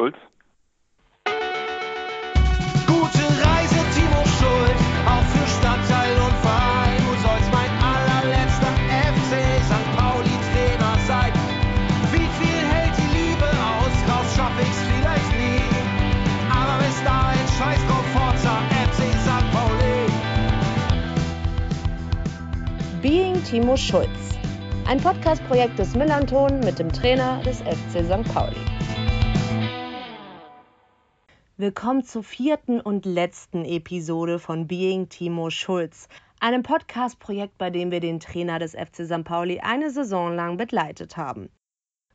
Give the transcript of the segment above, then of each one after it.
Schulz. Gute Reise, Timo Schulz, auch für Stadtteil und Verein. Du sollst mein allerletzter FC St. Pauli Trainer sein. Wie viel hält die Liebe aus? Raus schaff ich's vielleicht nie. Aber bis dahin scheiß drauf, Forza, FC St. Pauli. Being Timo Schulz. Ein Podcast-Projekt des Millanton mit dem Trainer des FC St. Pauli. Willkommen zur vierten und letzten Episode von Being Timo Schulz, einem Podcast-Projekt, bei dem wir den Trainer des FC St. Pauli eine Saison lang begleitet haben.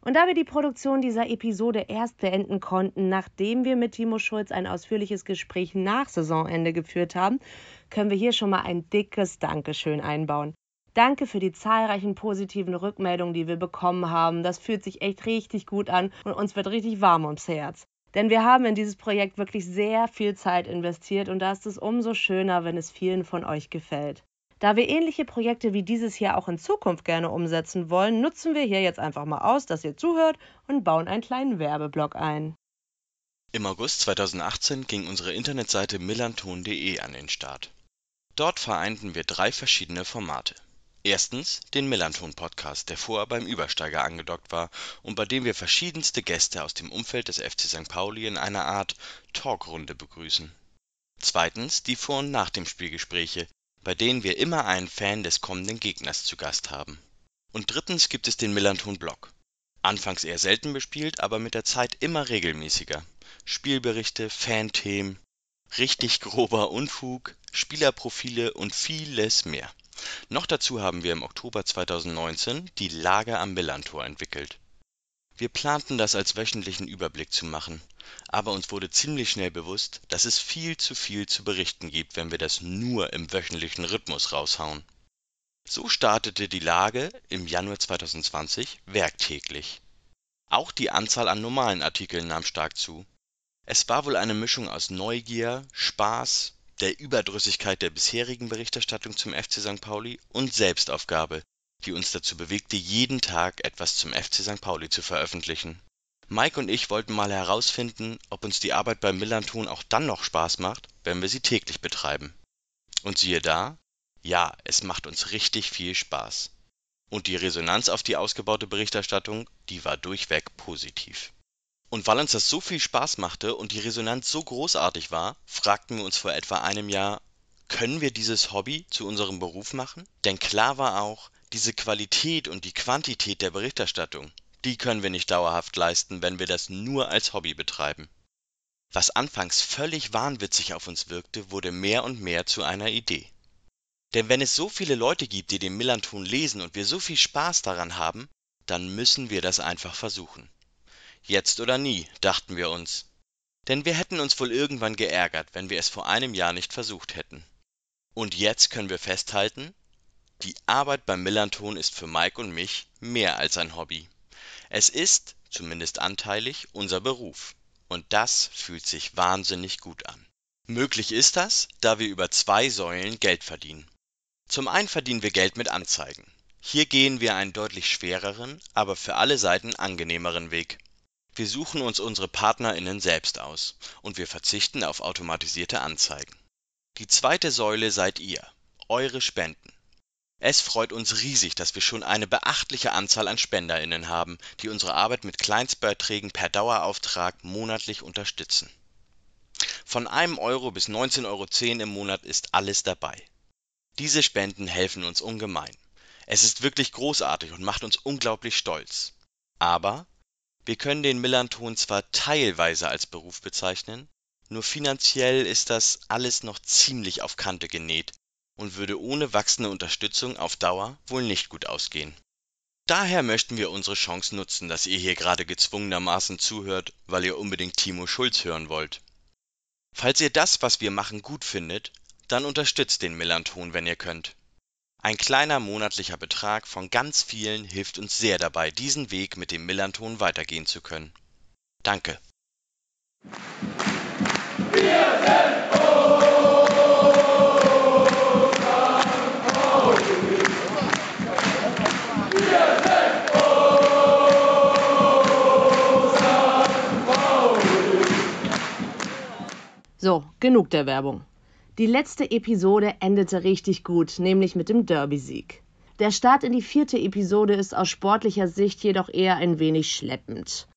Und da wir die Produktion dieser Episode erst beenden konnten, nachdem wir mit Timo Schulz ein ausführliches Gespräch nach Saisonende geführt haben, können wir hier schon mal ein dickes Dankeschön einbauen. Danke für die zahlreichen positiven Rückmeldungen, die wir bekommen haben. Das fühlt sich echt richtig gut an und uns wird richtig warm ums Herz. Denn wir haben in dieses Projekt wirklich sehr viel Zeit investiert und da ist es umso schöner, wenn es vielen von euch gefällt. Da wir ähnliche Projekte wie dieses hier auch in Zukunft gerne umsetzen wollen, nutzen wir hier jetzt einfach mal aus, dass ihr zuhört und bauen einen kleinen Werbeblock ein. Im August 2018 ging unsere Internetseite millanton.de an den Start. Dort vereinten wir drei verschiedene Formate. Erstens den Millanton-Podcast, der vorher beim Übersteiger angedockt war und bei dem wir verschiedenste Gäste aus dem Umfeld des FC St. Pauli in einer Art Talkrunde begrüßen. Zweitens die Vor- und Nach dem Spielgespräche, bei denen wir immer einen Fan des kommenden Gegners zu Gast haben. Und drittens gibt es den Millanton-Blog. Anfangs eher selten bespielt, aber mit der Zeit immer regelmäßiger. Spielberichte, Fanthemen, richtig grober Unfug, Spielerprofile und vieles mehr. Noch dazu haben wir im Oktober 2019 die Lage am Millantor entwickelt. Wir planten das als wöchentlichen Überblick zu machen, aber uns wurde ziemlich schnell bewusst, dass es viel zu viel zu berichten gibt, wenn wir das nur im wöchentlichen Rhythmus raushauen. So startete die Lage im Januar 2020 werktäglich. Auch die Anzahl an normalen Artikeln nahm stark zu. Es war wohl eine Mischung aus Neugier, Spaß der Überdrüssigkeit der bisherigen Berichterstattung zum FC St. Pauli und Selbstaufgabe, die uns dazu bewegte, jeden Tag etwas zum FC St. Pauli zu veröffentlichen. Mike und ich wollten mal herausfinden, ob uns die Arbeit beim Millanton auch dann noch Spaß macht, wenn wir sie täglich betreiben. Und siehe da, ja, es macht uns richtig viel Spaß. Und die Resonanz auf die ausgebaute Berichterstattung, die war durchweg positiv. Und weil uns das so viel Spaß machte und die Resonanz so großartig war, fragten wir uns vor etwa einem Jahr, können wir dieses Hobby zu unserem Beruf machen? Denn klar war auch, diese Qualität und die Quantität der Berichterstattung, die können wir nicht dauerhaft leisten, wenn wir das nur als Hobby betreiben. Was anfangs völlig wahnwitzig auf uns wirkte, wurde mehr und mehr zu einer Idee. Denn wenn es so viele Leute gibt, die den Millanton lesen und wir so viel Spaß daran haben, dann müssen wir das einfach versuchen. Jetzt oder nie, dachten wir uns. Denn wir hätten uns wohl irgendwann geärgert, wenn wir es vor einem Jahr nicht versucht hätten. Und jetzt können wir festhalten, die Arbeit beim Millanton ist für Mike und mich mehr als ein Hobby. Es ist, zumindest anteilig, unser Beruf. Und das fühlt sich wahnsinnig gut an. Möglich ist das, da wir über zwei Säulen Geld verdienen. Zum einen verdienen wir Geld mit Anzeigen. Hier gehen wir einen deutlich schwereren, aber für alle Seiten angenehmeren Weg. Wir suchen uns unsere PartnerInnen selbst aus und wir verzichten auf automatisierte Anzeigen. Die zweite Säule seid ihr, eure Spenden. Es freut uns riesig, dass wir schon eine beachtliche Anzahl an SpenderInnen haben, die unsere Arbeit mit Kleinstbeiträgen per Dauerauftrag monatlich unterstützen. Von einem Euro bis 19,10 Euro im Monat ist alles dabei. Diese Spenden helfen uns ungemein. Es ist wirklich großartig und macht uns unglaublich stolz. Aber wir können den Millanton zwar teilweise als Beruf bezeichnen, nur finanziell ist das alles noch ziemlich auf Kante genäht und würde ohne wachsende Unterstützung auf Dauer wohl nicht gut ausgehen. Daher möchten wir unsere Chance nutzen, dass ihr hier gerade gezwungenermaßen zuhört, weil ihr unbedingt Timo Schulz hören wollt. Falls ihr das, was wir machen, gut findet, dann unterstützt den Millanton, wenn ihr könnt. Ein kleiner monatlicher Betrag von ganz vielen hilft uns sehr dabei, diesen Weg mit dem Millanton weitergehen zu können. Danke. genug der Werbung. Die letzte Episode endete richtig gut, nämlich mit dem Derby-Sieg. Der Start in die vierte Episode ist aus sportlicher Sicht jedoch eher ein wenig schleppend.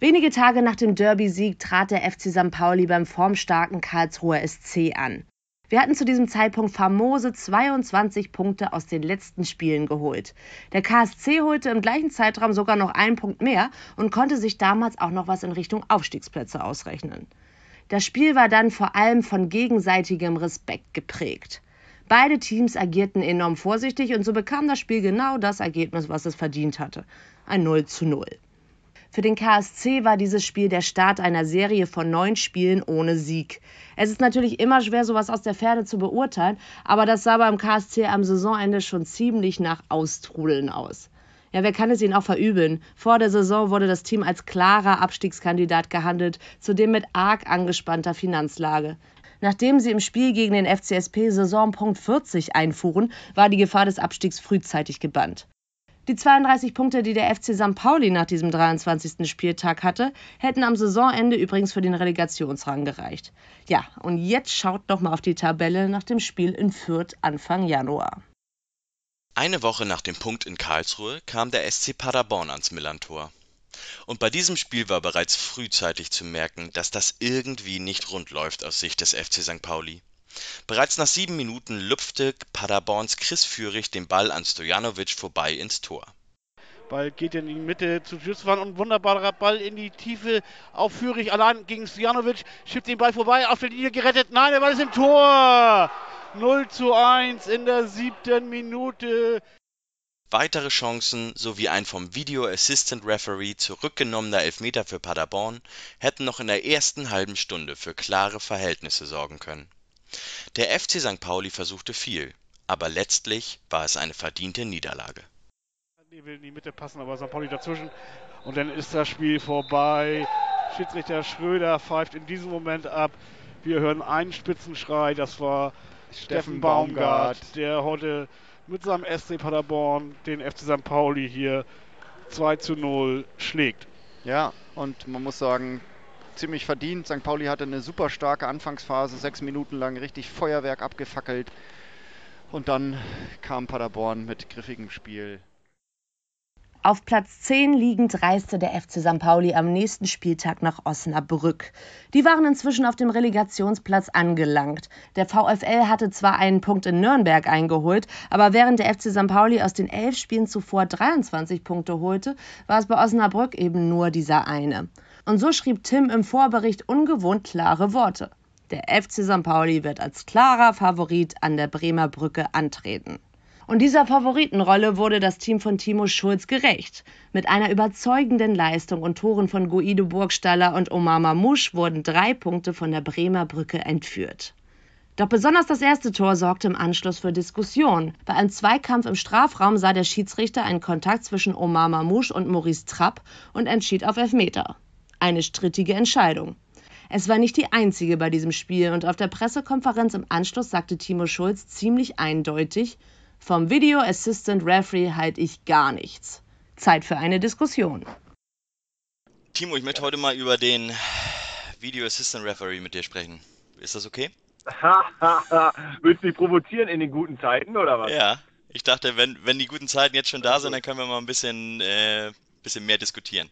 Wenige Tage nach dem Derby-Sieg trat der FC St. Pauli beim formstarken Karlsruher SC an. Wir hatten zu diesem Zeitpunkt famose 22 Punkte aus den letzten Spielen geholt. Der KSC holte im gleichen Zeitraum sogar noch einen Punkt mehr und konnte sich damals auch noch was in Richtung Aufstiegsplätze ausrechnen. Das Spiel war dann vor allem von gegenseitigem Respekt geprägt. Beide Teams agierten enorm vorsichtig und so bekam das Spiel genau das Ergebnis, was es verdient hatte. Ein 0 zu 0. Für den KSC war dieses Spiel der Start einer Serie von neun Spielen ohne Sieg. Es ist natürlich immer schwer, sowas aus der Ferne zu beurteilen, aber das sah beim KSC am Saisonende schon ziemlich nach Austrudeln aus. Ja, wer kann es ihnen auch verübeln? Vor der Saison wurde das Team als klarer Abstiegskandidat gehandelt, zudem mit arg angespannter Finanzlage. Nachdem sie im Spiel gegen den FCSP Saisonpunkt 40 einfuhren, war die Gefahr des Abstiegs frühzeitig gebannt. Die 32 Punkte, die der FC St. Pauli nach diesem 23. Spieltag hatte, hätten am Saisonende übrigens für den Relegationsrang gereicht. Ja, und jetzt schaut doch mal auf die Tabelle nach dem Spiel in Fürth Anfang Januar. Eine Woche nach dem Punkt in Karlsruhe kam der SC Paderborn ans Millantor. Und bei diesem Spiel war bereits frühzeitig zu merken, dass das irgendwie nicht rund läuft aus Sicht des FC St. Pauli. Bereits nach sieben Minuten lupfte Paderborns Chris Führig den Ball an Stojanovic vorbei ins Tor. Ball geht in die Mitte zu Justwan und wunderbarer Ball in die Tiefe auf Führig allein gegen Stojanovic. Schiebt den Ball vorbei, auf der Linie gerettet. Nein, der Ball ist im Tor. 0 zu 1 in der siebten Minute. Weitere Chancen sowie ein vom Video Assistant Referee zurückgenommener Elfmeter für Paderborn hätten noch in der ersten halben Stunde für klare Verhältnisse sorgen können. Der FC St. Pauli versuchte viel, aber letztlich war es eine verdiente Niederlage. Die will in die Mitte passen, aber St. Pauli dazwischen. Und dann ist das Spiel vorbei. Schiedsrichter Schröder pfeift in diesem Moment ab. Wir hören einen Spitzenschrei, das war Steffen Baumgart, der heute mit seinem SC Paderborn den FC St. Pauli hier 2 zu 0 schlägt. Ja, und man muss sagen, ziemlich verdient. St. Pauli hatte eine super starke Anfangsphase, sechs Minuten lang richtig Feuerwerk abgefackelt. Und dann kam Paderborn mit griffigem Spiel auf Platz 10 liegend reiste der FC St. Pauli am nächsten Spieltag nach Osnabrück. Die waren inzwischen auf dem Relegationsplatz angelangt. Der VfL hatte zwar einen Punkt in Nürnberg eingeholt, aber während der FC St. Pauli aus den elf Spielen zuvor 23 Punkte holte, war es bei Osnabrück eben nur dieser eine. Und so schrieb Tim im Vorbericht ungewohnt klare Worte. Der FC St. Pauli wird als klarer Favorit an der Bremer Brücke antreten. Und dieser Favoritenrolle wurde das Team von Timo Schulz gerecht. Mit einer überzeugenden Leistung und Toren von Guido Burgstaller und Omar Mamouche wurden drei Punkte von der Bremer Brücke entführt. Doch besonders das erste Tor sorgte im Anschluss für Diskussion. Bei einem Zweikampf im Strafraum sah der Schiedsrichter einen Kontakt zwischen Omar Mamouche und Maurice Trapp und entschied auf Elfmeter. Eine strittige Entscheidung. Es war nicht die einzige bei diesem Spiel und auf der Pressekonferenz im Anschluss sagte Timo Schulz ziemlich eindeutig, vom Video Assistant Referee halte ich gar nichts. Zeit für eine Diskussion. Timo, ich möchte heute mal über den Video Assistant Referee mit dir sprechen. Ist das okay? Willst du mich provozieren in den guten Zeiten oder was? Ja, ich dachte, wenn, wenn die guten Zeiten jetzt schon da sind, dann können wir mal ein bisschen, äh, bisschen mehr diskutieren.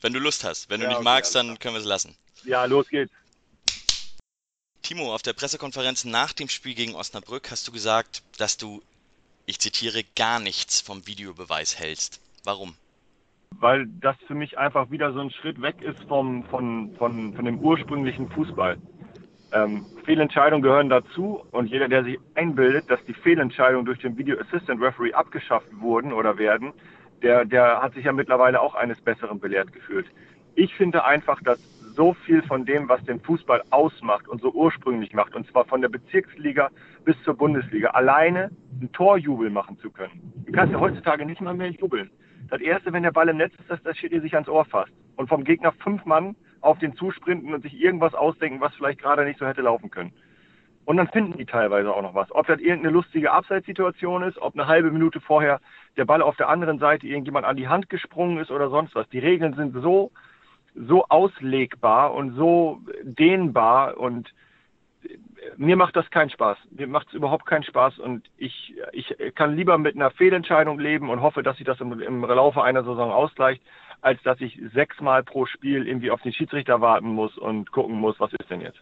Wenn du Lust hast. Wenn du ja, nicht okay, magst, dann können wir es lassen. Ja, los geht's. Timo, auf der Pressekonferenz nach dem Spiel gegen Osnabrück hast du gesagt, dass du, ich zitiere, gar nichts vom Videobeweis hältst. Warum? Weil das für mich einfach wieder so ein Schritt weg ist vom, von, von, von dem ursprünglichen Fußball. Ähm, Fehlentscheidungen gehören dazu und jeder, der sich einbildet, dass die Fehlentscheidungen durch den Video Assistant Referee abgeschafft wurden oder werden, der, der hat sich ja mittlerweile auch eines Besseren belehrt gefühlt. Ich finde einfach, dass so viel von dem, was den Fußball ausmacht und so ursprünglich macht, und zwar von der Bezirksliga bis zur Bundesliga, alleine einen Torjubel machen zu können. Du kannst ja heutzutage nicht mal mehr jubeln. Das erste, wenn der Ball im Netz ist, dass der Schiri sich ans Ohr fasst und vom Gegner fünf Mann auf den zusprinten und sich irgendwas ausdenken, was vielleicht gerade nicht so hätte laufen können. Und dann finden die teilweise auch noch was. Ob das irgendeine lustige Abseitssituation ist, ob eine halbe Minute vorher der Ball auf der anderen Seite irgendjemand an die Hand gesprungen ist oder sonst was. Die Regeln sind so so auslegbar und so dehnbar und mir macht das keinen Spaß. Mir macht es überhaupt keinen Spaß und ich, ich kann lieber mit einer Fehlentscheidung leben und hoffe, dass sich das im, im Laufe einer Saison ausgleicht, als dass ich sechsmal pro Spiel irgendwie auf den Schiedsrichter warten muss und gucken muss, was ist denn jetzt.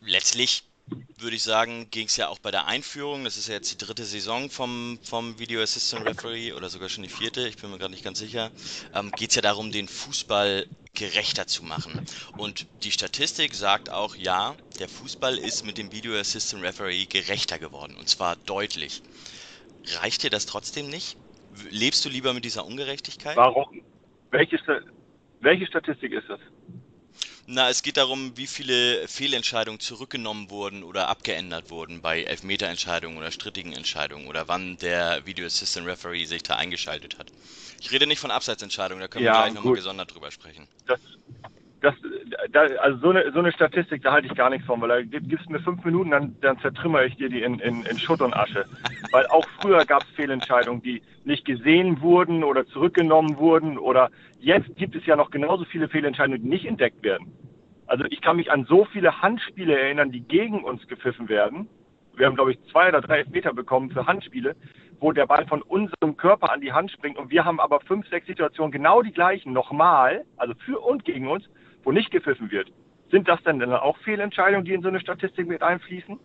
Letztlich würde ich sagen, ging es ja auch bei der Einführung, das ist ja jetzt die dritte Saison vom, vom Video Assistant Referee oder sogar schon die vierte, ich bin mir gerade nicht ganz sicher, ähm, geht es ja darum, den Fußball gerechter zu machen. Und die Statistik sagt auch, ja, der Fußball ist mit dem Video Assistant Referee gerechter geworden und zwar deutlich. Reicht dir das trotzdem nicht? Lebst du lieber mit dieser Ungerechtigkeit? Warum? Welche, welche Statistik ist das? Na, es geht darum, wie viele Fehlentscheidungen zurückgenommen wurden oder abgeändert wurden bei Elfmeterentscheidungen oder strittigen Entscheidungen oder wann der Video Assistant Referee sich da eingeschaltet hat. Ich rede nicht von Abseitsentscheidungen, da können ja, wir gleich nochmal gesondert drüber sprechen. Das, das, da, also so eine, so eine Statistik, da halte ich gar nichts von, weil da gibst du mir fünf Minuten, dann, dann zertrümmer ich dir die in, in, in Schutt und Asche. weil auch früher gab es Fehlentscheidungen, die nicht gesehen wurden oder zurückgenommen wurden oder jetzt gibt es ja noch genauso viele Fehlentscheidungen, die nicht entdeckt werden. Also ich kann mich an so viele Handspiele erinnern, die gegen uns gepfiffen werden. Wir haben, glaube ich, zwei oder drei Meter bekommen für Handspiele, wo der Ball von unserem Körper an die Hand springt und wir haben aber fünf, sechs Situationen genau die gleichen nochmal, also für und gegen uns, wo nicht gepfiffen wird. Sind das denn dann auch Fehlentscheidungen, die in so eine Statistik mit einfließen?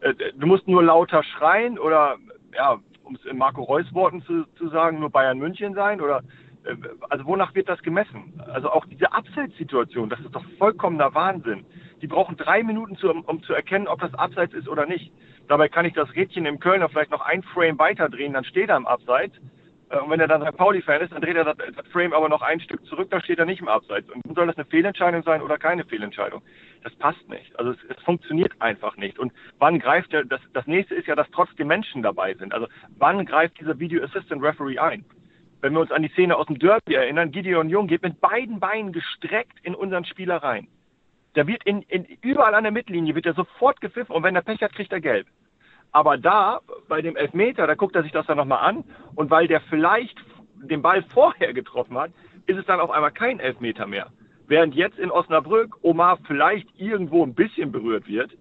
Äh, du musst nur lauter schreien oder, ja, um es in Marco Reus Worten zu, zu sagen, nur Bayern München sein oder äh, also wonach wird das gemessen? Also auch diese Abseitssituation, das ist doch vollkommener Wahnsinn. Die brauchen drei Minuten, zu, um zu erkennen, ob das Abseits ist oder nicht. Dabei kann ich das Rädchen im Kölner vielleicht noch ein Frame weiter drehen, dann steht er im Abseits. Äh, und wenn er dann St. Pauli-Fan ist, dann dreht er das, das, Frame aber noch ein Stück zurück, da steht er nicht im Abseits. Und soll das eine Fehlentscheidung sein oder keine Fehlentscheidung? Das passt nicht. Also es, es funktioniert einfach nicht. Und wann greift der, das, das nächste ist ja, dass trotzdem Menschen dabei sind. Also wann greift dieser Video Assistant Referee ein? Wenn wir uns an die Szene aus dem Derby erinnern, Gideon Jung geht mit beiden Beinen gestreckt in unseren Spieler rein. Da wird in, in, überall an der Mittellinie wird er sofort gepfiffen und wenn er Pech hat, kriegt er gelb. Aber da, bei dem Elfmeter, da guckt er sich das dann nochmal an und weil der vielleicht den Ball vorher getroffen hat, ist es dann auf einmal kein Elfmeter mehr. Während jetzt in Osnabrück Omar vielleicht irgendwo ein bisschen berührt wird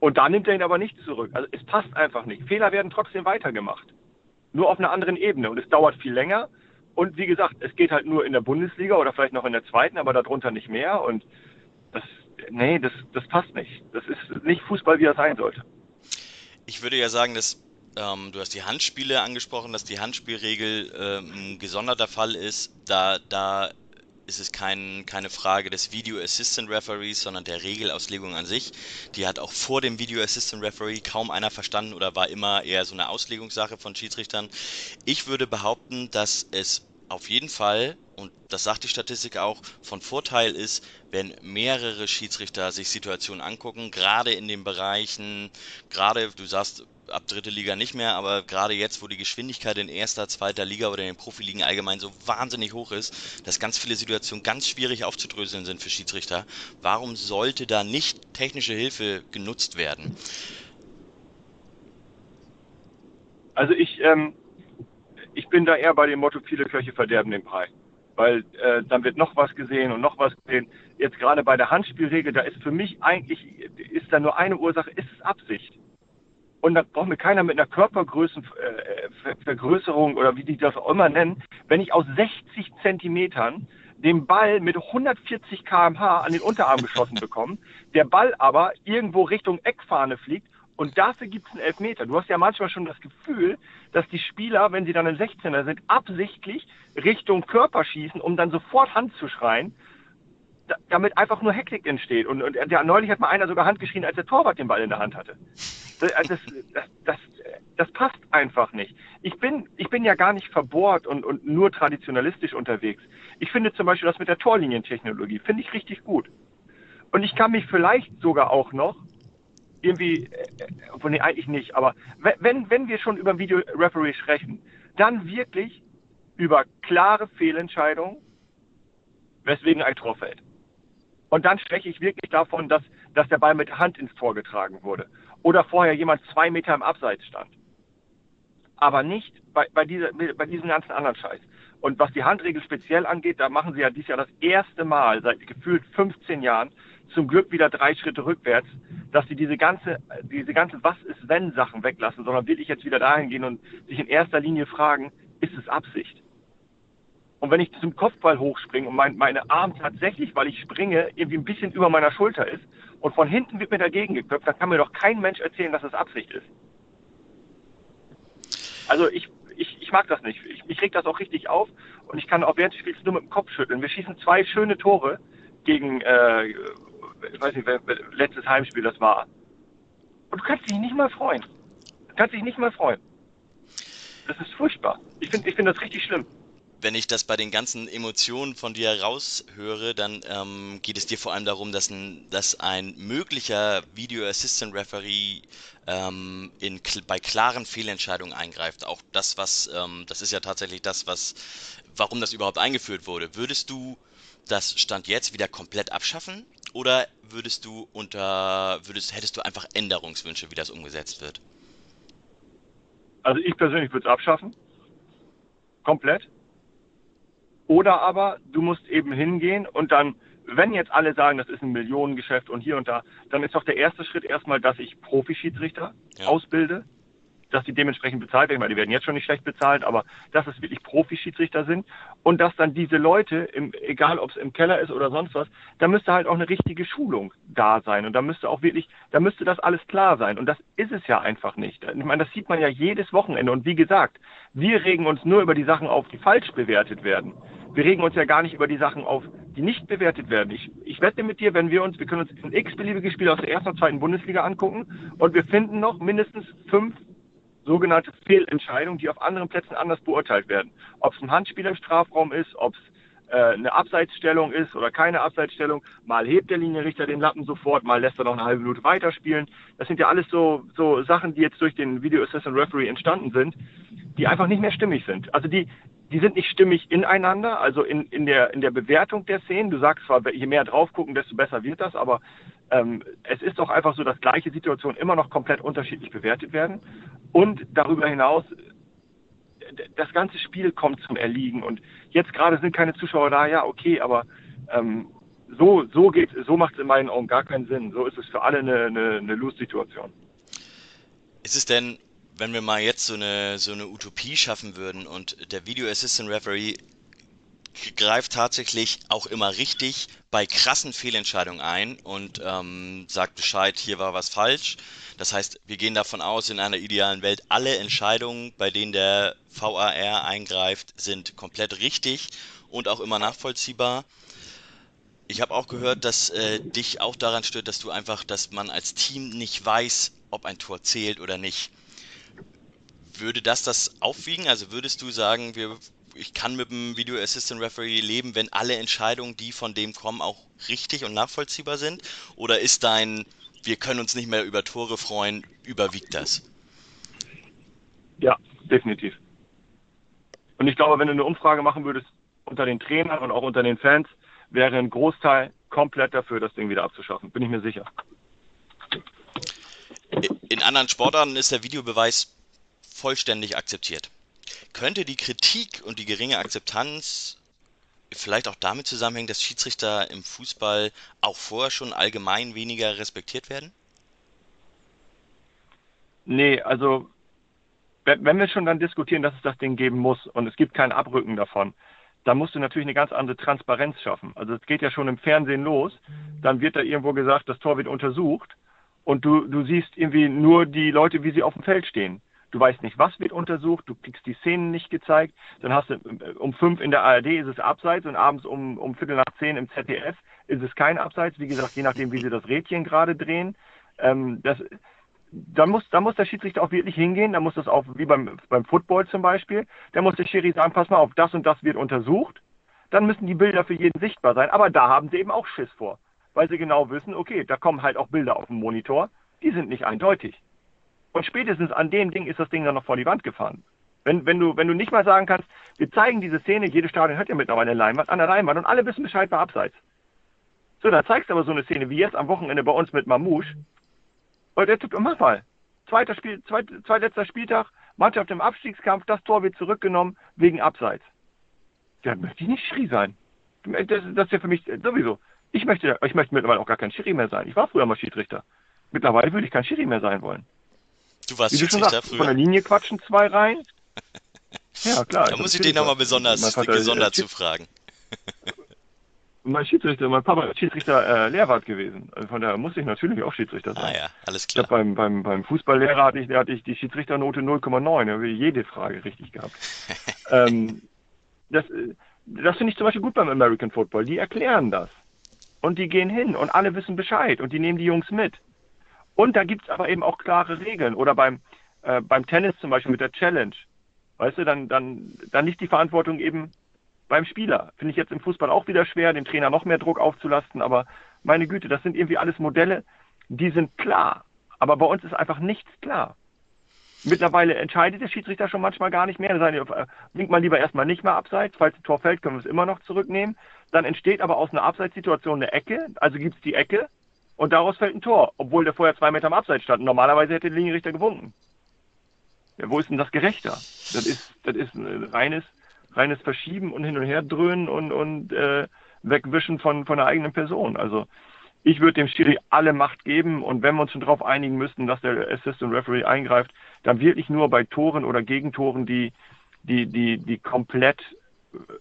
und da nimmt er ihn aber nicht zurück. Also es passt einfach nicht. Fehler werden trotzdem weitergemacht nur auf einer anderen Ebene. Und es dauert viel länger. Und wie gesagt, es geht halt nur in der Bundesliga oder vielleicht noch in der zweiten, aber darunter nicht mehr. Und das, nee, das, das passt nicht. Das ist nicht Fußball, wie er sein sollte. Ich würde ja sagen, dass ähm, du hast die Handspiele angesprochen, dass die Handspielregel ähm, ein gesonderter Fall ist. Da, da ist es kein, keine Frage des Video Assistant Referees, sondern der Regelauslegung an sich. Die hat auch vor dem Video Assistant Referee kaum einer verstanden oder war immer eher so eine Auslegungssache von Schiedsrichtern. Ich würde behaupten, dass es auf jeden Fall, und das sagt die Statistik auch, von Vorteil ist, wenn mehrere Schiedsrichter sich Situationen angucken, gerade in den Bereichen, gerade, du sagst, ab dritte Liga nicht mehr, aber gerade jetzt, wo die Geschwindigkeit in erster, zweiter Liga oder in den Profiligen allgemein so wahnsinnig hoch ist, dass ganz viele Situationen ganz schwierig aufzudröseln sind für Schiedsrichter, warum sollte da nicht technische Hilfe genutzt werden? Also ich, ähm, ich bin da eher bei dem Motto, viele Köche verderben den Brei. Weil äh, dann wird noch was gesehen und noch was gesehen. Jetzt gerade bei der Handspielregel, da ist für mich eigentlich, ist da nur eine Ursache, ist es Absicht. Und da braucht mir keiner mit einer Körpergrößenvergrößerung oder wie die das auch immer nennen, wenn ich aus 60 Zentimetern den Ball mit 140 kmh an den Unterarm geschossen bekomme, der Ball aber irgendwo Richtung Eckfahne fliegt und dafür gibt es einen Elfmeter. Du hast ja manchmal schon das Gefühl, dass die Spieler, wenn sie dann im 16er sind, absichtlich Richtung Körper schießen, um dann sofort Hand zu schreien, damit einfach nur Hektik entsteht. Und, und der, neulich hat mal einer sogar Hand geschrien, als der Torwart den Ball in der Hand hatte. Das, das, das, das, passt einfach nicht. Ich bin, ich bin ja gar nicht verbohrt und, und nur traditionalistisch unterwegs. Ich finde zum Beispiel das mit der Torlinientechnologie, finde ich richtig gut. Und ich kann mich vielleicht sogar auch noch irgendwie, äh, nee, eigentlich nicht, aber wenn, wenn wir schon über Video-Referee sprechen, dann wirklich über klare Fehlentscheidungen, weswegen ein Tor fällt. Und dann spreche ich wirklich davon, dass, dass der Ball mit Hand ins Tor getragen wurde. Oder vorher jemand zwei Meter im Abseits stand. aber nicht bei, bei, dieser, bei diesem ganzen anderen Scheiß. Und was die Handregel speziell angeht, da machen sie ja dieses Jahr das erste Mal seit gefühlt 15 Jahren zum Glück wieder drei Schritte rückwärts, dass sie diese ganze, diese ganze Was ist wenn Sachen weglassen, sondern wirklich jetzt wieder dahin gehen und sich in erster Linie fragen, ist es Absicht? Und wenn ich zum Kopfball hochspringe und mein, meine Arm tatsächlich, weil ich springe, irgendwie ein bisschen über meiner Schulter ist und von hinten wird mir dagegen geköpft, dann kann mir doch kein Mensch erzählen, dass es Absicht ist. Also ich, ich, ich mag das nicht. Ich, mich regt das auch richtig auf und ich kann auch während des Spiels nur mit dem Kopf schütteln. Wir schießen zwei schöne Tore gegen, äh, ich weiß nicht, wer, letztes Heimspiel das war. Und du kannst dich nicht mal freuen. Du kannst dich nicht mal freuen. Das ist furchtbar. Ich finde ich find das richtig schlimm wenn ich das bei den ganzen Emotionen von dir raushöre, dann ähm, geht es dir vor allem darum, dass ein, dass ein möglicher Video Assistant Referee ähm, in, bei klaren Fehlentscheidungen eingreift. Auch das, was, ähm, das ist ja tatsächlich das, was, warum das überhaupt eingeführt wurde. Würdest du das Stand jetzt wieder komplett abschaffen? Oder würdest du unter, würdest, hättest du einfach Änderungswünsche, wie das umgesetzt wird? Also ich persönlich würde es abschaffen. Komplett. Oder aber du musst eben hingehen und dann, wenn jetzt alle sagen, das ist ein Millionengeschäft und hier und da, dann ist doch der erste Schritt erstmal, dass ich Profischiedsrichter ja. ausbilde, dass die dementsprechend bezahlt werden, weil die werden jetzt schon nicht schlecht bezahlt, aber dass es wirklich Profischiedsrichter sind und dass dann diese Leute, im, egal ob es im Keller ist oder sonst was, da müsste halt auch eine richtige Schulung da sein und da müsste auch wirklich, da müsste das alles klar sein und das ist es ja einfach nicht. Ich meine, das sieht man ja jedes Wochenende und wie gesagt, wir regen uns nur über die Sachen auf, die falsch bewertet werden. Wir regen uns ja gar nicht über die Sachen auf, die nicht bewertet werden. Ich, ich wette mit dir, wenn wir uns, wir können uns ein x-beliebige Spiel aus der ersten und zweiten Bundesliga angucken und wir finden noch mindestens fünf sogenannte Fehlentscheidungen, die auf anderen Plätzen anders beurteilt werden. Ob es ein Handspiel im Strafraum ist, ob es äh, eine Abseitsstellung ist oder keine Abseitsstellung. Mal hebt der Linienrichter den Lappen sofort, mal lässt er noch eine halbe Minute weiterspielen. Das sind ja alles so, so Sachen, die jetzt durch den Video Assistant Referee entstanden sind, die einfach nicht mehr stimmig sind. Also die, die sind nicht stimmig ineinander, also in, in, der, in der Bewertung der Szenen. Du sagst zwar, je mehr drauf gucken, desto besser wird das, aber ähm, es ist doch einfach so, dass gleiche Situationen immer noch komplett unterschiedlich bewertet werden. Und darüber hinaus, das ganze Spiel kommt zum Erliegen. Und jetzt gerade sind keine Zuschauer da, ja, okay, aber ähm, so, so, so macht es in meinen Augen gar keinen Sinn. So ist es für alle eine, eine, eine Lose-Situation. Ist es denn wenn wir mal jetzt so eine, so eine Utopie schaffen würden und der Video Assistant Referee greift tatsächlich auch immer richtig bei krassen Fehlentscheidungen ein und ähm, sagt Bescheid, hier war was falsch. Das heißt, wir gehen davon aus, in einer idealen Welt, alle Entscheidungen, bei denen der VAR eingreift, sind komplett richtig und auch immer nachvollziehbar. Ich habe auch gehört, dass äh, dich auch daran stört, dass du einfach, dass man als Team nicht weiß, ob ein Tor zählt oder nicht. Würde das das aufwiegen? Also würdest du sagen, wir, ich kann mit dem Video Assistant Referee leben, wenn alle Entscheidungen, die von dem kommen, auch richtig und nachvollziehbar sind? Oder ist dein, wir können uns nicht mehr über Tore freuen, überwiegt das? Ja, definitiv. Und ich glaube, wenn du eine Umfrage machen würdest unter den Trainern und auch unter den Fans, wäre ein Großteil komplett dafür, das Ding wieder abzuschaffen. Bin ich mir sicher. In anderen Sportarten ist der Videobeweis vollständig akzeptiert. Könnte die Kritik und die geringe Akzeptanz vielleicht auch damit zusammenhängen, dass Schiedsrichter im Fußball auch vorher schon allgemein weniger respektiert werden? Nee, also wenn wir schon dann diskutieren, dass es das Ding geben muss und es gibt kein Abrücken davon, dann musst du natürlich eine ganz andere Transparenz schaffen. Also es geht ja schon im Fernsehen los, dann wird da irgendwo gesagt, das Tor wird untersucht und du, du siehst irgendwie nur die Leute, wie sie auf dem Feld stehen. Du weißt nicht, was wird untersucht, du kriegst die Szenen nicht gezeigt. Dann hast du äh, um fünf in der ARD ist es abseits und abends um, um Viertel nach zehn im ZDF ist es kein Abseits. Wie gesagt, je nachdem, wie sie das Rädchen gerade drehen. Ähm, das, da muss, da muss der Schiedsrichter auch wirklich hingehen. Da muss das auch, wie beim, beim Football zum Beispiel, da muss der Schiri sagen, pass mal auf, das und das wird untersucht. Dann müssen die Bilder für jeden sichtbar sein. Aber da haben sie eben auch Schiss vor. Weil sie genau wissen, okay, da kommen halt auch Bilder auf dem Monitor. Die sind nicht eindeutig. Und spätestens an dem Ding ist das Ding dann noch vor die Wand gefahren. Wenn, wenn, du, wenn du nicht mal sagen kannst, wir zeigen diese Szene, jede Stadion hat ja mittlerweile eine Leinwand, an der Leinwand und alle wissen Bescheid bei Abseits. So, dann zeigst du aber so eine Szene wie jetzt am Wochenende bei uns mit Mamouche. Und der Typ, mach mal. Zweiter Spiel, zweit, zweitletzter Spieltag, Mannschaft im Abstiegskampf, das Tor wird zurückgenommen wegen Abseits. Ja, möchte ich nicht Schiri sein. Das, das ist ja für mich sowieso. Ich möchte, ich möchte mittlerweile auch gar kein Schiri mehr sein. Ich war früher mal Schiedsrichter. Mittlerweile würde ich kein Schiri mehr sein wollen. Du warst Schiedsrichter sagst, von der früher. Linie quatschen zwei rein. Ja, klar. Da muss ich dich nochmal so. besonders, Vater, gesondert zu fragen. Mein Schiedsrichter, mein Papa ist Schiedsrichter äh, Lehrwart gewesen. Also von daher musste ich natürlich auch Schiedsrichter sein. Ah ja, alles Ich habe klar. beim, beim, beim Fußballlehrer hatte ich, hatte ich die Schiedsrichternote 0,9. Da habe ich jede Frage richtig gehabt. ähm, das das finde ich zum Beispiel gut beim American Football. Die erklären das. Und die gehen hin und alle wissen Bescheid und die nehmen die Jungs mit. Und da gibt es aber eben auch klare Regeln. Oder beim, äh, beim Tennis zum Beispiel mit der Challenge. Weißt du, dann, dann, dann liegt die Verantwortung eben beim Spieler. Finde ich jetzt im Fußball auch wieder schwer, dem Trainer noch mehr Druck aufzulasten. Aber meine Güte, das sind irgendwie alles Modelle, die sind klar. Aber bei uns ist einfach nichts klar. Mittlerweile entscheidet der Schiedsrichter schon manchmal gar nicht mehr. Sagt, äh, winkt man lieber erstmal nicht mehr abseits. Falls ein Tor fällt, können wir es immer noch zurücknehmen. Dann entsteht aber aus einer Abseitssituation eine Ecke. Also gibt es die Ecke und daraus fällt ein Tor, obwohl der vorher zwei Meter am Abseits stand. Normalerweise hätte der Linienrichter gewunken. Ja, wo ist denn das gerechter? Das ist, das ist ein reines, reines Verschieben und hin und her dröhnen und, und äh, Wegwischen von, von der eigenen Person. Also ich würde dem Schiri alle Macht geben und wenn wir uns schon darauf einigen müssten, dass der Assistant Referee eingreift, dann wirklich nur bei Toren oder Gegentoren, die, die, die, die komplett,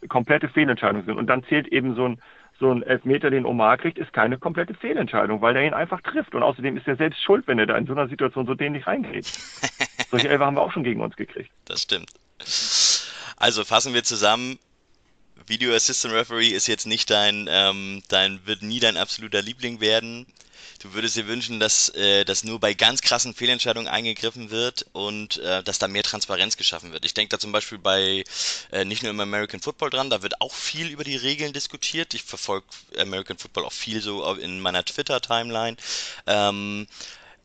komplette Fehlentscheidungen sind. Und dann zählt eben so ein, so ein Elfmeter, den Omar kriegt, ist keine komplette Fehlentscheidung, weil der ihn einfach trifft. Und außerdem ist er selbst schuld, wenn er da in so einer Situation so dämlich reingeht. Solche Elfer haben wir auch schon gegen uns gekriegt. Das stimmt. Also fassen wir zusammen. Video Assistant Referee ist jetzt nicht dein, ähm, dein, wird nie dein absoluter Liebling werden. Du würdest dir wünschen, dass, äh, dass nur bei ganz krassen Fehlentscheidungen eingegriffen wird und äh, dass da mehr Transparenz geschaffen wird. Ich denke da zum Beispiel bei äh, nicht nur im American Football dran, da wird auch viel über die Regeln diskutiert. Ich verfolge American Football auch viel so in meiner Twitter-Timeline. Ähm,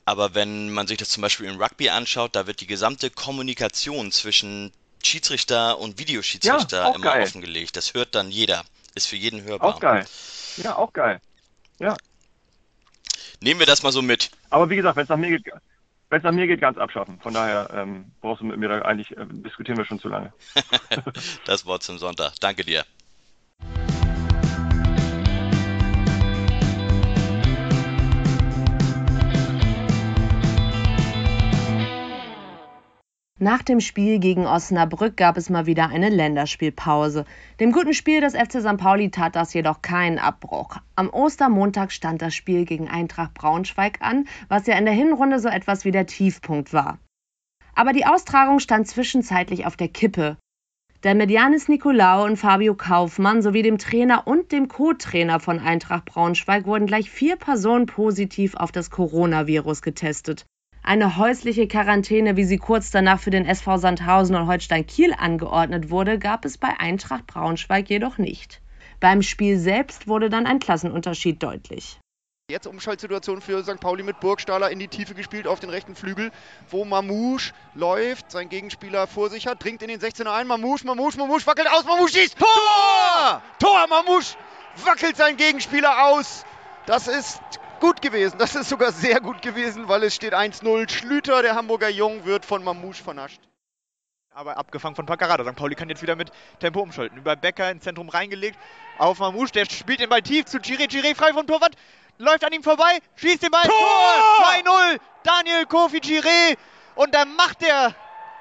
aber wenn man sich das zum Beispiel im Rugby anschaut, da wird die gesamte Kommunikation zwischen Schiedsrichter und Videoschiedsrichter Ja, immer geil. offengelegt. Das hört dann jeder. Ist für jeden hörbar. Auch geil. Ja, auch geil. Nehmen wir das mal so mit. Aber wie gesagt, wenn es nach mir geht, wenn es nach mir geht, ganz abschaffen. Von daher ähm, brauchst du mit mir da eigentlich, äh, diskutieren wir schon zu lange. Das Wort zum Sonntag. Danke dir. Nach dem Spiel gegen Osnabrück gab es mal wieder eine Länderspielpause. Dem guten Spiel des FC St. Pauli tat das jedoch keinen Abbruch. Am Ostermontag stand das Spiel gegen Eintracht Braunschweig an, was ja in der Hinrunde so etwas wie der Tiefpunkt war. Aber die Austragung stand zwischenzeitlich auf der Kippe. Denn mit Janis Nikolaou und Fabio Kaufmann sowie dem Trainer und dem Co-Trainer von Eintracht Braunschweig wurden gleich vier Personen positiv auf das Coronavirus getestet. Eine häusliche Quarantäne, wie sie kurz danach für den SV Sandhausen und Holstein Kiel angeordnet wurde, gab es bei Eintracht Braunschweig jedoch nicht. Beim Spiel selbst wurde dann ein Klassenunterschied deutlich. Jetzt Umschaltsituation für St. Pauli mit Burgstaller in die Tiefe gespielt auf den rechten Flügel, wo Mamouche läuft, sein Gegenspieler vor sich hat, dringt in den 16er ein. Mamouche, Mamouche, Mamouche wackelt aus, Mamouche schießt! Tor! Tor! Mamouche wackelt sein Gegenspieler aus. Das ist gut gewesen. Das ist sogar sehr gut gewesen, weil es steht 1-0. Schlüter, der Hamburger Jung, wird von Mamouche vernascht. aber abgefangen von Paccarada. St. Pauli kann jetzt wieder mit Tempo umschalten. Über Becker ins Zentrum reingelegt. Auf Mamouche, der spielt den Ball tief zu Chiré. Chiré frei vom Torwart. Läuft an ihm vorbei, schießt den Ball. Tor! 2-0. Daniel Kofi Chiré. Und dann macht er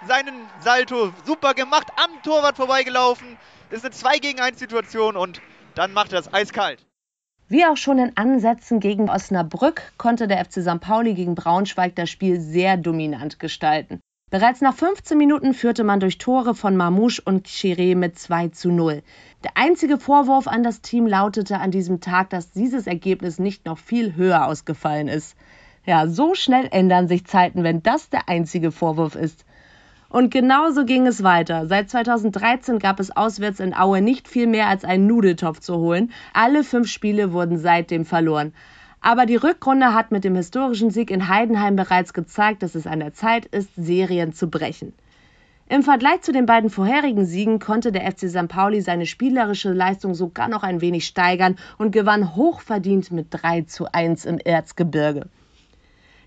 seinen Salto. Super gemacht. Am Torwart vorbeigelaufen. Ist eine 2 gegen 1 Situation und dann macht er es eiskalt. Wie auch schon in Ansätzen gegen Osnabrück konnte der FC St. Pauli gegen Braunschweig das Spiel sehr dominant gestalten. Bereits nach 15 Minuten führte man durch Tore von Mamouche und Chiré mit 2 zu 0. Der einzige Vorwurf an das Team lautete an diesem Tag, dass dieses Ergebnis nicht noch viel höher ausgefallen ist. Ja, so schnell ändern sich Zeiten, wenn das der einzige Vorwurf ist. Und genauso ging es weiter. Seit 2013 gab es auswärts in Aue nicht viel mehr als einen Nudeltopf zu holen. Alle fünf Spiele wurden seitdem verloren. Aber die Rückrunde hat mit dem historischen Sieg in Heidenheim bereits gezeigt, dass es an der Zeit ist, Serien zu brechen. Im Vergleich zu den beiden vorherigen Siegen konnte der FC St. Pauli seine spielerische Leistung sogar noch ein wenig steigern und gewann hochverdient mit 3 zu 1 im Erzgebirge.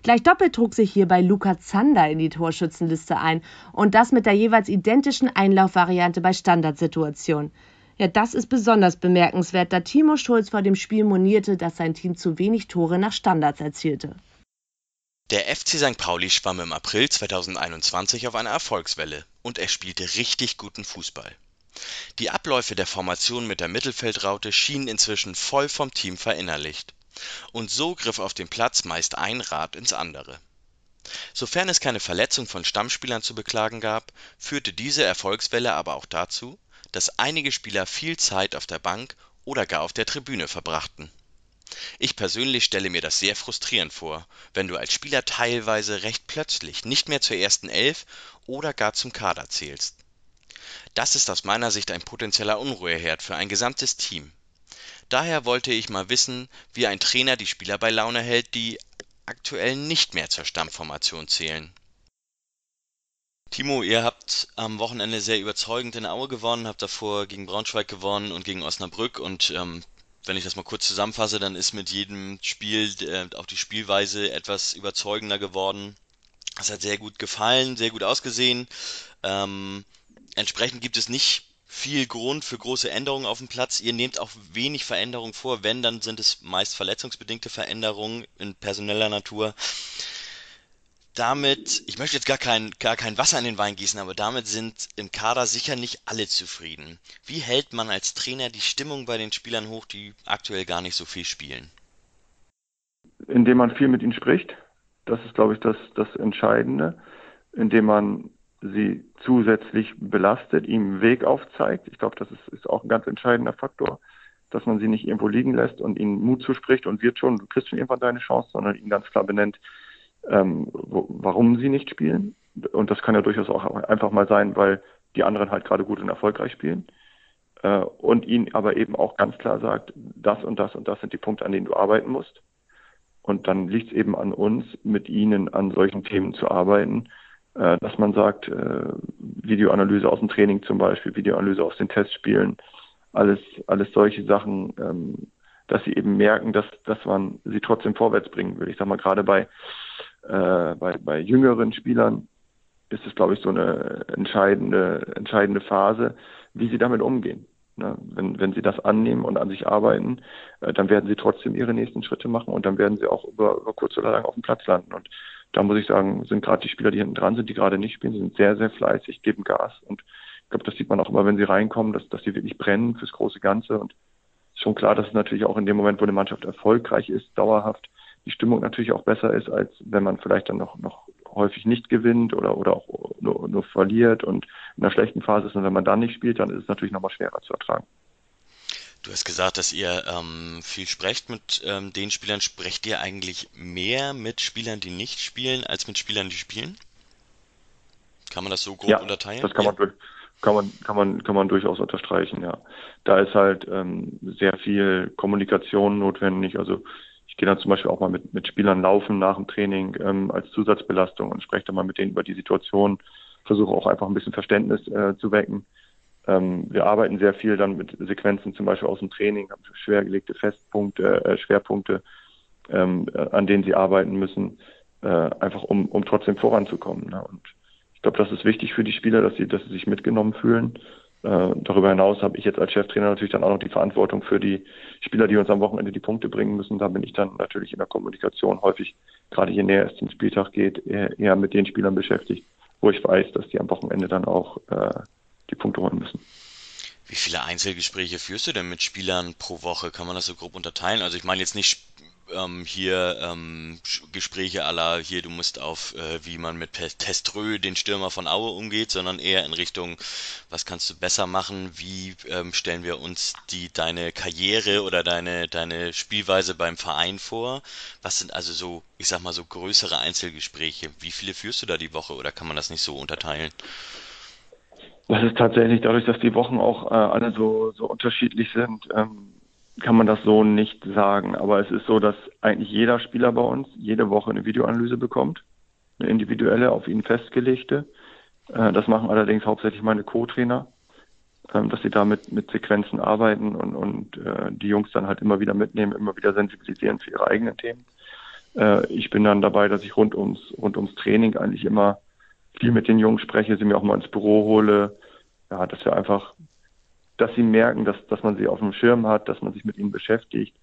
Gleich doppelt trug sich hierbei Luca Zander in die Torschützenliste ein und das mit der jeweils identischen Einlaufvariante bei Standardsituationen. Ja, das ist besonders bemerkenswert, da Timo Schulz vor dem Spiel monierte, dass sein Team zu wenig Tore nach Standards erzielte. Der FC St. Pauli schwamm im April 2021 auf einer Erfolgswelle und er spielte richtig guten Fußball. Die Abläufe der Formation mit der Mittelfeldraute schienen inzwischen voll vom Team verinnerlicht. Und so griff auf dem Platz meist ein Rad ins andere. Sofern es keine Verletzung von Stammspielern zu beklagen gab, führte diese Erfolgswelle aber auch dazu, dass einige Spieler viel Zeit auf der Bank oder gar auf der Tribüne verbrachten. Ich persönlich stelle mir das sehr frustrierend vor, wenn du als Spieler teilweise recht plötzlich nicht mehr zur ersten Elf oder gar zum Kader zählst. Das ist aus meiner Sicht ein potenzieller Unruheherd für ein gesamtes Team. Daher wollte ich mal wissen, wie ein Trainer die Spieler bei Laune hält, die aktuell nicht mehr zur Stammformation zählen. Timo, ihr habt am Wochenende sehr überzeugend in Aue gewonnen, habt davor gegen Braunschweig gewonnen und gegen Osnabrück und ähm, wenn ich das mal kurz zusammenfasse, dann ist mit jedem Spiel äh, auch die Spielweise etwas überzeugender geworden. Es hat sehr gut gefallen, sehr gut ausgesehen. Ähm, entsprechend gibt es nicht viel Grund für große Änderungen auf dem Platz. Ihr nehmt auch wenig Veränderungen vor. Wenn, dann sind es meist verletzungsbedingte Veränderungen in personeller Natur damit, ich möchte jetzt gar kein, gar kein Wasser in den Wein gießen, aber damit sind im Kader sicher nicht alle zufrieden. Wie hält man als Trainer die Stimmung bei den Spielern hoch, die aktuell gar nicht so viel spielen? Indem man viel mit ihnen spricht. Das ist, glaube ich, das, das Entscheidende. Indem man sie zusätzlich belastet, ihm einen Weg aufzeigt. Ich glaube, das ist, ist auch ein ganz entscheidender Faktor, dass man sie nicht irgendwo liegen lässt und ihnen Mut zuspricht und wird schon, du kriegst schon irgendwann deine Chance, sondern ihnen ganz klar benennt, ähm, wo, warum sie nicht spielen. Und das kann ja durchaus auch einfach mal sein, weil die anderen halt gerade gut und erfolgreich spielen. Äh, und ihnen aber eben auch ganz klar sagt, das und das und das sind die Punkte, an denen du arbeiten musst. Und dann liegt es eben an uns, mit ihnen an solchen Themen zu arbeiten, äh, dass man sagt, äh, Videoanalyse aus dem Training zum Beispiel, Videoanalyse aus den Testspielen, alles, alles solche Sachen, ähm, dass sie eben merken, dass, dass man sie trotzdem vorwärts bringen will. Ich sag mal, gerade bei äh, bei, bei jüngeren Spielern ist es, glaube ich, so eine entscheidende, entscheidende Phase, wie sie damit umgehen. Ne? Wenn, wenn sie das annehmen und an sich arbeiten, äh, dann werden sie trotzdem ihre nächsten Schritte machen und dann werden sie auch über, über kurz oder lang auf dem Platz landen. Und da muss ich sagen, sind gerade die Spieler, die hinten dran sind, die gerade nicht spielen, sind sehr, sehr fleißig, geben Gas. Und ich glaube, das sieht man auch immer, wenn sie reinkommen, dass, dass sie wirklich brennen fürs große Ganze. Und ist schon klar, dass es natürlich auch in dem Moment, wo eine Mannschaft erfolgreich ist, dauerhaft, die Stimmung natürlich auch besser ist, als wenn man vielleicht dann noch, noch häufig nicht gewinnt oder, oder auch nur, nur verliert und in einer schlechten Phase ist. Und wenn man dann nicht spielt, dann ist es natürlich nochmal schwerer zu ertragen. Du hast gesagt, dass ihr ähm, viel sprecht mit ähm, den Spielern. Sprecht ihr eigentlich mehr mit Spielern, die nicht spielen, als mit Spielern, die spielen? Kann man das so grob ja, unterteilen? Das kann ja. man durch, kann man, kann man, kann man durchaus unterstreichen, ja. Da ist halt ähm, sehr viel Kommunikation notwendig. Also ich gehe dann zum Beispiel auch mal mit, mit Spielern laufen nach dem Training ähm, als Zusatzbelastung und spreche dann mal mit denen über die Situation, versuche auch einfach ein bisschen Verständnis äh, zu wecken. Ähm, wir arbeiten sehr viel dann mit Sequenzen zum Beispiel aus dem Training, haben schwergelegte Festpunkte, äh, Schwerpunkte, ähm, äh, an denen sie arbeiten müssen, äh, einfach um, um trotzdem voranzukommen. Ne? Und ich glaube, das ist wichtig für die Spieler, dass sie, dass sie sich mitgenommen fühlen äh, darüber hinaus habe ich jetzt als Cheftrainer natürlich dann auch noch die Verantwortung für die Spieler, die uns am Wochenende die Punkte bringen müssen. Da bin ich dann natürlich in der Kommunikation häufig, gerade je näher es zum Spieltag geht, eher, eher mit den Spielern beschäftigt, wo ich weiß, dass die am Wochenende dann auch äh, die Punkte holen müssen. Wie viele Einzelgespräche führst du denn mit Spielern pro Woche? Kann man das so grob unterteilen? Also ich meine jetzt nicht ähm, hier ähm, Gespräche aller hier, du musst auf, äh, wie man mit Teströ, den Stürmer von Aue, umgeht, sondern eher in Richtung, was kannst du besser machen, wie ähm, stellen wir uns die deine Karriere oder deine, deine Spielweise beim Verein vor? Was sind also so, ich sag mal, so größere Einzelgespräche? Wie viele führst du da die Woche oder kann man das nicht so unterteilen? Das ist tatsächlich dadurch, dass die Wochen auch äh, alle so, so unterschiedlich sind, ähm, kann man das so nicht sagen. Aber es ist so, dass eigentlich jeder Spieler bei uns jede Woche eine Videoanalyse bekommt, eine individuelle, auf ihn festgelegte. Äh, das machen allerdings hauptsächlich meine Co-Trainer, ähm, dass sie da mit, mit Sequenzen arbeiten und, und äh, die Jungs dann halt immer wieder mitnehmen, immer wieder sensibilisieren für ihre eigenen Themen. Äh, ich bin dann dabei, dass ich rund ums, rund ums Training eigentlich immer viel mit den Jungs spreche, sie mir auch mal ins Büro hole. Ja, dass wir einfach, dass sie merken, dass, dass man sie auf dem Schirm hat, dass man sich mit ihnen beschäftigt.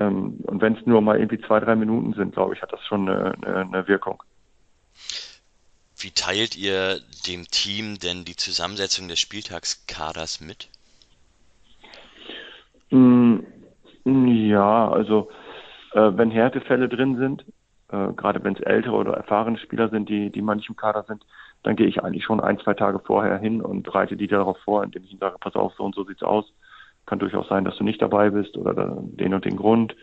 Ähm, und wenn es nur mal irgendwie zwei, drei Minuten sind, glaube ich, hat das schon eine, eine, eine Wirkung. Wie teilt ihr dem Team denn die Zusammensetzung des Spieltagskaders mit? Mm, ja, also äh, wenn Härtefälle drin sind, äh, gerade wenn es ältere oder erfahrene Spieler sind, die, die manchmal im Kader sind, dann gehe ich eigentlich schon ein, zwei Tage vorher hin und bereite die darauf vor, indem ich ihnen sage, pass auf, so und so sieht's aus. Kann durchaus sein, dass du nicht dabei bist oder den und den Grund.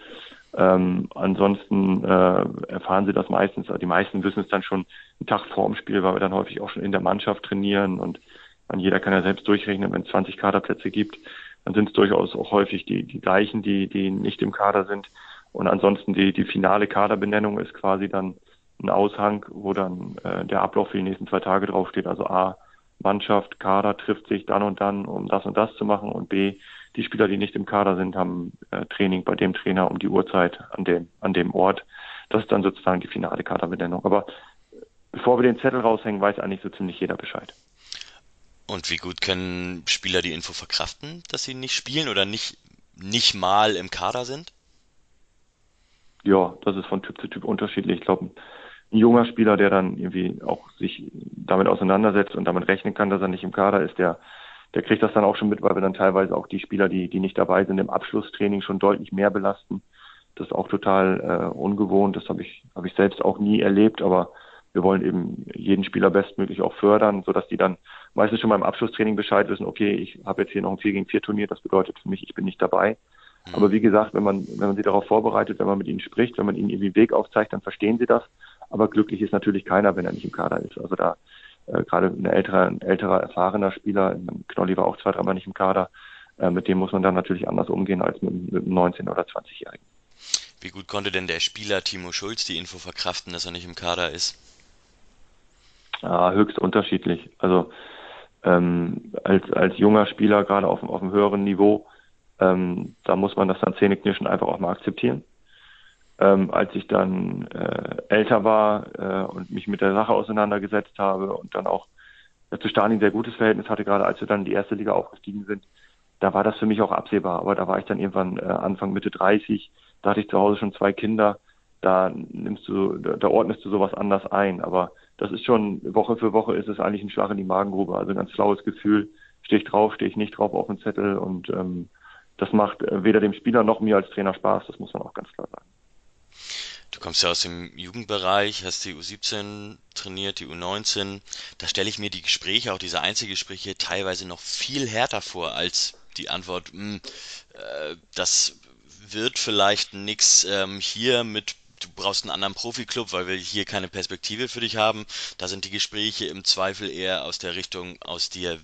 Ähm, ansonsten äh, erfahren sie das meistens, also die meisten wissen es dann schon einen Tag vor dem Spiel, weil wir dann häufig auch schon in der Mannschaft trainieren und man, jeder kann ja selbst durchrechnen, wenn es 20 Kaderplätze gibt, dann sind es durchaus auch häufig die, die gleichen, die, die nicht im Kader sind. Und ansonsten die, die finale Kaderbenennung ist quasi dann ein Aushang, wo dann äh, der Ablauf für die nächsten zwei Tage draufsteht. Also A, Mannschaft, Kader trifft sich dann und dann, um das und das zu machen. Und B, die Spieler, die nicht im Kader sind, haben äh, Training bei dem Trainer um die Uhrzeit an dem, an dem Ort. Das ist dann sozusagen die finale Kaderbenennung. Aber bevor wir den Zettel raushängen, weiß eigentlich so ziemlich jeder Bescheid. Und wie gut können Spieler die Info verkraften, dass sie nicht spielen oder nicht, nicht mal im Kader sind? Ja, das ist von Typ zu Typ unterschiedlich. Ich glaube, ein junger Spieler, der dann irgendwie auch sich damit auseinandersetzt und damit rechnen kann, dass er nicht im Kader ist, der, der kriegt das dann auch schon mit, weil wir dann teilweise auch die Spieler, die, die nicht dabei sind, im Abschlusstraining schon deutlich mehr belasten. Das ist auch total äh, ungewohnt. Das habe ich, habe ich selbst auch nie erlebt, aber wir wollen eben jeden Spieler bestmöglich auch fördern, sodass die dann meistens schon beim Abschlusstraining Bescheid wissen, okay, ich habe jetzt hier noch ein 4 gegen 4 Turnier, das bedeutet für mich, ich bin nicht dabei. Mhm. Aber wie gesagt, wenn man, wenn man sie darauf vorbereitet, wenn man mit ihnen spricht, wenn man ihnen irgendwie Weg aufzeigt, dann verstehen sie das. Aber glücklich ist natürlich keiner, wenn er nicht im Kader ist. Also da äh, gerade ein älterer, ein älterer, erfahrener Spieler, Knolli war auch zwei, dreimal nicht im Kader, äh, mit dem muss man dann natürlich anders umgehen als mit, mit einem 19- oder 20-Jährigen. Wie gut konnte denn der Spieler Timo Schulz die Info verkraften, dass er nicht im Kader ist? Ja, höchst unterschiedlich. Also ähm, als, als junger Spieler, gerade auf, auf einem höheren Niveau, ähm, da muss man das dann zähneknirschen einfach auch mal akzeptieren. Ähm, als ich dann äh, älter war äh, und mich mit der Sache auseinandergesetzt habe und dann auch äh, zu Stalin sehr gutes Verhältnis hatte, gerade als wir dann in die erste Liga aufgestiegen sind, da war das für mich auch absehbar. Aber da war ich dann irgendwann äh, Anfang Mitte 30, da hatte ich zu Hause schon zwei Kinder, da nimmst du, da, ordnest du sowas anders ein. Aber das ist schon, Woche für Woche ist es eigentlich ein Schlag in die Magengrube. Also ein ganz flaues Gefühl, stehe ich drauf, stehe ich nicht drauf auf dem Zettel und ähm, das macht äh, weder dem Spieler noch mir als Trainer Spaß, das muss man auch ganz klar sagen. Du kommst ja aus dem Jugendbereich, hast die U17 trainiert, die U19. Da stelle ich mir die Gespräche, auch diese Einzelgespräche, teilweise noch viel härter vor als die Antwort, mh, hm, äh, das wird vielleicht nichts ähm, hier mit du brauchst einen anderen Profiklub, weil wir hier keine Perspektive für dich haben. Da sind die Gespräche im Zweifel eher aus der Richtung, aus dir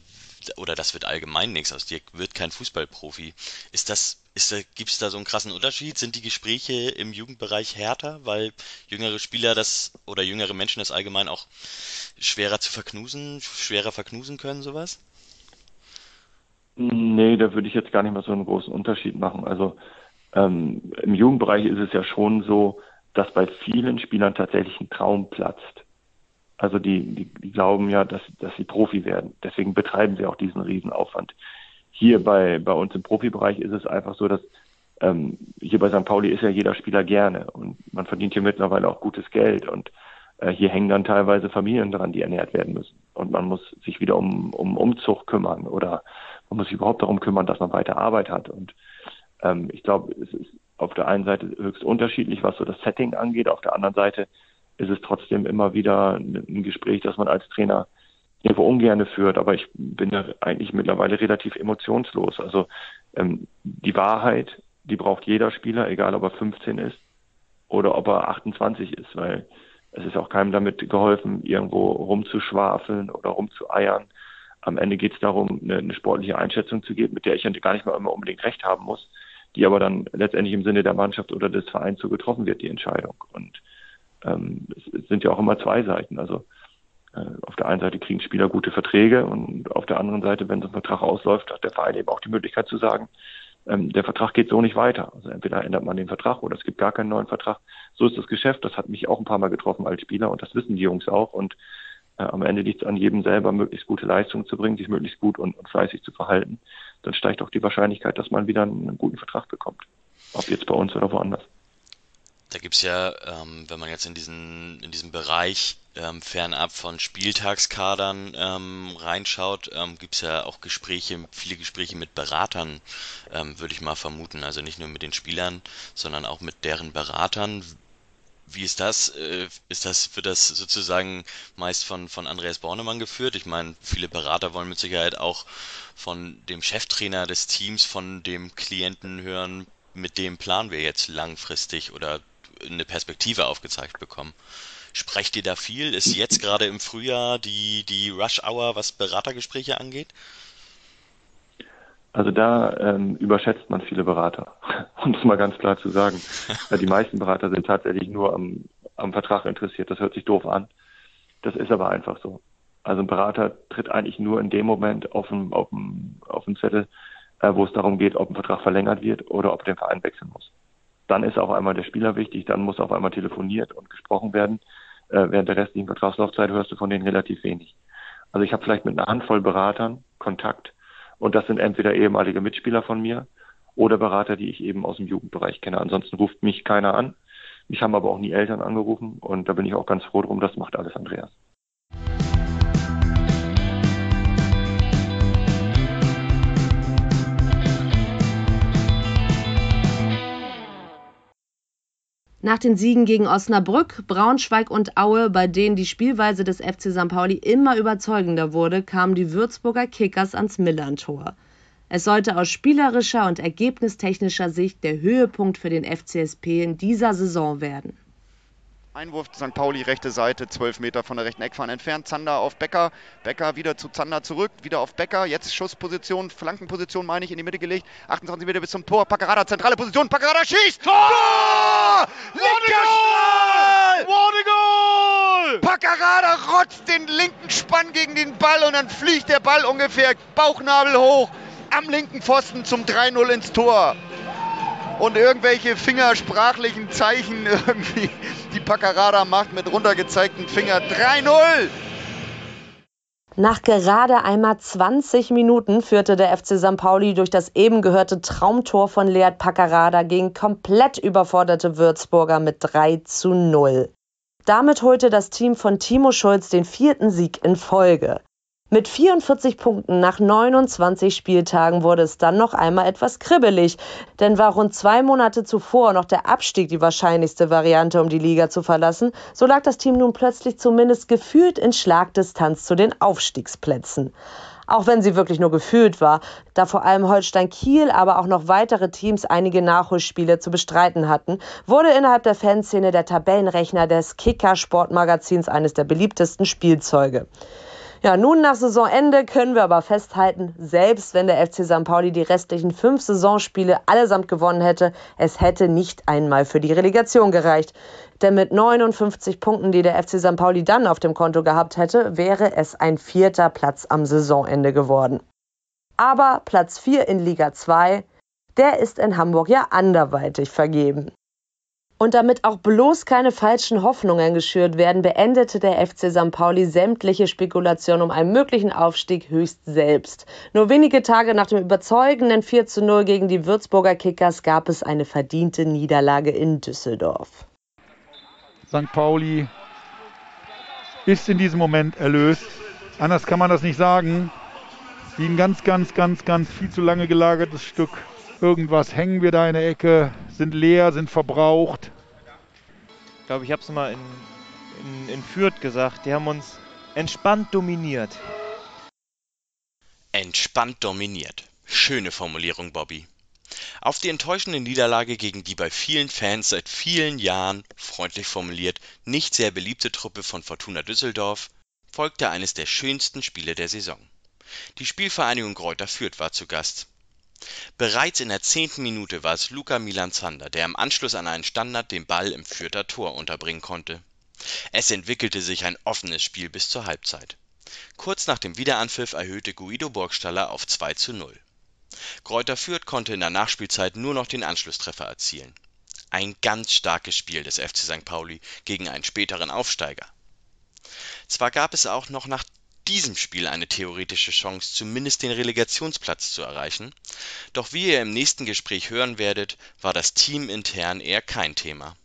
oder das wird allgemein nichts aus dir, wird kein Fußballprofi. Ist das, ist da, gibt es da so einen krassen Unterschied? Sind die Gespräche im Jugendbereich härter, weil jüngere Spieler das oder jüngere Menschen das allgemein auch schwerer zu verknusen, schwerer verknusen können, sowas? Nee, da würde ich jetzt gar nicht mal so einen großen Unterschied machen. Also ähm, im Jugendbereich ist es ja schon so, dass bei vielen Spielern tatsächlich ein Traum platzt. Also die, die, die glauben ja, dass, dass sie Profi werden. Deswegen betreiben sie auch diesen Riesenaufwand. Hier bei, bei uns im Profibereich ist es einfach so, dass ähm, hier bei St. Pauli ist ja jeder Spieler gerne und man verdient hier mittlerweile auch gutes Geld und äh, hier hängen dann teilweise Familien dran, die ernährt werden müssen. Und man muss sich wieder um, um Umzug kümmern oder man muss sich überhaupt darum kümmern, dass man weiter Arbeit hat. Und ähm, ich glaube, es ist auf der einen Seite höchst unterschiedlich, was so das Setting angeht. Auf der anderen Seite ist es trotzdem immer wieder ein Gespräch, das man als Trainer irgendwo ungerne führt. Aber ich bin ja eigentlich mittlerweile relativ emotionslos. Also ähm, die Wahrheit, die braucht jeder Spieler, egal ob er 15 ist oder ob er 28 ist, weil es ist auch keinem damit geholfen, irgendwo rumzuschwafeln oder rumzueiern. Am Ende geht es darum, eine, eine, sportliche Einschätzung zu geben, mit der ich gar nicht mal immer unbedingt recht haben muss, die aber dann letztendlich im Sinne der Mannschaft oder des Vereins so getroffen wird, die Entscheidung. Und ähm, es sind ja auch immer zwei Seiten. Also äh, auf der einen Seite kriegen Spieler gute Verträge und auf der anderen Seite, wenn so ein Vertrag ausläuft, hat der Verein eben auch die Möglichkeit zu sagen, ähm, der Vertrag geht so nicht weiter. Also entweder ändert man den Vertrag oder es gibt gar keinen neuen Vertrag. So ist das Geschäft. Das hat mich auch ein paar Mal getroffen als Spieler und das wissen die Jungs auch. Und äh, am Ende liegt es an jedem selber, möglichst gute Leistung zu bringen, sich möglichst gut und, und fleißig zu verhalten. Dann steigt auch die Wahrscheinlichkeit, dass man wieder einen, einen guten Vertrag bekommt. Ob jetzt bei uns oder woanders. Da gibt es ja, ähm, wenn man jetzt in diesen, in diesem Bereich ähm, fernab von Spieltagskadern ähm, reinschaut, ähm, gibt es ja auch Gespräche, viele Gespräche mit Beratern, ähm, würde ich mal vermuten. Also nicht nur mit den Spielern, sondern auch mit deren Beratern. Wie ist das? Äh, ist das, wird das sozusagen meist von, von Andreas Bornemann geführt? Ich meine, viele Berater wollen mit Sicherheit auch von dem Cheftrainer des Teams, von dem Klienten hören, mit dem planen wir jetzt langfristig oder eine Perspektive aufgezeigt bekommen. Sprecht ihr da viel? Ist jetzt gerade im Frühjahr die, die Rush Hour, was Beratergespräche angeht? Also da ähm, überschätzt man viele Berater, um es mal ganz klar zu sagen. die meisten Berater sind tatsächlich nur am, am Vertrag interessiert. Das hört sich doof an. Das ist aber einfach so. Also ein Berater tritt eigentlich nur in dem Moment auf den, auf den, auf den Zettel, äh, wo es darum geht, ob ein Vertrag verlängert wird oder ob der Verein wechseln muss. Dann ist auf einmal der Spieler wichtig, dann muss auf einmal telefoniert und gesprochen werden. Äh, während der restlichen Vertragslaufzeit hörst du von denen relativ wenig. Also ich habe vielleicht mit einer Handvoll Beratern Kontakt und das sind entweder ehemalige Mitspieler von mir oder Berater, die ich eben aus dem Jugendbereich kenne. Ansonsten ruft mich keiner an. Mich haben aber auch nie Eltern angerufen und da bin ich auch ganz froh drum. Das macht alles Andreas. Nach den Siegen gegen Osnabrück, Braunschweig und Aue, bei denen die Spielweise des FC St. Pauli immer überzeugender wurde, kamen die Würzburger Kickers ans Millern-Tor. Es sollte aus spielerischer und ergebnistechnischer Sicht der Höhepunkt für den FCSP in dieser Saison werden. Einwurf St. Pauli, rechte Seite, 12 Meter von der rechten Eckfahne entfernt. Zander auf Becker. Becker wieder zu Zander zurück, wieder auf Becker. Jetzt Schussposition, Flankenposition, meine ich, in die Mitte gelegt. 28 Meter bis zum Tor. Packerada, zentrale Position. Packerada schießt! Tor! Tor! Linker Goal! Packerada rotzt den linken Spann gegen den Ball und dann fliegt der Ball ungefähr Bauchnabel hoch am linken Pfosten zum 3-0 ins Tor und irgendwelche fingersprachlichen Zeichen irgendwie die Paccarada macht mit runtergezeigten Finger. 3-0! Nach gerade einmal 20 Minuten führte der FC St. Pauli durch das eben gehörte Traumtor von Lead Paccarada gegen komplett überforderte Würzburger mit 3 zu 0. Damit holte das Team von Timo Schulz den vierten Sieg in Folge. Mit 44 Punkten nach 29 Spieltagen wurde es dann noch einmal etwas kribbelig, denn war rund zwei Monate zuvor noch der Abstieg die wahrscheinlichste Variante, um die Liga zu verlassen, so lag das Team nun plötzlich zumindest gefühlt in Schlagdistanz zu den Aufstiegsplätzen. Auch wenn sie wirklich nur gefühlt war, da vor allem Holstein Kiel, aber auch noch weitere Teams einige Nachholspiele zu bestreiten hatten, wurde innerhalb der Fanszene der Tabellenrechner des Kicker Sportmagazins eines der beliebtesten Spielzeuge. Ja, nun nach Saisonende können wir aber festhalten, selbst wenn der FC St. Pauli die restlichen fünf Saisonspiele allesamt gewonnen hätte, es hätte nicht einmal für die Relegation gereicht. Denn mit 59 Punkten, die der FC St. Pauli dann auf dem Konto gehabt hätte, wäre es ein vierter Platz am Saisonende geworden. Aber Platz 4 in Liga 2, der ist in Hamburg ja anderweitig vergeben. Und damit auch bloß keine falschen Hoffnungen geschürt werden, beendete der FC St. Pauli sämtliche Spekulationen um einen möglichen Aufstieg höchst selbst. Nur wenige Tage nach dem überzeugenden 4 zu 0 gegen die Würzburger Kickers gab es eine verdiente Niederlage in Düsseldorf. St. Pauli ist in diesem Moment erlöst. Anders kann man das nicht sagen. Wie ein ganz, ganz, ganz, ganz viel zu lange gelagertes Stück irgendwas hängen wir da in der Ecke, sind leer, sind verbraucht. Ich glaube, ich habe es mal in, in, in Fürth gesagt. Die haben uns entspannt dominiert. Entspannt dominiert. Schöne Formulierung, Bobby. Auf die enttäuschende Niederlage gegen die bei vielen Fans seit vielen Jahren, freundlich formuliert, nicht sehr beliebte Truppe von Fortuna Düsseldorf folgte eines der schönsten Spiele der Saison. Die Spielvereinigung Greuther Fürth war zu Gast. Bereits in der zehnten Minute war es Luca Milan-Zander, der im Anschluss an einen Standard den Ball im Fürther Tor unterbringen konnte. Es entwickelte sich ein offenes Spiel bis zur Halbzeit. Kurz nach dem Wiederanpfiff erhöhte Guido Burgstaller auf 2 zu 0. Greuther Fürth konnte in der Nachspielzeit nur noch den Anschlusstreffer erzielen. Ein ganz starkes Spiel des FC St. Pauli gegen einen späteren Aufsteiger. Zwar gab es auch noch nach diesem Spiel eine theoretische Chance, zumindest den Relegationsplatz zu erreichen, doch wie ihr im nächsten Gespräch hören werdet, war das Team intern eher kein Thema.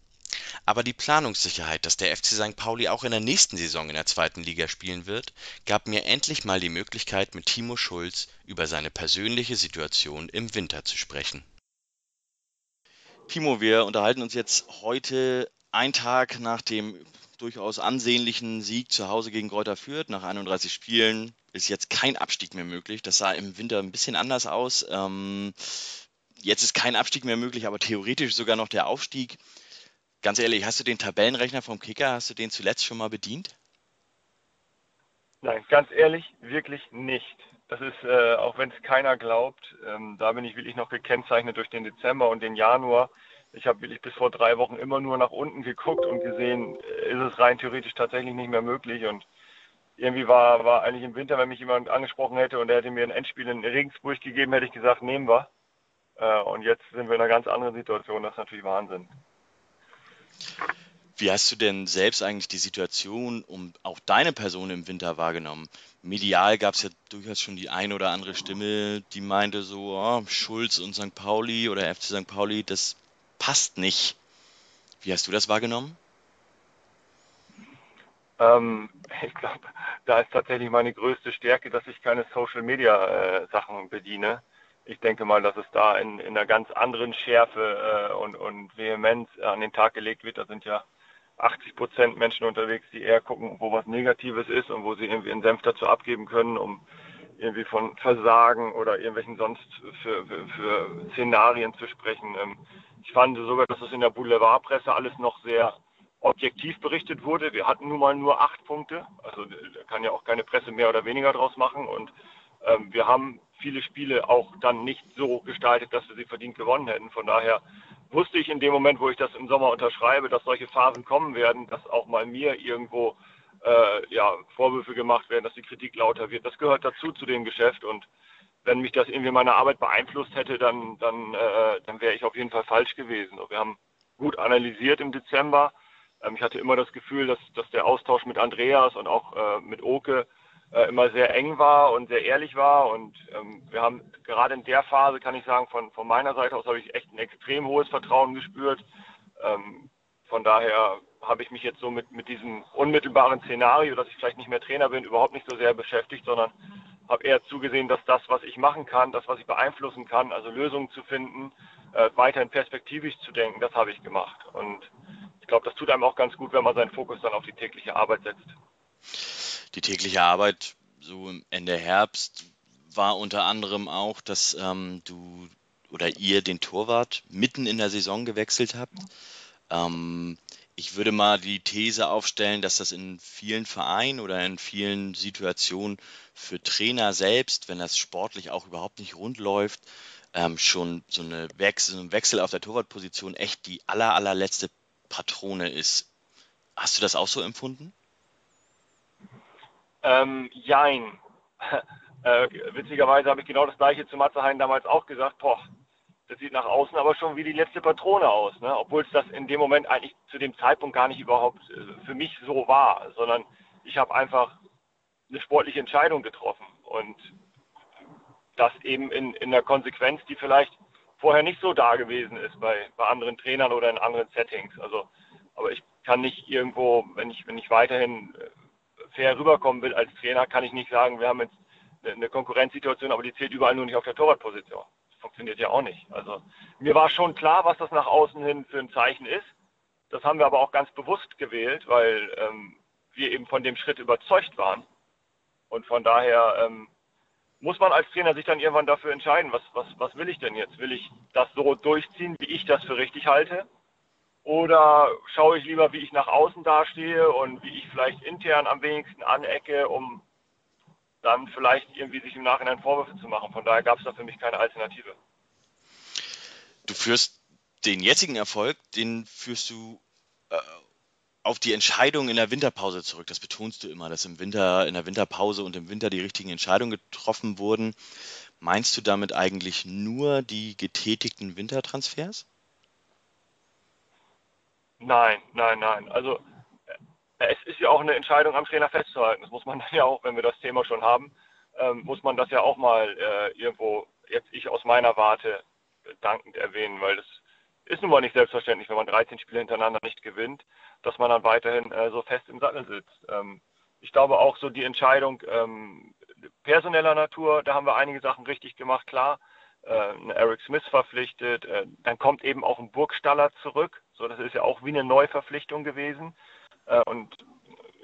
Aber die Planungssicherheit, dass der FC St. Pauli auch in der nächsten Saison in der zweiten Liga spielen wird, gab mir endlich mal die Möglichkeit, mit Timo Schulz über seine persönliche Situation im Winter zu sprechen. Timo, wir unterhalten uns jetzt heute einen Tag nach dem durchaus ansehnlichen Sieg zu Hause gegen Greuther Fürth. Nach 31 Spielen ist jetzt kein Abstieg mehr möglich. Das sah im Winter ein bisschen anders aus. Ähm, jetzt ist kein Abstieg mehr möglich, aber theoretisch sogar noch der Aufstieg. Ganz ehrlich, hast du den Tabellenrechner vom Kicker, hast du den zuletzt schon mal bedient? Nein, ganz ehrlich, wirklich nicht. Das ist, äh, auch wenn es keiner glaubt, ähm, da bin ich wirklich noch gekennzeichnet durch den Dezember und den Januar. Ich habe wirklich bis vor drei Wochen immer nur nach unten geguckt und gesehen, äh, ist es rein theoretisch tatsächlich nicht mehr möglich. Und irgendwie war, war eigentlich im Winter, wenn mich jemand angesprochen hätte und er hätte mir ein Endspiel in Regensburg gegeben, hätte ich gesagt, nehmen wir. Äh, und jetzt sind wir in einer ganz anderen Situation. Das ist natürlich Wahnsinn. Wie hast du denn selbst eigentlich die Situation um auch deine Person im Winter wahrgenommen? Medial gab es ja durchaus schon die eine oder andere Stimme, die meinte so, oh, Schulz und St. Pauli oder FC St. Pauli, das passt nicht. Wie hast du das wahrgenommen? Ähm, ich glaube, da ist tatsächlich meine größte Stärke, dass ich keine Social Media äh, Sachen bediene ich denke mal, dass es da in, in einer ganz anderen Schärfe äh, und, und Vehemenz an den Tag gelegt wird. Da sind ja 80 Prozent Menschen unterwegs, die eher gucken, wo was Negatives ist und wo sie irgendwie einen Senf dazu abgeben können, um irgendwie von Versagen oder irgendwelchen sonst für, für, für Szenarien zu sprechen. Ähm, ich fand sogar, dass es in der Boulevardpresse alles noch sehr objektiv berichtet wurde. Wir hatten nun mal nur acht Punkte, also da kann ja auch keine Presse mehr oder weniger draus machen und ähm, wir haben viele Spiele auch dann nicht so gestaltet, dass wir sie verdient gewonnen hätten. Von daher wusste ich in dem Moment, wo ich das im Sommer unterschreibe, dass solche Phasen kommen werden, dass auch mal mir irgendwo äh, ja, Vorwürfe gemacht werden, dass die Kritik lauter wird. Das gehört dazu zu dem Geschäft und wenn mich das irgendwie meine Arbeit beeinflusst hätte, dann, dann, äh, dann wäre ich auf jeden Fall falsch gewesen. Wir haben gut analysiert im Dezember. Ähm, ich hatte immer das Gefühl, dass, dass der Austausch mit Andreas und auch äh, mit Oke äh, immer sehr eng war und sehr ehrlich war. Und ähm, wir haben gerade in der Phase, kann ich sagen, von, von meiner Seite aus habe ich echt ein extrem hohes Vertrauen gespürt. Ähm, von daher habe ich mich jetzt so mit, mit diesem unmittelbaren Szenario, dass ich vielleicht nicht mehr Trainer bin, überhaupt nicht so sehr beschäftigt, sondern habe eher zugesehen, dass das, was ich machen kann, das, was ich beeinflussen kann, also Lösungen zu finden, äh, weiterhin perspektivisch zu denken, das habe ich gemacht. Und ich glaube, das tut einem auch ganz gut, wenn man seinen Fokus dann auf die tägliche Arbeit setzt die tägliche Arbeit so Ende Herbst war unter anderem auch, dass ähm, du oder ihr den Torwart mitten in der Saison gewechselt habt. Ähm, ich würde mal die These aufstellen, dass das in vielen Vereinen oder in vielen Situationen für Trainer selbst, wenn das sportlich auch überhaupt nicht rund läuft, ähm, schon so eine Wechsel, ein Wechsel auf der Torwartposition echt die aller, allerletzte Patrone ist. Hast du das auch so empfunden? Ähm, jein. äh, witzigerweise habe ich genau das gleiche zu Matzehain damals auch gesagt. Boah, das sieht nach außen aber schon wie die letzte Patrone aus, ne? obwohl es das in dem Moment eigentlich zu dem Zeitpunkt gar nicht überhaupt äh, für mich so war, sondern ich habe einfach eine sportliche Entscheidung getroffen und das eben in, in einer Konsequenz, die vielleicht vorher nicht so da gewesen ist bei, bei anderen Trainern oder in anderen Settings. Also, aber ich kann nicht irgendwo, wenn ich, wenn ich weiterhin äh, fair rüberkommen will als Trainer, kann ich nicht sagen, wir haben jetzt eine Konkurrenzsituation, aber die zählt überall nur nicht auf der Torwartposition. Funktioniert ja auch nicht. Also mir war schon klar, was das nach außen hin für ein Zeichen ist. Das haben wir aber auch ganz bewusst gewählt, weil ähm, wir eben von dem Schritt überzeugt waren. Und von daher ähm, muss man als Trainer sich dann irgendwann dafür entscheiden, was, was, was will ich denn jetzt? Will ich das so durchziehen, wie ich das für richtig halte? Oder schaue ich lieber, wie ich nach außen dastehe und wie ich vielleicht intern am wenigsten anecke, um dann vielleicht irgendwie sich im Nachhinein Vorwürfe zu machen. Von daher gab es da für mich keine Alternative. Du führst den jetzigen Erfolg, den führst du äh, auf die Entscheidung in der Winterpause zurück. Das betonst du immer, dass im Winter, in der Winterpause und im Winter die richtigen Entscheidungen getroffen wurden. Meinst du damit eigentlich nur die getätigten Wintertransfers? Nein, nein, nein. Also es ist ja auch eine Entscheidung am Trainer festzuhalten. Das muss man dann ja auch, wenn wir das Thema schon haben, ähm, muss man das ja auch mal äh, irgendwo, jetzt ich aus meiner Warte, dankend erwähnen, weil das ist nun mal nicht selbstverständlich, wenn man 13 Spiele hintereinander nicht gewinnt, dass man dann weiterhin äh, so fest im Sattel sitzt. Ähm, ich glaube auch so die Entscheidung ähm, personeller Natur, da haben wir einige Sachen richtig gemacht, klar. Äh, Eric Smith verpflichtet, äh, dann kommt eben auch ein Burgstaller zurück, so das ist ja auch wie eine Neuverpflichtung gewesen. Äh, und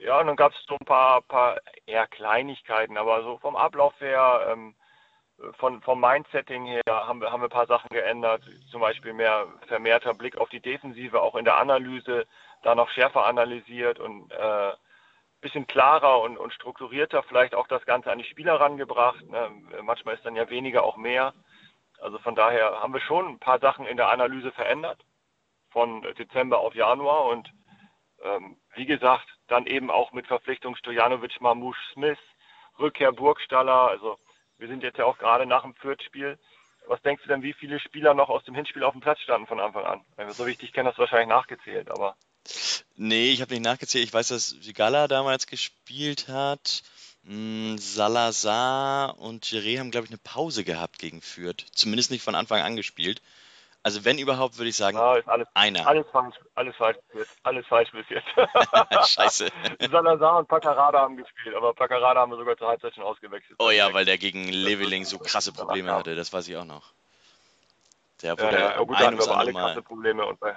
ja, und dann gab es so ein paar, paar eher Kleinigkeiten, aber so vom Ablauf her, ähm, von, vom Mindsetting her haben wir, haben wir ein paar Sachen geändert, zum Beispiel mehr vermehrter Blick auf die Defensive, auch in der Analyse, da noch schärfer analysiert und äh, bisschen klarer und, und strukturierter vielleicht auch das Ganze an die Spieler rangebracht. Ne? Manchmal ist dann ja weniger auch mehr. Also von daher haben wir schon ein paar Sachen in der Analyse verändert, von Dezember auf Januar und ähm, wie gesagt, dann eben auch mit Verpflichtung Stojanovic, Mamouche, Smith, Rückkehr Burgstaller. Also wir sind jetzt ja auch gerade nach dem Fürth-Spiel. Was denkst du denn, wie viele Spieler noch aus dem Hinspiel auf dem Platz standen von Anfang an? Wenn wir so wichtig kennen, hast du wahrscheinlich nachgezählt, aber. Nee, ich habe nicht nachgezählt. Ich weiß, dass Vigala damals gespielt hat. Hm, Salazar und Giré haben, glaube ich, eine Pause gehabt gegen Fürth. Zumindest nicht von Anfang an gespielt. Also wenn überhaupt, würde ich sagen, ja, alles, einer. Alles falsch, alles falsch bis jetzt. Alles falsch bis jetzt. Scheiße. Salazar und Paccarada haben gespielt, aber Paccarada haben wir sogar zur Halbzeit schon ausgewechselt. Oh ja, weil der gegen Leveling so krasse Probleme hatte, das weiß ich auch noch. Der wurde ja, ja, gut, wir aber alle krasse Probleme und bei,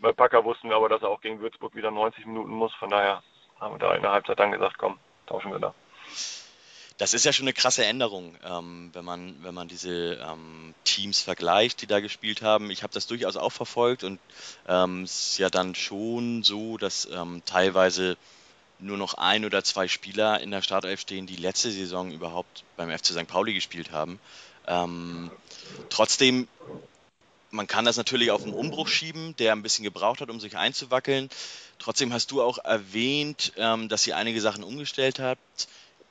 bei Packer wussten wir aber, dass er auch gegen Würzburg wieder 90 Minuten muss, von daher haben wir da in der Halbzeit dann gesagt, komm, tauschen wir da. Das ist ja schon eine krasse Änderung, ähm, wenn, man, wenn man diese ähm, Teams vergleicht, die da gespielt haben. Ich habe das durchaus auch verfolgt und ähm, es ist ja dann schon so, dass ähm, teilweise nur noch ein oder zwei Spieler in der Startelf stehen, die letzte Saison überhaupt beim FC St. Pauli gespielt haben. Ähm, trotzdem, man kann das natürlich auf einen Umbruch schieben, der ein bisschen gebraucht hat, um sich einzuwackeln. Trotzdem hast du auch erwähnt, ähm, dass ihr einige Sachen umgestellt habt.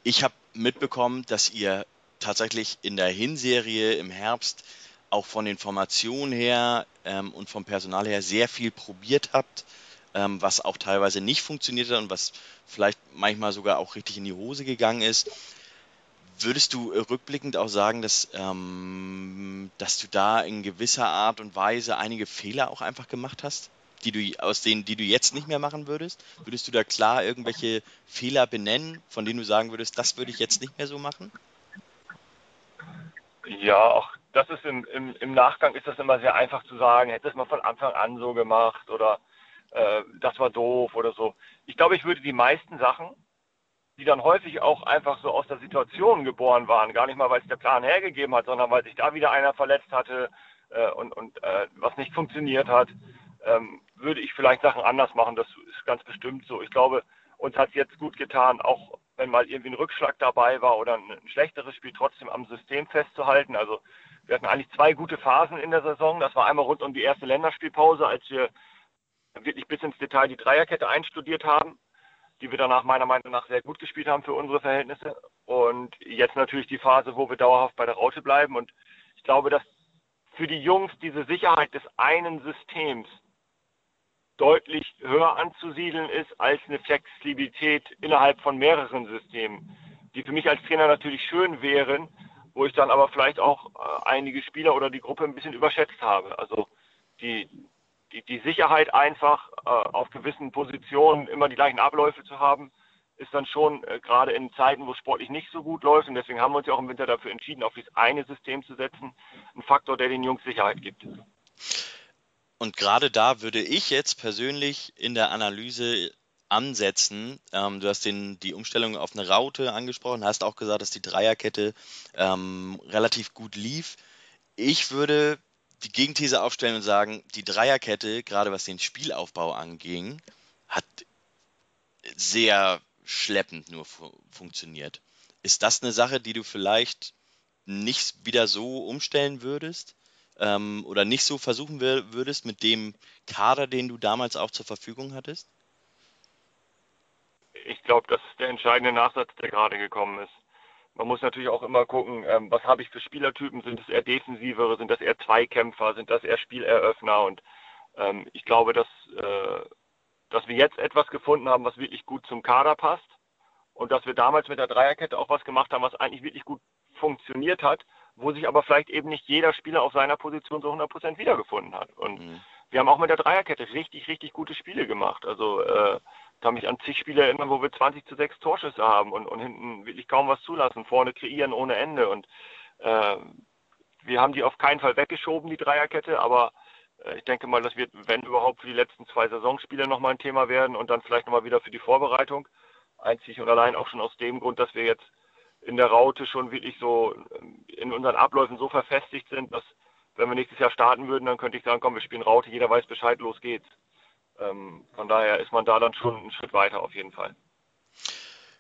Ich habe mitbekommen, dass ihr tatsächlich in der Hinserie im Herbst auch von den Formationen her ähm, und vom Personal her sehr viel probiert habt, ähm, was auch teilweise nicht funktioniert hat und was vielleicht manchmal sogar auch richtig in die Hose gegangen ist. Würdest du rückblickend auch sagen, dass, ähm, dass du da in gewisser Art und Weise einige Fehler auch einfach gemacht hast? Die du aus denen, die du jetzt nicht mehr machen würdest? Würdest du da klar irgendwelche Fehler benennen, von denen du sagen würdest, das würde ich jetzt nicht mehr so machen? Ja, auch das ist im, im, im Nachgang ist das immer sehr einfach zu sagen, hätte es mal von Anfang an so gemacht oder äh, das war doof oder so. Ich glaube, ich würde die meisten Sachen, die dann häufig auch einfach so aus der Situation geboren waren, gar nicht mal, weil es der Plan hergegeben hat, sondern weil sich da wieder einer verletzt hatte äh, und, und äh, was nicht funktioniert hat, ähm, würde ich vielleicht Sachen anders machen. Das ist ganz bestimmt so. Ich glaube, uns hat es jetzt gut getan, auch wenn mal irgendwie ein Rückschlag dabei war oder ein, schlechteres Spiel, trotzdem am System festzuhalten. Also wir hatten eigentlich zwei gute Phasen in der Saison. Das war einmal rund um die erste Länderspielpause, als wir wirklich bis ins Detail die Dreierkette einstudiert haben, die wir danach meiner Meinung nach sehr gut gespielt haben für unsere Verhältnisse. Und jetzt natürlich die Phase, wo wir dauerhaft bei der Raute bleiben. Und ich glaube, dass für die Jungs diese Sicherheit des einen Systems deutlich höher anzusiedeln ist als eine Flexibilität innerhalb von mehreren Systemen, die für mich als Trainer natürlich schön wären, wo ich dann aber vielleicht auch äh, einige Spieler oder die Gruppe ein bisschen überschätzt habe. Also die, die, die Sicherheit einfach äh, auf gewissen Positionen immer die gleichen Abläufe zu haben, ist dann schon äh, gerade in Zeiten, wo es sportlich nicht so gut läuft, und deswegen haben wir uns ja auch im Winter dafür entschieden, auf dieses eine System zu setzen, ein Faktor, der den Jungs Sicherheit gibt. Und gerade da würde ich jetzt persönlich in der Analyse ansetzen. Ähm, du hast den, die Umstellung auf eine Raute angesprochen, hast auch gesagt, dass die Dreierkette ähm, relativ gut lief. Ich würde die Gegenthese aufstellen und sagen, die Dreierkette, gerade was den Spielaufbau anging, hat sehr schleppend nur fu funktioniert. Ist das eine Sache, die du vielleicht nicht wieder so umstellen würdest? Ähm, oder nicht so versuchen würdest mit dem Kader, den du damals auch zur Verfügung hattest? ich glaube, das ist der entscheidende Nachsatz, der gerade gekommen ist. Man muss natürlich auch immer gucken, ähm, was habe ich für Spielertypen? Sind es eher defensivere, sind das eher Zweikämpfer, sind das eher Spieleröffner? Und ähm, ich glaube, dass, äh, dass wir jetzt etwas gefunden haben, was wirklich gut zum Kader passt und dass wir damals mit der Dreierkette auch was gemacht haben, was eigentlich wirklich gut funktioniert hat, wo sich aber vielleicht eben nicht jeder Spieler auf seiner Position so 100% wiedergefunden hat. Und mhm. wir haben auch mit der Dreierkette richtig, richtig gute Spiele gemacht. Also äh, kann mich an zig Spiele erinnern, wo wir 20 zu 6 Torschüsse haben und, und hinten wirklich kaum was zulassen, vorne kreieren ohne Ende. Und äh, wir haben die auf keinen Fall weggeschoben, die Dreierkette, aber äh, ich denke mal, das wird, wenn überhaupt, für die letzten zwei Saisonspiele nochmal ein Thema werden und dann vielleicht nochmal wieder für die Vorbereitung. Einzig und allein auch schon aus dem Grund, dass wir jetzt in der Raute schon wirklich so ähm, in unseren Abläufen so verfestigt sind, dass wenn wir nächstes Jahr starten würden, dann könnte ich sagen, komm, wir spielen Raute, jeder weiß Bescheid, los geht's. Ähm, von daher ist man da dann schon einen Schritt weiter auf jeden Fall.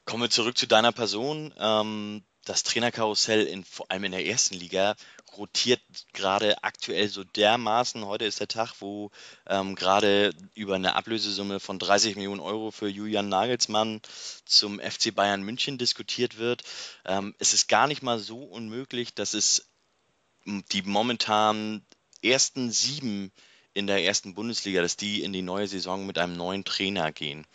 Kommen wir zurück zu deiner Person. Ähm, das Trainerkarussell in, vor allem in der ersten Liga rotiert gerade aktuell so dermaßen. Heute ist der Tag, wo ähm, gerade über eine Ablösesumme von 30 Millionen Euro für Julian Nagelsmann zum FC Bayern München diskutiert wird. Ähm, es ist gar nicht mal so unmöglich, dass es die momentan ersten sieben in der ersten Bundesliga, dass die in die neue Saison mit einem neuen Trainer gehen.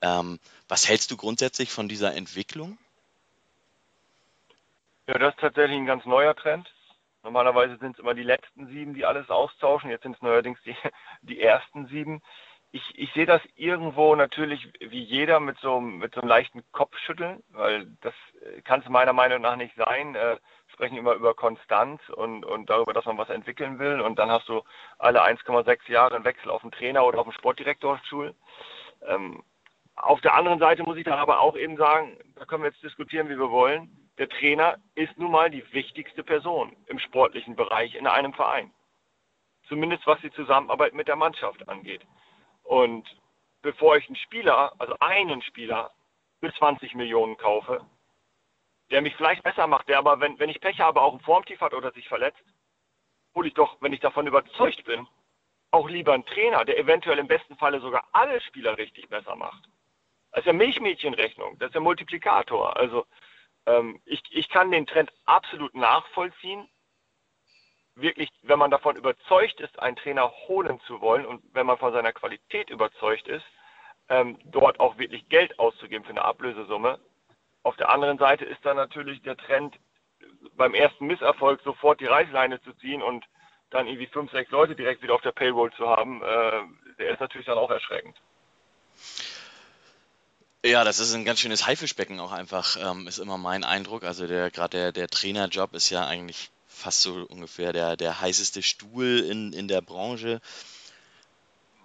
Ähm, was hältst du grundsätzlich von dieser Entwicklung? Ja, das ist tatsächlich ein ganz neuer Trend. Normalerweise sind es immer die letzten sieben, die alles austauschen. Jetzt sind es neuerdings die, die ersten sieben. Ich, ich sehe das irgendwo natürlich wie jeder mit so, mit so einem leichten Kopfschütteln, weil das kann es meiner Meinung nach nicht sein. Äh, sprechen immer über Konstanz und, und darüber, dass man was entwickeln will. Und dann hast du alle 1,6 Jahre einen Wechsel auf den Trainer oder auf den Sportdirektorstuhl. Ähm, auf der anderen Seite muss ich da aber auch eben sagen, da können wir jetzt diskutieren, wie wir wollen der Trainer ist nun mal die wichtigste Person im sportlichen Bereich in einem Verein. Zumindest was die Zusammenarbeit mit der Mannschaft angeht. Und bevor ich einen Spieler, also einen Spieler für 20 Millionen kaufe, der mich vielleicht besser macht, der aber, wenn, wenn ich Pech habe, auch ein Formtief hat oder sich verletzt, hole ich doch, wenn ich davon überzeugt bin, auch lieber einen Trainer, der eventuell im besten Falle sogar alle Spieler richtig besser macht. Das ist ja Milchmädchenrechnung, das ist der Multiplikator. Also ähm, ich, ich kann den Trend absolut nachvollziehen. Wirklich, wenn man davon überzeugt ist, einen Trainer holen zu wollen und wenn man von seiner Qualität überzeugt ist, ähm, dort auch wirklich Geld auszugeben für eine Ablösesumme. Auf der anderen Seite ist dann natürlich der Trend, beim ersten Misserfolg sofort die Reißleine zu ziehen und dann irgendwie fünf, sechs Leute direkt wieder auf der Payroll zu haben, äh, der ist natürlich dann auch erschreckend. Ja, das ist ein ganz schönes Haifischbecken auch einfach, ähm, ist immer mein Eindruck. Also der gerade der, der Trainerjob ist ja eigentlich fast so ungefähr der, der heißeste Stuhl in, in der Branche.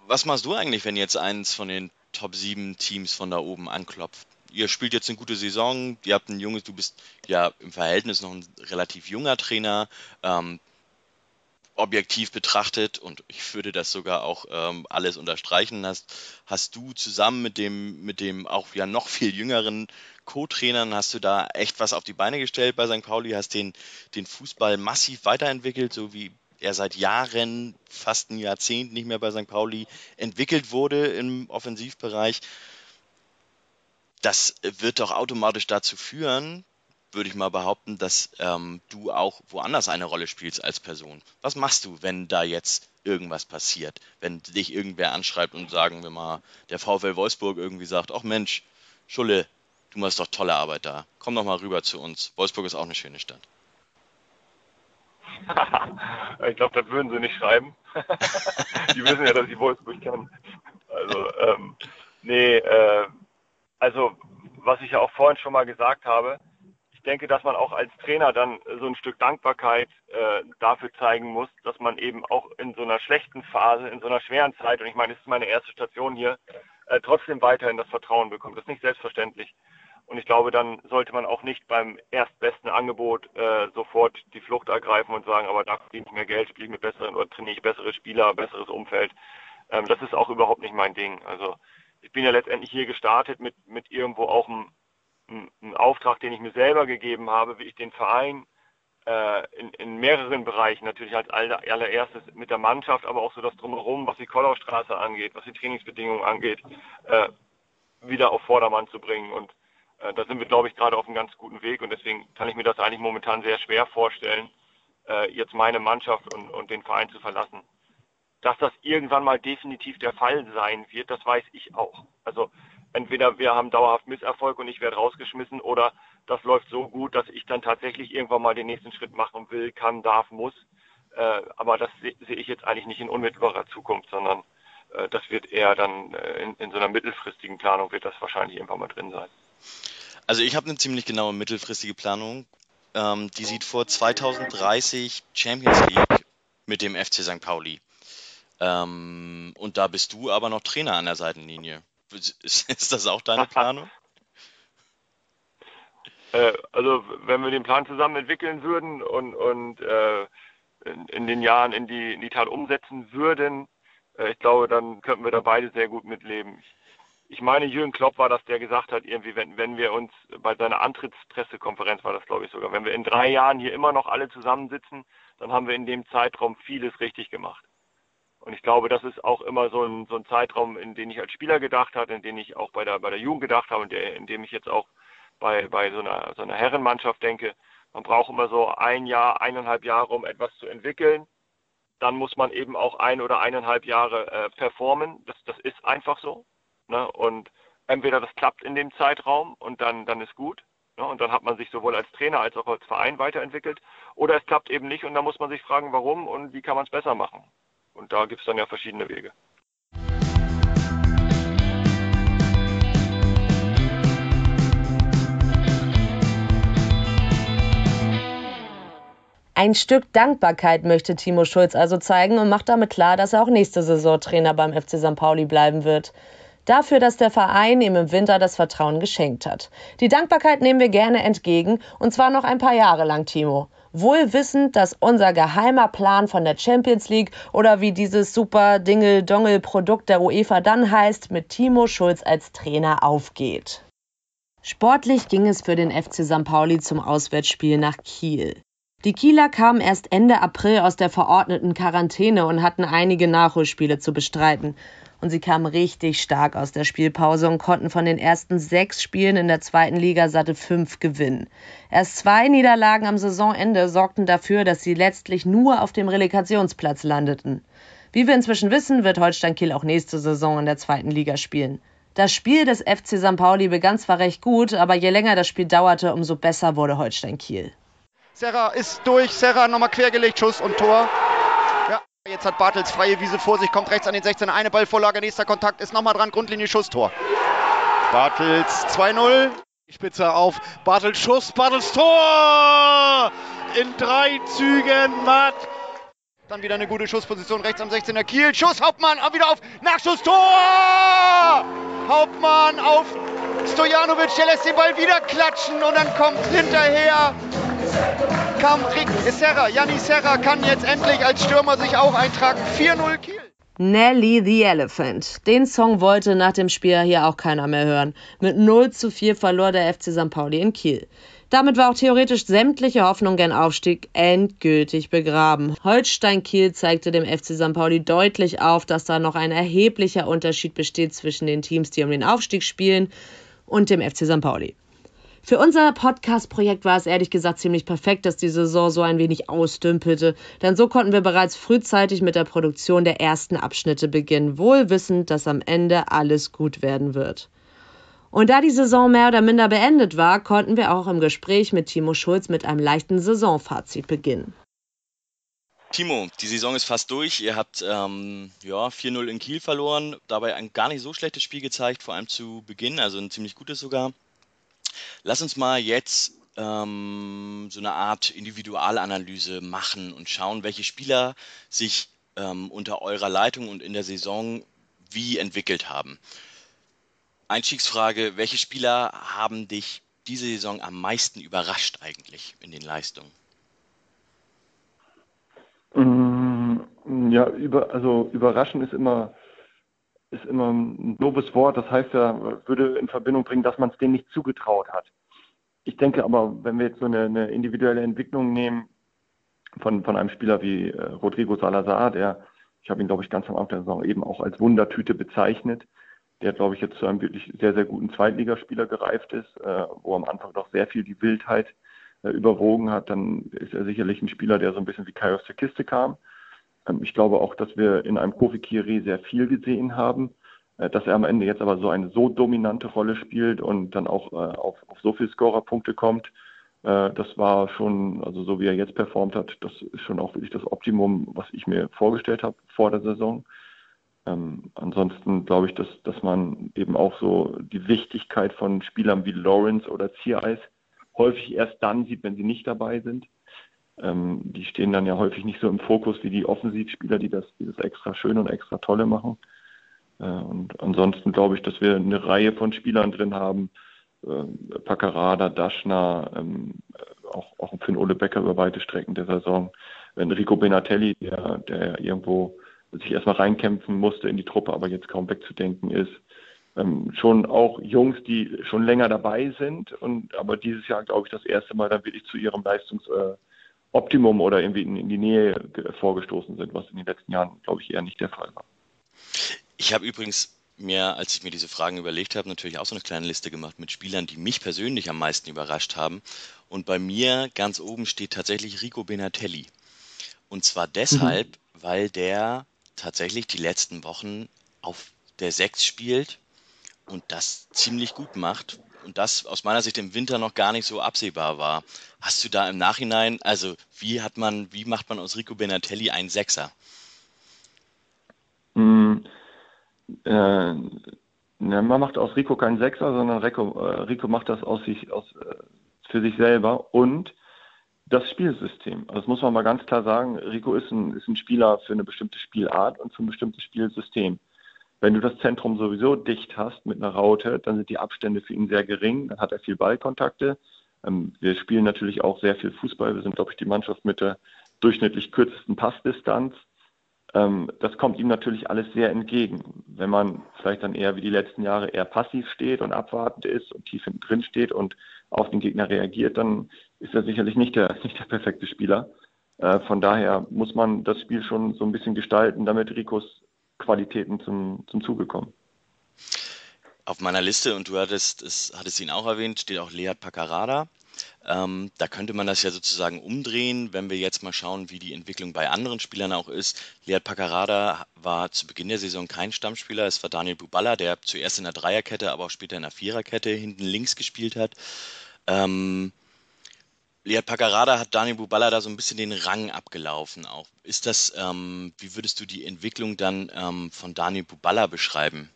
Was machst du eigentlich, wenn jetzt eins von den Top 7 Teams von da oben anklopft? Ihr spielt jetzt eine gute Saison, ihr habt ein junges, du bist ja im Verhältnis noch ein relativ junger Trainer. Ähm, objektiv betrachtet, und ich würde das sogar auch ähm, alles unterstreichen, hast, hast du zusammen mit dem, mit dem auch ja noch viel jüngeren Co-Trainern, hast du da echt was auf die Beine gestellt bei St. Pauli, hast den, den Fußball massiv weiterentwickelt, so wie er seit Jahren, fast ein Jahrzehnt nicht mehr bei St. Pauli entwickelt wurde im Offensivbereich. Das wird doch automatisch dazu führen, würde ich mal behaupten, dass ähm, du auch woanders eine Rolle spielst als Person. Was machst du, wenn da jetzt irgendwas passiert? Wenn dich irgendwer anschreibt und sagen wir mal, der VfL Wolfsburg irgendwie sagt, ach Mensch, Schulle, du machst doch tolle Arbeit da. Komm doch mal rüber zu uns. Wolfsburg ist auch eine schöne Stadt. ich glaube, das würden sie nicht schreiben. die wissen ja, dass ich Wolfsburg kenne. Also, ähm, nee, äh, also, was ich ja auch vorhin schon mal gesagt habe, denke, dass man auch als Trainer dann so ein Stück Dankbarkeit äh, dafür zeigen muss, dass man eben auch in so einer schlechten Phase, in so einer schweren Zeit, und ich meine, es ist meine erste Station hier, äh, trotzdem weiterhin das Vertrauen bekommt. Das ist nicht selbstverständlich. Und ich glaube, dann sollte man auch nicht beim erstbesten Angebot äh, sofort die Flucht ergreifen und sagen, aber da verdiene ich mehr Geld, spiele ich mit besseren oder trainiere ich bessere Spieler, besseres Umfeld. Ähm, das ist auch überhaupt nicht mein Ding. Also ich bin ja letztendlich hier gestartet mit, mit irgendwo auch einem ein Auftrag, den ich mir selber gegeben habe, wie ich den Verein äh, in, in, mehreren Bereichen, natürlich als allererstes mit der Mannschaft, aber auch so das Drumherum, was die Kollaustraße angeht, was die Trainingsbedingungen angeht, äh, wieder auf Vordermann zu bringen. Und äh, da sind wir, glaube ich, gerade auf einem ganz guten Weg. Und deswegen kann ich mir das eigentlich momentan sehr schwer vorstellen, äh, jetzt meine Mannschaft und, und den Verein zu verlassen. Dass das irgendwann mal definitiv der Fall sein wird, das weiß ich auch. Also entweder wir haben dauerhaft Misserfolg und ich werde rausgeschmissen oder das läuft so gut, dass ich dann tatsächlich irgendwann mal den nächsten Schritt machen will, kann, darf, muss. Äh, aber das sehe seh ich jetzt eigentlich nicht in unmittelbarer Zukunft, sondern äh, das wird eher dann äh, in, in so einer mittelfristigen Planung wird das wahrscheinlich irgendwann mal drin sein. Also ich habe eine ziemlich genaue mittelfristige Planung. Ähm, die sieht vor 2030 Champions League mit dem FC St. Pauli. Ähm, und da bist du aber noch Trainer an der Seitenlinie. Ist, ist das auch deine Planung? Äh, also wenn wir den Plan zusammen entwickeln würden und, und äh, in, in, den Jahren in die, in die Tat umsetzen würden, äh, ich glaube, dann könnten wir da beide sehr gut mitleben. Ich, ich meine, Jürgen Klopp war das, der gesagt hat, irgendwie, wenn, wenn wir uns bei seiner Antrittspressekonferenz war das, glaube ich, sogar, wenn wir in drei Jahren hier immer noch alle zusammensitzen, dann haben wir in dem Zeitraum vieles richtig gemacht. Und ich glaube, das ist auch immer so ein, so ein Zeitraum, in den ich als Spieler gedacht habe, in den ich auch bei der, bei der Jugend gedacht habe und der, in dem ich jetzt auch bei, bei so, einer, so einer Herrenmannschaft denke. Man braucht immer so ein Jahr, eineinhalb Jahre, um etwas zu entwickeln. Dann muss man eben auch ein oder eineinhalb Jahre äh, performen. Das, das ist einfach so. Ne? Und entweder das klappt in dem Zeitraum und dann, dann ist gut. Ne? Und dann hat man sich sowohl als Trainer als auch als Verein weiterentwickelt. Oder es klappt eben nicht und dann muss man sich fragen, warum und wie kann man es besser machen. Und da gibt es dann ja verschiedene Wege. Ein Stück Dankbarkeit möchte Timo Schulz also zeigen und macht damit klar, dass er auch nächste Saison Trainer beim FC St. Pauli bleiben wird. Dafür, dass der Verein ihm im Winter das Vertrauen geschenkt hat. Die Dankbarkeit nehmen wir gerne entgegen und zwar noch ein paar Jahre lang, Timo. Wohl wissend, dass unser geheimer Plan von der Champions League oder wie dieses super Dingel-Dongel-Produkt der UEFA dann heißt, mit Timo Schulz als Trainer aufgeht. Sportlich ging es für den FC St. Pauli zum Auswärtsspiel nach Kiel. Die Kieler kamen erst Ende April aus der verordneten Quarantäne und hatten einige Nachholspiele zu bestreiten. Und sie kamen richtig stark aus der Spielpause und konnten von den ersten sechs Spielen in der zweiten Liga satte fünf gewinnen. Erst zwei Niederlagen am Saisonende sorgten dafür, dass sie letztlich nur auf dem Relegationsplatz landeten. Wie wir inzwischen wissen, wird Holstein Kiel auch nächste Saison in der zweiten Liga spielen. Das Spiel des FC St. Pauli begann zwar recht gut, aber je länger das Spiel dauerte, umso besser wurde Holstein Kiel. Serra ist durch, Serra nochmal quergelegt, Schuss und Tor. Ja, jetzt hat Bartels freie Wiese vor sich, kommt rechts an den 16, eine Ballvorlage, nächster Kontakt, ist nochmal dran, Grundlinie, Schuss, Tor. Bartels 2-0. Spitze auf Bartels Schuss, Bartels Tor! In drei Zügen, Matt. Dann wieder eine gute Schussposition rechts am 16er Kiel. Schuss, Hauptmann, wieder auf, Nachschuss, Tor! Hauptmann auf Stojanovic, der lässt den Ball wieder klatschen und dann kommt hinterher kam Serra. Janni Serra kann jetzt endlich als Stürmer sich auch eintragen. 4-0 Kiel. Nelly the Elephant. Den Song wollte nach dem Spiel hier auch keiner mehr hören. Mit 0 zu 4 verlor der FC St. Pauli in Kiel. Damit war auch theoretisch sämtliche Hoffnung gen Aufstieg endgültig begraben. Holstein Kiel zeigte dem FC St. Pauli deutlich auf, dass da noch ein erheblicher Unterschied besteht zwischen den Teams, die um den Aufstieg spielen, und dem FC St. Pauli. Für unser Podcast-Projekt war es ehrlich gesagt ziemlich perfekt, dass die Saison so ein wenig ausdümpelte, denn so konnten wir bereits frühzeitig mit der Produktion der ersten Abschnitte beginnen, wohl wissend, dass am Ende alles gut werden wird. Und da die Saison mehr oder minder beendet war, konnten wir auch im Gespräch mit Timo Schulz mit einem leichten Saisonfazit beginnen. Timo, die Saison ist fast durch. Ihr habt ähm, ja, 4-0 in Kiel verloren, dabei ein gar nicht so schlechtes Spiel gezeigt, vor allem zu Beginn, also ein ziemlich gutes sogar. Lass uns mal jetzt ähm, so eine Art Individualanalyse machen und schauen, welche Spieler sich ähm, unter eurer Leitung und in der Saison wie entwickelt haben. Einstiegsfrage, welche Spieler haben dich diese Saison am meisten überrascht eigentlich in den Leistungen? Mm, ja, über, also überraschen ist immer ist immer ein doofes Wort. Das heißt ja, würde in Verbindung bringen, dass man es denen nicht zugetraut hat. Ich denke aber, wenn wir jetzt so eine, eine individuelle Entwicklung nehmen von, von einem Spieler wie äh, Rodrigo Salazar, der, ich habe ihn, glaube ich, ganz am Anfang der Saison eben auch als Wundertüte bezeichnet, der, glaube ich, jetzt zu einem wirklich sehr, sehr guten Zweitligaspieler gereift ist, äh, wo am Anfang noch sehr viel die Wildheit äh, überwogen hat, dann ist er sicherlich ein Spieler, der so ein bisschen wie Kai aus der Kiste kam. Ähm, ich glaube auch, dass wir in einem Kofi Kire sehr viel gesehen haben, äh, dass er am Ende jetzt aber so eine so dominante Rolle spielt und dann auch äh, auf, auf so viele Scorerpunkte kommt. Äh, das war schon, also so wie er jetzt performt hat, das ist schon auch wirklich das Optimum, was ich mir vorgestellt habe vor der Saison. Ähm, ansonsten glaube ich, dass, dass man eben auch so die Wichtigkeit von Spielern wie Lawrence oder Ziereis häufig erst dann sieht, wenn sie nicht dabei sind. Ähm, die stehen dann ja häufig nicht so im Fokus wie die Offensivspieler, die das, die das extra schön und extra tolle machen. Äh, und ansonsten glaube ich, dass wir eine Reihe von Spielern drin haben. Äh, Paccarada, Daschner, ähm, auch, auch Finn Ole Becker über weite Strecken der Saison. Enrico Benatelli, der, der irgendwo sich erstmal reinkämpfen musste in die Truppe, aber jetzt kaum wegzudenken ist ähm, schon auch Jungs, die schon länger dabei sind und aber dieses Jahr, glaube ich, das erste Mal dann wirklich zu ihrem Leistungsoptimum äh, oder irgendwie in, in, die Nähe vorgestoßen sind, was in den letzten Jahren, glaube ich, eher nicht der Fall war. Ich habe übrigens mir, als ich mir diese Fragen überlegt habe, natürlich auch so eine kleine Liste gemacht mit Spielern, die mich persönlich am meisten überrascht haben. Und bei mir ganz oben steht tatsächlich Rico Benatelli. Und zwar deshalb, mhm. weil der tatsächlich die letzten Wochen auf der 6 spielt und das ziemlich gut macht und das aus meiner Sicht im Winter noch gar nicht so absehbar war. Hast du da im Nachhinein, also wie hat man, wie macht man aus Rico Benatelli einen Sechser? Mm, äh, ne, man macht aus Rico keinen Sechser, sondern Rico, äh, Rico macht das aus sich, aus, äh, für sich selber und das Spielsystem. Also das muss man mal ganz klar sagen. Rico ist ein, ist ein Spieler für eine bestimmte Spielart und für ein bestimmtes Spielsystem. Wenn du das Zentrum sowieso dicht hast mit einer Raute, dann sind die Abstände für ihn sehr gering, dann hat er viel Ballkontakte. Ähm, wir spielen natürlich auch sehr viel Fußball. Wir sind, glaube ich, die Mannschaft mit der durchschnittlich kürzesten Passdistanz. Ähm, das kommt ihm natürlich alles sehr entgegen. Wenn man vielleicht dann eher wie die letzten Jahre eher passiv steht und abwartend ist und tief hinten drin steht und auf den Gegner reagiert, dann ist er sicherlich nicht der, nicht der perfekte Spieler. Äh, von daher muss man das Spiel schon so ein bisschen gestalten, damit Ricos Qualitäten zum, zum Zuge kommen. Auf meiner Liste, und du hattest, es, hattest ihn auch erwähnt, steht auch Lead Paccarada. Ähm, da könnte man das ja sozusagen umdrehen, wenn wir jetzt mal schauen, wie die Entwicklung bei anderen Spielern auch ist. Lead Paccarada war zu Beginn der Saison kein Stammspieler. Es war Daniel Buballa, der zuerst in der Dreierkette, aber auch später in der Viererkette hinten links gespielt hat. Ähm, Lead Paccarada hat Daniel Buballa da so ein bisschen den Rang abgelaufen auch. Ist das, ähm, wie würdest du die Entwicklung dann ähm, von Daniel Buballa beschreiben?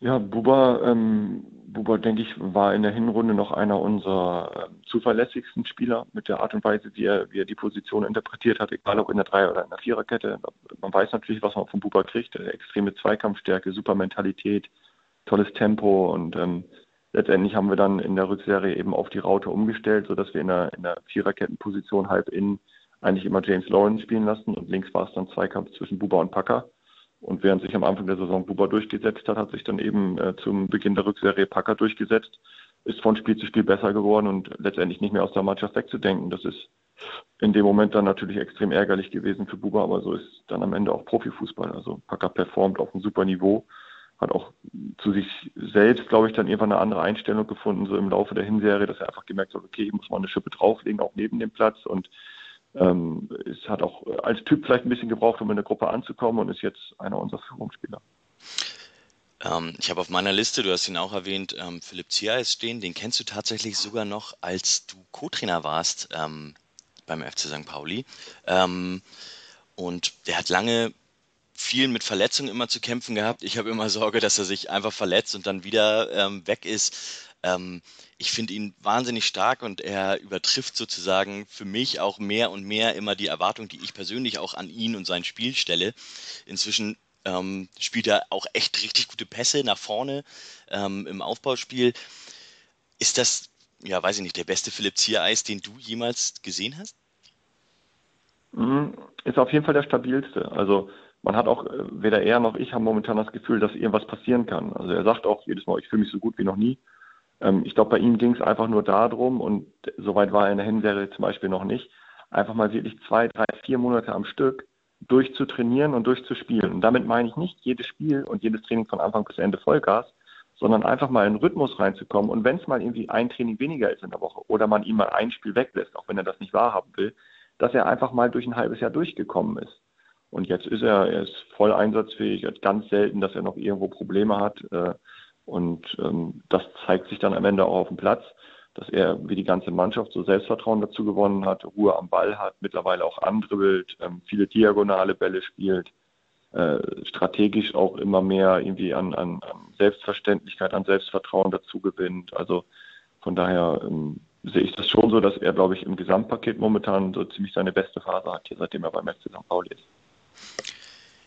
Ja, Buba, ähm, Buba, denke ich, war in der Hinrunde noch einer unserer äh, zuverlässigsten Spieler mit der Art und Weise, wie er, wie er die Position interpretiert hat, egal ob in der Dreier- oder in der Viererkette. Man weiß natürlich, was man von Buba kriegt. Extreme Zweikampfstärke, super Mentalität, tolles Tempo und ähm, letztendlich haben wir dann in der Rückserie eben auf die Raute umgestellt, sodass wir in der, in der Viererkettenposition halb in eigentlich immer James Lawrence spielen lassen und links war es dann Zweikampf zwischen Buba und Packer. Und während sich am Anfang der Saison Buba durchgesetzt hat, hat sich dann eben äh, zum Beginn der Rückserie Packer durchgesetzt, ist von Spiel zu Spiel besser geworden und letztendlich nicht mehr aus der Mannschaft wegzudenken. Das ist in dem Moment dann natürlich extrem ärgerlich gewesen für Buba, aber so ist dann am Ende auch Profifußball. Also Packer performt auf einem super Niveau hat auch zu sich selbst, glaube ich, dann irgendwann eine andere Einstellung gefunden, so im Laufe der Hinserie, dass er einfach gemerkt hat, okay, ich muss mal eine Schippe drauflegen, auch neben dem Platz und ähm, es hat auch als Typ vielleicht ein bisschen gebraucht, um in der Gruppe anzukommen und ist jetzt einer unserer Führungsspieler. Ähm, ich habe auf meiner Liste, du hast ihn auch erwähnt, ähm, Philipp Ziereis stehen. Den kennst du tatsächlich sogar noch, als du Co-Trainer warst ähm, beim FC St. Pauli. Ähm, und der hat lange viel mit Verletzungen immer zu kämpfen gehabt. Ich habe immer Sorge, dass er sich einfach verletzt und dann wieder ähm, weg ist. Ähm, ich finde ihn wahnsinnig stark und er übertrifft sozusagen für mich auch mehr und mehr immer die Erwartung, die ich persönlich auch an ihn und sein Spiel stelle. Inzwischen ähm, spielt er auch echt richtig gute Pässe nach vorne ähm, im Aufbauspiel. Ist das, ja, weiß ich nicht, der beste Philipp Ziereis, den du jemals gesehen hast? Mhm. Ist auf jeden Fall der stabilste. Also man hat auch, äh, weder er noch ich haben momentan das Gefühl, dass irgendwas passieren kann. Also er sagt auch jedes Mal, ich fühle mich so gut wie noch nie. Ähm, ich glaube, bei ihm ging es einfach nur darum, und soweit war er in der Hinserie zum Beispiel noch nicht, einfach mal wirklich zwei, drei, vier Monate am Stück durchzutrainieren und durchzuspielen. Und damit meine ich nicht jedes Spiel und jedes Training von Anfang bis Ende Vollgas, sondern einfach mal in den Rhythmus reinzukommen. Und wenn es mal irgendwie ein Training weniger ist in der Woche oder man ihm mal ein Spiel weglässt, auch wenn er das nicht wahrhaben will, dass er einfach mal durch ein halbes Jahr durchgekommen ist. Und jetzt ist er, er ist voll einsatzfähig, ganz selten, dass er noch irgendwo Probleme hat. Äh, und ähm, das zeigt sich dann am Ende auch auf dem Platz, dass er wie die ganze Mannschaft so Selbstvertrauen dazu gewonnen hat, Ruhe am Ball hat, mittlerweile auch andribbelt, ähm, viele diagonale Bälle spielt, äh, strategisch auch immer mehr irgendwie an, an, an Selbstverständlichkeit, an Selbstvertrauen dazu gewinnt. Also von daher ähm, sehe ich das schon so, dass er, glaube ich, im Gesamtpaket momentan so ziemlich seine beste Phase hat, hier, seitdem er beim FC St. Pauli ist.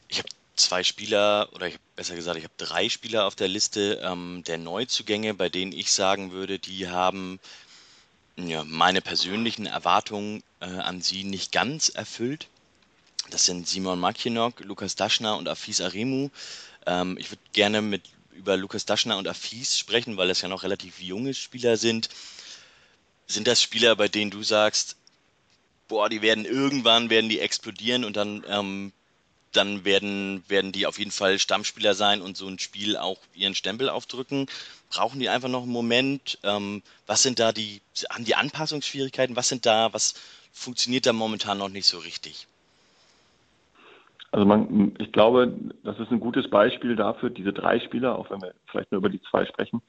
Ich habe zwei Spieler, oder ich, besser gesagt, ich habe drei Spieler auf der Liste ähm, der Neuzugänge, bei denen ich sagen würde, die haben ja, meine persönlichen Erwartungen äh, an sie nicht ganz erfüllt. Das sind Simon Makinok, Lukas Daschner und Afis Aremu. Ähm, ich würde gerne mit über Lukas Daschner und Afis sprechen, weil das ja noch relativ junge Spieler sind. Sind das Spieler, bei denen du sagst, boah, die werden irgendwann werden die explodieren und dann ähm, dann werden, werden die auf jeden Fall Stammspieler sein und so ein Spiel auch ihren Stempel aufdrücken. Brauchen die einfach noch einen Moment? Ähm, was sind da die, haben die Anpassungsschwierigkeiten? Was sind da, was funktioniert da momentan noch nicht so richtig? Also man, ich glaube, das ist ein gutes Beispiel dafür, diese drei Spieler, auch wenn wir vielleicht nur über die zwei sprechen,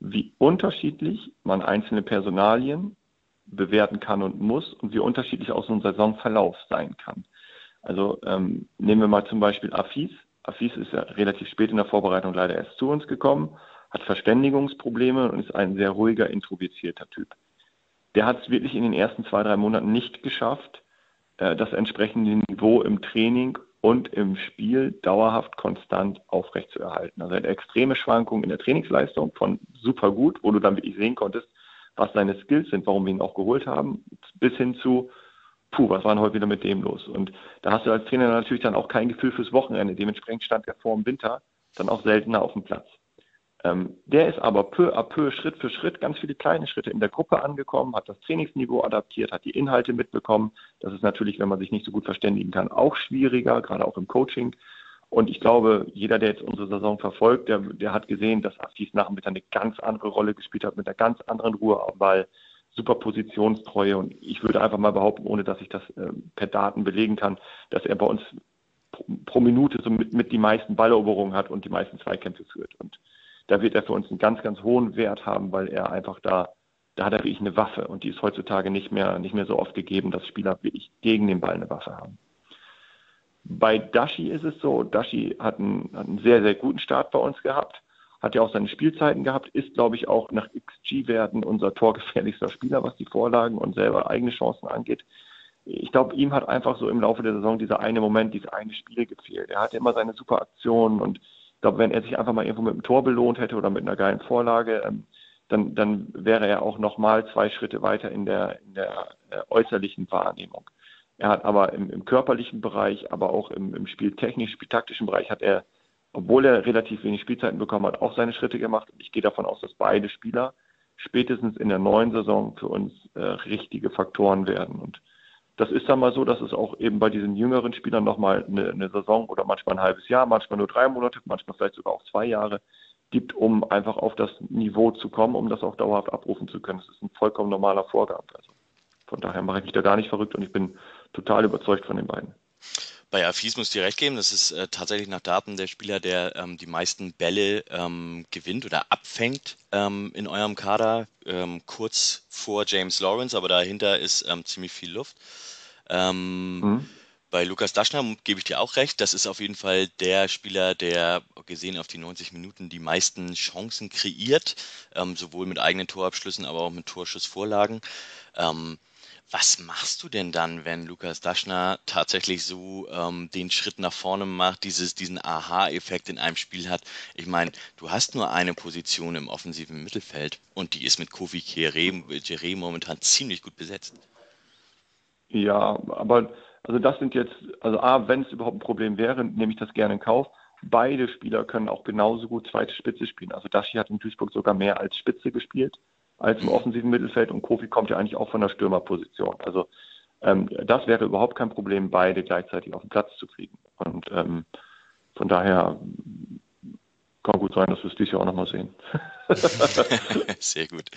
wie unterschiedlich man einzelne Personalien bewerten kann und muss und wie unterschiedlich auch so ein Saisonverlauf sein kann. Also ähm, nehmen wir mal zum Beispiel Afis. Afis ist ja relativ spät in der Vorbereitung leider erst zu uns gekommen, hat Verständigungsprobleme und ist ein sehr ruhiger, introvertierter Typ. Der hat es wirklich in den ersten zwei, drei Monaten nicht geschafft, äh, das entsprechende Niveau im Training und im Spiel dauerhaft konstant aufrechtzuerhalten. Also er hat extreme Schwankungen in der Trainingsleistung von super gut, wo du dann wirklich sehen konntest, was seine Skills sind, warum wir ihn auch geholt haben, bis hin zu puh, was war denn heute wieder mit dem los? Und da hast du als Trainer natürlich dann auch kein Gefühl fürs Wochenende. Dementsprechend stand er vor dem Winter dann auch seltener auf dem Platz. Ähm, der ist aber peu à peu, Schritt für Schritt, ganz viele kleine Schritte in der Gruppe angekommen, hat das Trainingsniveau adaptiert, hat die Inhalte mitbekommen. Das ist natürlich, wenn man sich nicht so gut verständigen kann, auch schwieriger, gerade auch im Coaching. Und ich glaube, jeder, der jetzt unsere Saison verfolgt, der, der hat gesehen, dass Afis Nachmittag eine ganz andere Rolle gespielt hat, mit einer ganz anderen Ruhe Ball, super Positionstreue und ich würde einfach mal behaupten, ohne dass ich das äh, per Daten belegen kann, dass er bei uns pro, Minute so mit, mit die meisten Balleroberungen hat und die meisten Zweikämpfe führt. Und da wird er für uns einen ganz, ganz hohen Wert haben, weil er einfach da, da hat er wirklich eine Waffe und die ist heutzutage nicht mehr, nicht mehr so oft gegeben, dass Spieler wirklich gegen den Ball eine Waffe haben. Bei Dashi ist es so, Dashi hat einen, hat einen sehr, sehr guten Start bei uns gehabt hat ja auch seine Spielzeiten gehabt, ist, glaube ich, auch nach XG-Werten unser torgefährlichster Spieler, was die Vorlagen und selber eigene Chancen angeht. Ich glaube, ihm hat einfach so im Laufe der Saison dieser eine Moment, dieses eine Spiel gefehlt. Er hatte immer seine super Aktionen und ich glaube, wenn er sich einfach mal irgendwo mit einem Tor belohnt hätte oder mit einer geilen Vorlage, ähm, dann, dann wäre er auch nochmal zwei Schritte weiter in der, in der äh, äußerlichen Wahrnehmung. Er hat aber im, im körperlichen Bereich, aber auch im, im spieltechnischen, spieltaktischen Bereich hat er obwohl er relativ wenig Spielzeiten bekommen hat, auch seine Schritte gemacht. Ich gehe davon aus, dass beide Spieler spätestens in der neuen Saison für uns äh, richtige Faktoren werden. Und das ist dann mal so, dass es auch eben bei diesen jüngeren Spielern nochmal eine, eine Saison oder manchmal ein halbes Jahr, manchmal nur drei Monate, manchmal vielleicht sogar auch zwei Jahre gibt, um einfach auf das Niveau zu kommen, um das auch dauerhaft abrufen zu können. Das ist ein vollkommen normaler Vorgang. Also von daher mache ich mich da gar nicht verrückt und ich bin total überzeugt von den beiden. Bei Afis muss ich dir recht geben, das ist äh, tatsächlich nach Daten der Spieler, der ähm, die meisten Bälle ähm, gewinnt oder abfängt ähm, in eurem Kader, ähm, kurz vor James Lawrence, aber dahinter ist ähm, ziemlich viel Luft. Ähm, mhm. Bei Lukas Daschner gebe ich dir auch recht, das ist auf jeden Fall der Spieler, der gesehen auf die 90 Minuten die meisten Chancen kreiert, sowohl mit eigenen Torabschlüssen, aber auch mit Torschussvorlagen. Was machst du denn dann, wenn Lukas Daschner tatsächlich so ähm, den Schritt nach vorne macht, dieses, diesen Aha-Effekt in einem Spiel hat? Ich meine, du hast nur eine Position im offensiven Mittelfeld und die ist mit Kofi Kere momentan ziemlich gut besetzt. Ja, aber also das sind jetzt, also A, wenn es überhaupt ein Problem wäre, nehme ich das gerne in Kauf. Beide Spieler können auch genauso gut zweite Spitze spielen. Also Dashi hat in Duisburg sogar mehr als Spitze gespielt als im offensiven Mittelfeld und Kofi kommt ja eigentlich auch von der Stürmerposition. Also Ähm, das wäre überhaupt kein Problem, beide gleichzeitig auf den Platz zu kriegen. Und ähm, von daher kann gut sein, dass wir es dieses Jahr auch nochmal sehen. Sehr gut.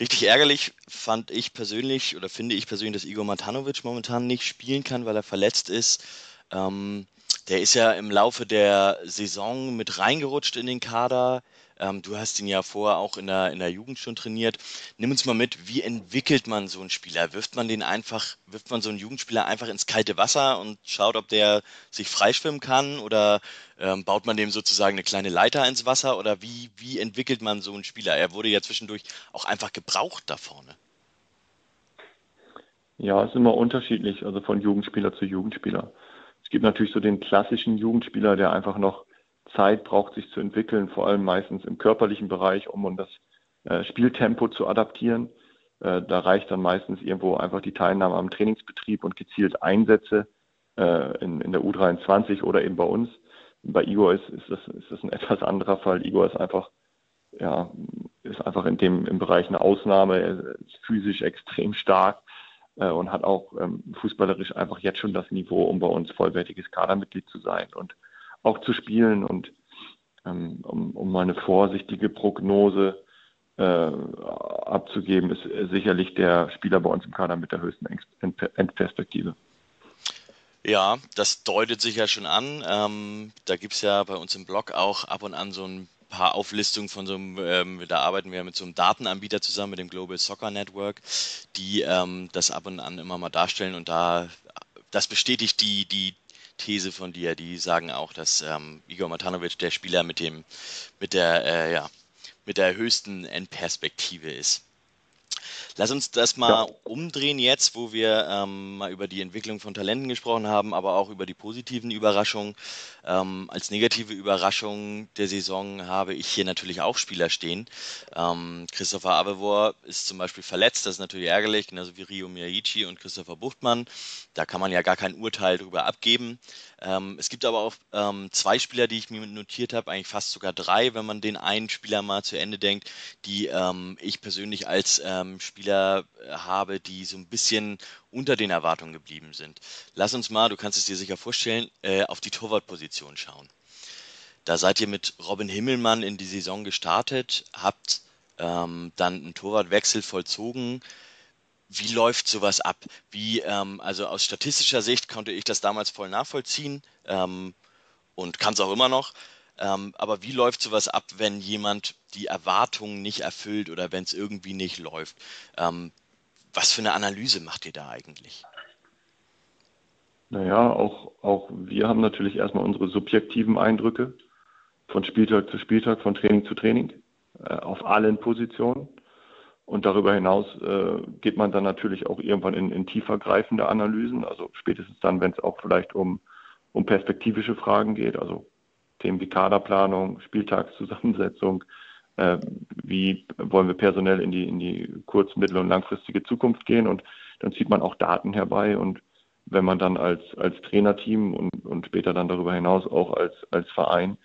Richtig ärgerlich fand ich persönlich oder finde ich persönlich, dass Igor Matanovic momentan nicht spielen kann, weil er verletzt ist. Ähm, der ist ja im Laufe der Saison mit reingerutscht in den Kader. Ähm, du hast ihn ja vorher auch in der, in der Jugend schon trainiert. Nimm uns mal mit, wie entwickelt man so einen Spieler? Wirft man den einfach, wirft man so einen Jugendspieler einfach ins kalte Wasser und schaut, ob der sich freischwimmen kann? Oder ähm, baut man dem sozusagen eine kleine Leiter ins Wasser? Oder wie, wie entwickelt man so einen Spieler? Er wurde ja zwischendurch auch einfach gebraucht da vorne. Ja, es ist immer unterschiedlich, also von Jugendspieler zu Jugendspieler. Es gibt natürlich so den klassischen Jugendspieler, der einfach noch Zeit braucht, sich zu entwickeln, vor allem meistens im körperlichen Bereich, um, das äh, Spieltempo zu adaptieren. Äh, da reicht dann meistens irgendwo einfach die Teilnahme am Trainingsbetrieb und gezielt Einsätze äh, in, der U23 oder eben bei uns. Bei Igor ist, ist, das, ist das ein etwas anderer Fall. Igor ist einfach, ja, ist einfach in dem im Bereich eine Ausnahme. Er ist physisch extrem stark und hat auch ähm, fußballerisch einfach jetzt schon das Niveau, um bei uns vollwertiges Kadermitglied zu sein und auch zu spielen. Und ähm, um, um mal eine vorsichtige Prognose äh, abzugeben, ist sicherlich der Spieler bei uns im Kader mit der höchsten Endperspektive. Ja, das deutet sich ja schon an. Ähm, da gibt es ja bei uns im Blog auch ab und an so ein paar Auflistungen von so einem, ähm, da arbeiten wir mit so einem Datenanbieter zusammen, mit dem Global Soccer Network, die ähm, das ab und an immer mal darstellen und da, das bestätigt die, die These von dir, die sagen auch, dass ähm, Igor Matanovic der Spieler mit dem, mit der, äh, ja, mit der höchsten Endperspektive ist. Lass uns das mal ja. umdrehen jetzt, wo wir ähm, mal über die Entwicklung von Talenten gesprochen haben, aber auch über die positiven Überraschungen. Ähm, als negative Überraschung der Saison habe ich hier natürlich auch Spieler stehen. Ähm, Christopher Avevor ist zum Beispiel verletzt, das ist natürlich ärgerlich, genauso wie Rio Miyaichi und Christopher Buchtmann. Da kann man ja gar kein Urteil darüber abgeben. Ähm, es gibt aber auch ähm, zwei Spieler, die ich mir notiert habe, eigentlich fast sogar drei, wenn man den einen Spieler mal zu Ende denkt, die ähm, ich persönlich als ähm, Spieler äh, habe, die so ein bisschen unter den Erwartungen geblieben sind. Lass uns mal, du kannst es dir sicher vorstellen, äh, auf die Torwartposition schauen. Da seid ihr mit Robin Himmelmann in die Saison gestartet, habt ähm, dann einen Torwartwechsel vollzogen, wie läuft sowas ab? Wie, ähm, also aus statistischer Sicht konnte ich das damals voll nachvollziehen ähm, und kann es auch immer noch. Ähm, aber wie läuft sowas ab, wenn jemand die Erwartungen nicht erfüllt oder wenn es irgendwie nicht läuft? Ähm, was für eine Analyse macht ihr da eigentlich? Naja, auch, auch wir haben natürlich erstmal unsere subjektiven Eindrücke von Spieltag zu Spieltag, von Training zu Training, äh, auf allen Positionen. Und darüber hinaus äh, geht man dann natürlich auch irgendwann in, in tiefer greifende Analysen, also spätestens dann, wenn es auch vielleicht um, um perspektivische Fragen geht, also Themen wie Kaderplanung, Spieltagszusammensetzung, äh, wie wollen wir personell in die, in die kurz-, mittel- und langfristige Zukunft gehen und dann zieht man auch Daten herbei und wenn man dann als, als Trainerteam und, und später dann darüber hinaus auch als, als Verein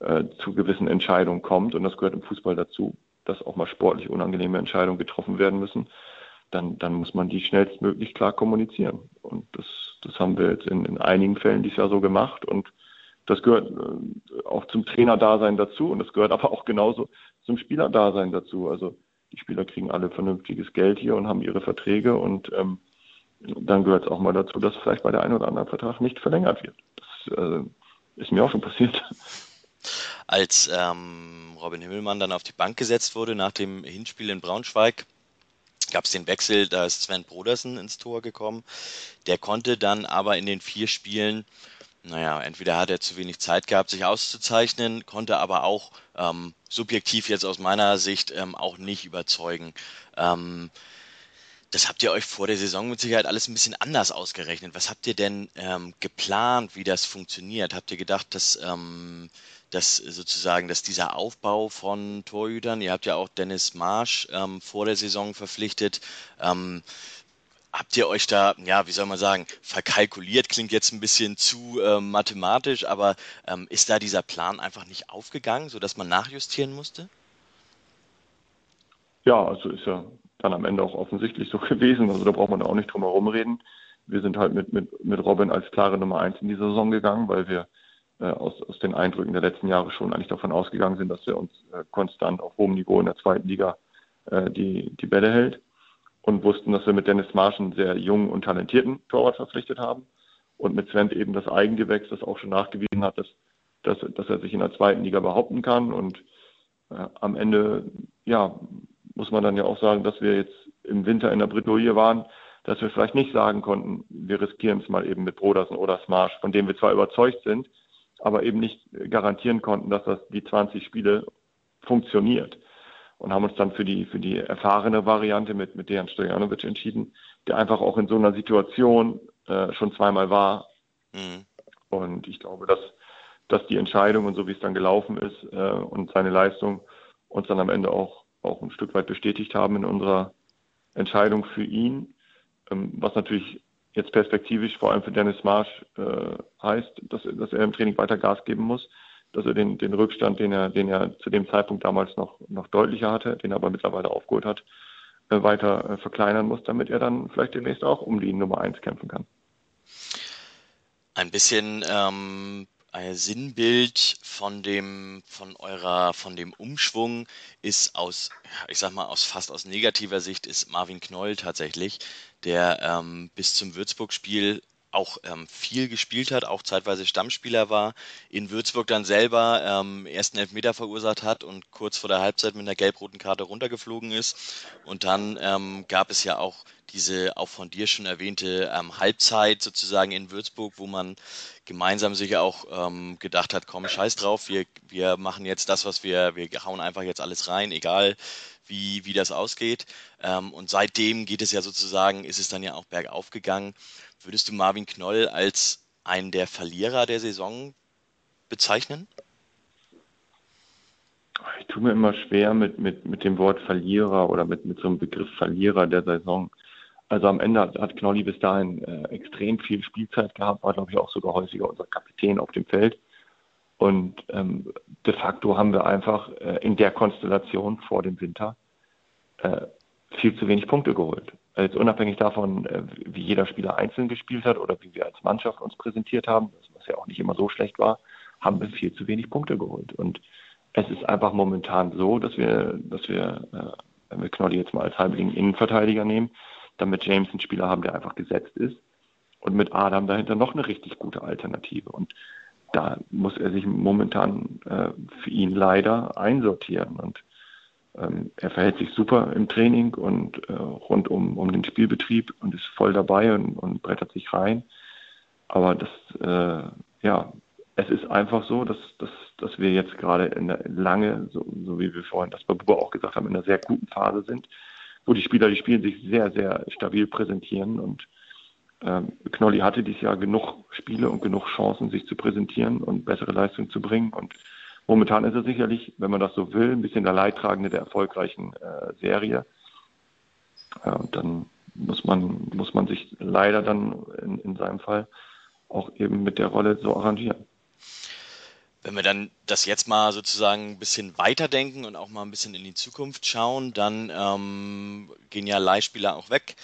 äh, zu gewissen Entscheidungen kommt, und das gehört im Fußball dazu, dass auch mal sportlich unangenehme Entscheidungen getroffen werden müssen, dann, dann muss man die schnellstmöglich klar kommunizieren. Und das, das haben wir jetzt in, in einigen Fällen dieses Jahr so gemacht. Und das gehört äh, auch zum Trainerdasein dazu. Und das gehört aber auch genauso zum Spielerdasein dazu. Also die Spieler kriegen alle vernünftiges Geld hier und haben ihre Verträge. Und ähm, dann gehört es auch mal dazu, dass vielleicht bei der einen oder anderen Vertrag nicht verlängert wird. Das äh, ist mir auch schon passiert. Als ähm, Robin Himmelmann dann auf die Bank gesetzt wurde nach dem Hinspiel in Braunschweig, gab es den Wechsel, da ist Sven Brodersen ins Tor gekommen. Der konnte dann aber in den vier Spielen, naja, entweder hat er zu wenig Zeit gehabt, sich auszuzeichnen, konnte aber auch ähm, subjektiv jetzt aus meiner Sicht ähm, auch nicht überzeugen. Ähm, das habt ihr euch vor der Saison mit Sicherheit alles ein bisschen anders ausgerechnet. Was habt ihr denn ähm, geplant, wie das funktioniert? Habt ihr gedacht, dass ähm, dass sozusagen, dass dieser Aufbau von Torhütern, ihr habt ja auch Dennis Marsch ähm, vor der Saison verpflichtet, habt ihr euch da, ja, wie soll man sagen, verkalkuliert, klingt jetzt ein bisschen zu äh, mathematisch, aber ähm, ist da dieser Plan einfach nicht aufgegangen, sodass man nachjustieren musste? Ja, also ist ja dann am Ende auch offensichtlich so gewesen. Also da braucht man auch nicht drum herum reden. Wir sind halt mit, mit, mit Robin als klare Nummer eins in die Saison gegangen, weil wir äh, aus, aus den Eindrücken der letzten Jahre schon eigentlich davon ausgegangen sind, dass er uns äh, konstant auf hohem Niveau in der zweiten Liga äh, die, die Bälle hält und wussten, dass wir mit Dennis Marsch einen sehr jungen und talentierten Torwart verpflichtet haben und mit Sven eben das Eigengewächs, das auch schon nachgewiesen hat, dass, dass, dass er sich in der zweiten Liga behaupten kann und äh, am Ende, ja, muss man dann ja auch sagen, dass wir jetzt im Winter in der Bredouille waren, dass wir vielleicht nicht sagen konnten, wir riskieren es mal eben mit Brodersen oder Smash, von dem wir zwar überzeugt sind, aber eben nicht garantieren konnten, dass das die 20 Spiele funktioniert. Und haben uns dann für die, für die erfahrene Variante mit, mit Dejan Stojanovic entschieden, der einfach auch in so einer Situation äh, schon zweimal war. Mhm. Und ich glaube, dass, dass die Entscheidung und so wie es dann gelaufen ist äh, und seine Leistung uns dann am Ende auch, auch ein Stück weit bestätigt haben in unserer Entscheidung für ihn, ähm, was natürlich jetzt perspektivisch vor allem für Dennis Marsch äh, heißt, dass, dass er im Training weiter Gas geben muss, er den, den Rückstand, den er, den er zu dem Zeitpunkt damals noch, noch deutlicher hatte, den er aber mittlerweile aufgeholt hat, äh, weiter äh, verkleinern muss, damit er dann vielleicht demnächst auch um die Nummer eins kämpfen kann. Ein bisschen ähm, ein Sinnbild von dem, von eurer, von dem Umschwung ist aus, ich sag mal, aus fast aus negativer Sicht ist Marvin Knoll tatsächlich, der ähm, bis zum Würzburg-Spiel auch ähm, viel gespielt hat, auch zeitweise Stammspieler war, in Würzburg dann selber ähm, ersten Elfmeter verursacht hat und kurz vor der Halbzeit mit einer gelb-roten Karte runtergeflogen ist. Und dann ähm, gab es ja auch diese auch von dir schon erwähnte ähm, Halbzeit sozusagen in Würzburg, wo man gemeinsam sich auch ähm, gedacht hat, komm, scheiß drauf, wir, wir machen jetzt das, was wir, wir hauen einfach jetzt alles rein, egal wie, wie das ausgeht. Ähm, und seitdem geht es ja sozusagen, ist es dann ja auch bergauf gegangen. Würdest du Marvin Knoll als einen der Verlierer der Saison bezeichnen? Ich tue mir immer schwer mit, mit, mit dem Wort Verlierer oder mit, mit so einem Begriff Verlierer der Saison. Also am Ende hat, hat Knolli bis dahin äh, extrem viel Spielzeit gehabt, war glaube ich auch sogar häufiger unser Kapitän auf dem Feld. Und ähm, de facto haben wir einfach äh, in der Konstellation vor dem Winter äh, viel zu wenig Punkte geholt. Jetzt unabhängig davon, äh, wie jeder Spieler einzeln gespielt hat oder wie wir als Mannschaft uns präsentiert haben, was ja auch nicht immer so schlecht war, haben wir viel zu wenig Punkte geholt. Und es ist einfach momentan so, dass wir, dass wir, äh, wenn wir Knolli jetzt mal als halbling Innenverteidiger nehmen, damit James einen Spieler haben, der einfach gesetzt ist und mit Adam dahinter noch eine richtig gute Alternative. Und da muss er sich momentan äh, für ihn leider einsortieren. Und ähm, er verhält sich super im Training und äh, rund um, um den Spielbetrieb und ist voll dabei und, und brettert sich rein. Aber das, äh, ja, es ist einfach so, dass, dass, dass wir jetzt gerade in der lange, so, so wie wir vorhin das bei Buba auch gesagt haben, in einer sehr guten Phase sind, wo die Spieler, die spielen, sich sehr, sehr stabil präsentieren und ähm, Knolli hatte dieses Jahr genug Spiele und genug Chancen, sich zu präsentieren und bessere Leistungen zu bringen. Und momentan ist er sicherlich, wenn man das so will, ein bisschen der Leidtragende der erfolgreichen äh, Serie. Ja, und dann muss man, muss man sich leider dann in, in seinem Fall auch eben mit der Rolle so arrangieren. Wenn wir dann das jetzt mal sozusagen ein bisschen weiterdenken und auch mal ein bisschen in die Zukunft schauen, dann ähm, gehen ja Leihspieler auch weg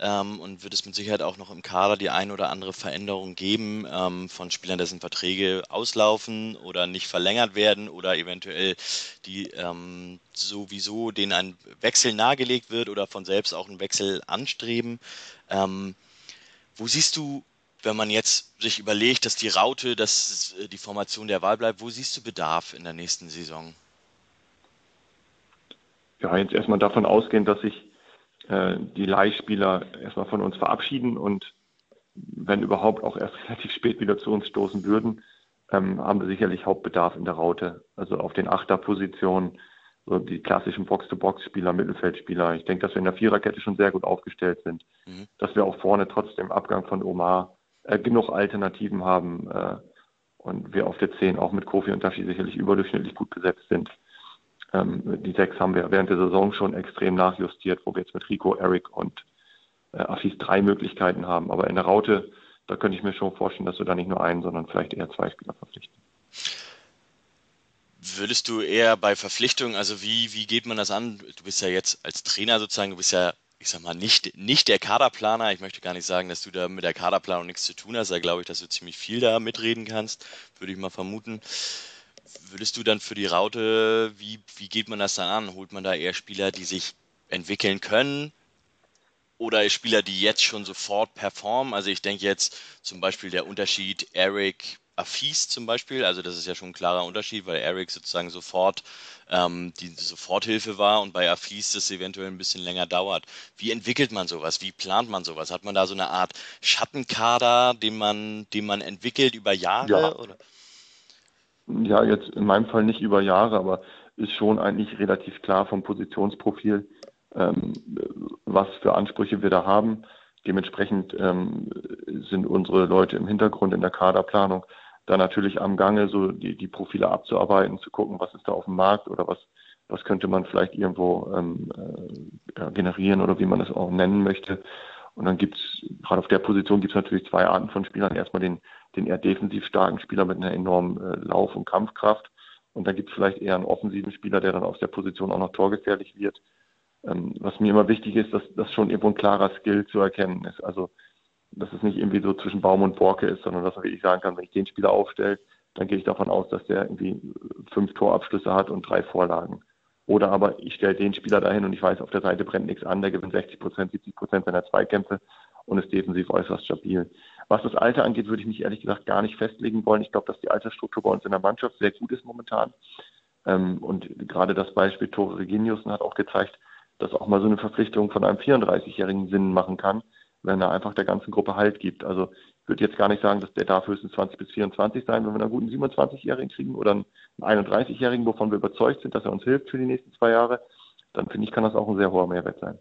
ähm, und wird es mit Sicherheit auch noch im Kader die ein oder andere Veränderung geben ähm, von Spielern, dessen Verträge auslaufen oder nicht verlängert werden oder eventuell die ähm, sowieso denen ein Wechsel nahegelegt wird oder von selbst auch einen Wechsel anstreben. Ähm, wo siehst du, wenn man jetzt sich überlegt, dass die Raute, dass die Formation der Wahl bleibt, wo siehst du Bedarf in der nächsten Saison? Ja, jetzt erstmal davon ausgehen, dass sich äh, die Leihspieler erstmal von uns verabschieden und wenn überhaupt auch erst relativ spät wieder zu uns stoßen würden, ähm, haben wir sicherlich Hauptbedarf in der Raute. Also auf den Achterpositionen, so die klassischen Box-to-Box-Spieler, Mittelfeldspieler. Ich denke, dass wir in der Viererkette schon sehr gut aufgestellt sind. Mhm. Dass wir auch vorne trotz dem Abgang von Omar äh, genug Alternativen haben äh, und wir auf der 10 auch mit Kofi und Tashi sicherlich überdurchschnittlich gut besetzt sind. Ähm, die sechs haben wir während der Saison schon extrem nachjustiert, wo wir jetzt mit Rico, Eric und äh, Afis drei Möglichkeiten haben. Aber in der Raute, da könnte ich mir schon vorstellen, dass wir da nicht nur einen, sondern vielleicht eher zwei Spieler verpflichten. Würdest du eher bei Verpflichtungen, also wie, wie geht man das an? Du bist ja jetzt als Trainer sozusagen, du bist ja, ich sag mal, nicht, nicht der Kaderplaner. Ich möchte gar nicht sagen, dass du da mit der Kaderplanung nichts zu tun hast. Da glaube ich, dass du ziemlich viel da mitreden kannst, würde ich mal vermuten. Würdest du dann für die Raute, wie, wie geht man das dann an? Holt man da eher Spieler, die sich entwickeln können? Oder Spieler, die jetzt schon sofort performen? Also ich denke jetzt zum Beispiel der Unterschied Eric Afis zum Beispiel, also das ist ja schon ein klarer Unterschied, weil Eric sozusagen sofort ähm, die Soforthilfe war und bei Afis das eventuell ein bisschen länger dauert. Wie entwickelt man sowas? Wie plant man sowas? Hat man da so eine Art Schattenkader, den man, den man entwickelt über Jahre? Ja. Oder? Ja, jetzt in meinem Fall nicht über Jahre, aber ist schon eigentlich relativ klar vom Positionsprofil, ähm, was für Ansprüche wir da haben. Dementsprechend ähm, sind unsere Leute im Hintergrund in der Kaderplanung da natürlich am Gange, so die, die Profile abzuarbeiten, zu gucken, was ist da auf dem Markt oder was, was könnte man vielleicht irgendwo ähm, äh, generieren oder wie man es auch nennen möchte. Und dann gibt es, gerade auf der Position gibt es natürlich zwei Arten von Spielern. Erstmal den, den eher defensiv starken Spieler mit einer enormen äh, Lauf- und Kampfkraft. Und dann gibt es vielleicht eher einen offensiven Spieler, der dann aus der Position auch noch torgefährlich wird. Ähm, was mir immer wichtig ist, dass das schon irgendwo ein klarer Skill zu erkennen ist. Also dass es nicht irgendwie so zwischen Baum und Borke ist, sondern dass man wirklich sagen kann, wenn ich den Spieler aufstelle, dann gehe ich davon aus, dass der irgendwie fünf Torabschlüsse hat und drei Vorlagen. Oder aber ich stelle den Spieler dahin und ich weiß, auf der Seite brennt nichts an, der gewinnt 60 Prozent, 70 Prozent seiner Zweikämpfe und ist defensiv äußerst stabil. Was das Alter angeht, würde ich mich ehrlich gesagt gar nicht festlegen wollen. Ich glaube, dass die Altersstruktur bei uns in der Mannschaft sehr gut ist momentan. Ähm, und gerade das Beispiel Tore Reginiussen hat auch gezeigt, dass auch mal so eine Verpflichtung von einem 34-Jährigen Sinn machen kann, wenn er einfach der ganzen Gruppe Halt gibt. Also ich würde jetzt gar nicht sagen, dass der darf höchstens 20 bis 24 sein, wenn wir einen guten 27-Jährigen kriegen oder einen 31-Jährigen, wovon wir überzeugt sind, dass er uns hilft für die nächsten zwei Jahre, dann finde ich, kann das auch ein sehr hoher Mehrwert sein.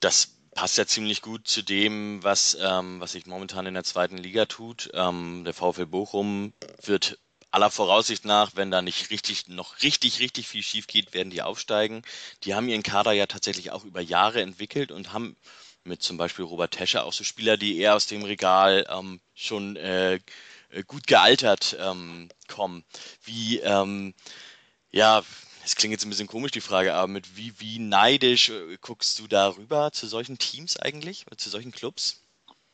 Das passt ja ziemlich gut zu dem, was, ähm, was sich momentan in der zweiten Liga tut. Ähm, der VfL Bochum wird aller Voraussicht nach, wenn da nicht richtig, noch richtig, richtig viel schief geht, werden die aufsteigen. Die haben ihren Kader ja tatsächlich auch über Jahre entwickelt und haben mit zum Beispiel Robert Tescher auch so Spieler, die eher aus dem Regal ähm, schon äh, gut gealtert ähm, kommen. Wie, ähm, ja, es klingt jetzt ein bisschen komisch, die Frage, aber mit wie, wie neidisch äh, guckst du da rüber zu solchen Teams eigentlich, zu solchen Clubs?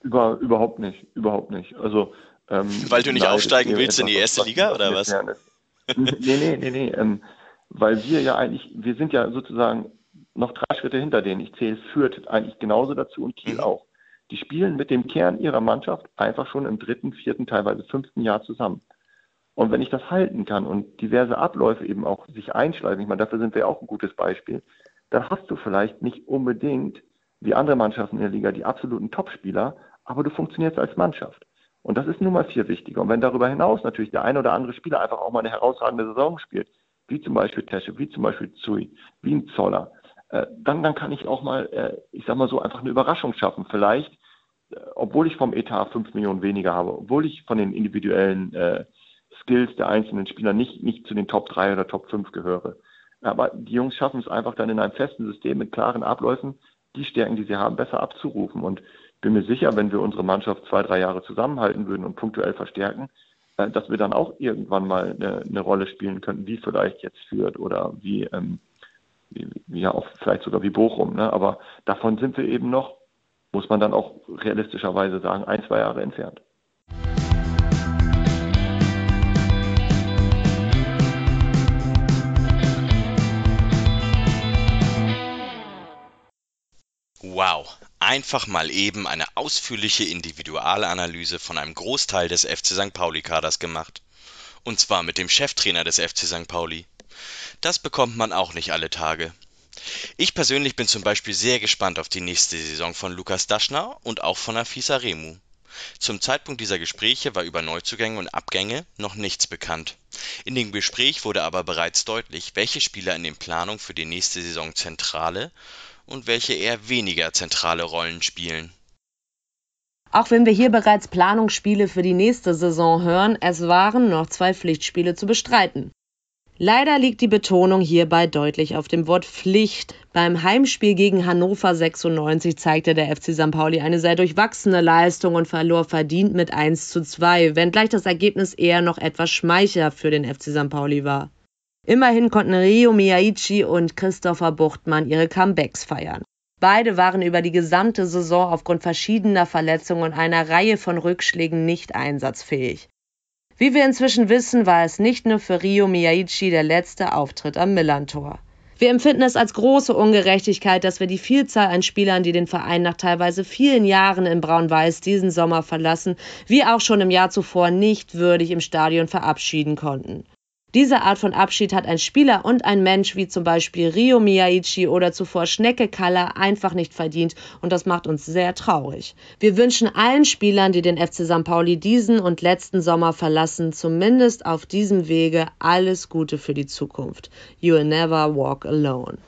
Über, überhaupt nicht, überhaupt nicht. Also ähm, weil du nicht aufsteigen willst in die erste Liga oder was? nee, nee, nee, nee. Ähm, weil wir ja eigentlich, wir sind ja sozusagen noch drei Schritte hinter denen. Ich zähle Fürth eigentlich genauso dazu und Kiel Mhm. auch. Die spielen mit dem Kern ihrer Mannschaft einfach schon im dritten, vierten, teilweise fünften Jahr zusammen. Und wenn ich das halten kann und diverse Abläufe eben auch sich einschleifen, ich meine, dafür sind wir auch ein gutes Beispiel, dann hast du vielleicht nicht unbedingt wie andere Mannschaften in der Liga die absoluten Topspieler, aber du funktionierst als Mannschaft. Und das ist nun mal viel wichtiger. Und wenn darüber hinaus natürlich der eine oder andere Spieler einfach auch mal eine herausragende Saison spielt, wie zum Beispiel Tesche, wie zum Beispiel Zui, wie ein Zoller, äh, dann, dann kann ich auch mal, äh, ich sag mal so, einfach eine Überraschung schaffen. Vielleicht, äh, obwohl ich vom Etat 5 Millionen weniger habe, obwohl ich von den individuellen äh, Skills der einzelnen Spieler nicht, nicht zu den Top 3 oder Top 5 gehöre. Aber die Jungs schaffen es einfach dann in einem festen System mit klaren Abläufen, die Stärken, die sie haben, besser abzurufen. Und bin mir sicher, wenn wir unsere Mannschaft zwei, drei Jahre zusammenhalten würden und punktuell verstärken, äh, dass wir dann auch irgendwann mal eine, eine Rolle spielen könnten, wie vielleicht jetzt führt oder wie, ähm, wie, ja auch vielleicht sogar wie Bochum. Ne? Aber davon sind wir eben noch, muss man dann auch realistischerweise sagen, ein, zwei Jahre entfernt. Wow, einfach mal eben eine ausführliche Individualanalyse von einem Großteil des FC St. Pauli-Kaders gemacht. Und zwar mit dem Cheftrainer des FC St. Pauli. Das bekommt man auch nicht alle Tage. Ich persönlich bin zum Beispiel sehr gespannt auf die nächste Saison von Lukas Daschner und auch von Afisa Remu. Zum Zeitpunkt dieser Gespräche war über Neuzugänge und Abgänge noch nichts bekannt. In dem Gespräch wurde aber bereits deutlich, welche Spieler in den Planungen für die nächste Saison zentrale und welche eher weniger zentrale Rollen spielen. Auch wenn wir hier bereits Planungsspiele für die nächste Saison hören, es waren noch zwei Pflichtspiele zu bestreiten. Leider liegt die Betonung hierbei deutlich auf dem Wort Pflicht. Beim Heimspiel gegen Hannover 96 zeigte der FC St. Pauli eine sehr durchwachsene Leistung und verlor verdient mit 1 zu 2, wenngleich das Ergebnis eher noch etwas schmeichelhaft für den FC St. Pauli war. Immerhin konnten Rio Miyaichi und Christopher Buchtmann ihre Comebacks feiern. Beide waren über die gesamte Saison aufgrund verschiedener Verletzungen und einer Reihe von Rückschlägen nicht einsatzfähig. Wie wir inzwischen wissen, war es nicht nur für Rio Miyaichi der letzte Auftritt am Millantor. Wir empfinden es als große Ungerechtigkeit, dass wir die Vielzahl an Spielern, die den Verein nach teilweise vielen Jahren in Braun-Weiß diesen Sommer verlassen, wie auch schon im Jahr zuvor nicht würdig im Stadion verabschieden konnten. Diese Art von Abschied hat ein Spieler und ein Mensch wie zum Beispiel Rio Miyaichi oder zuvor Schnecke Kaller einfach nicht verdient und das macht uns sehr traurig. Wir wünschen allen Spielern, die den FC St. Pauli diesen und letzten Sommer verlassen, zumindest auf diesem Wege alles Gute für die Zukunft. You will never walk alone.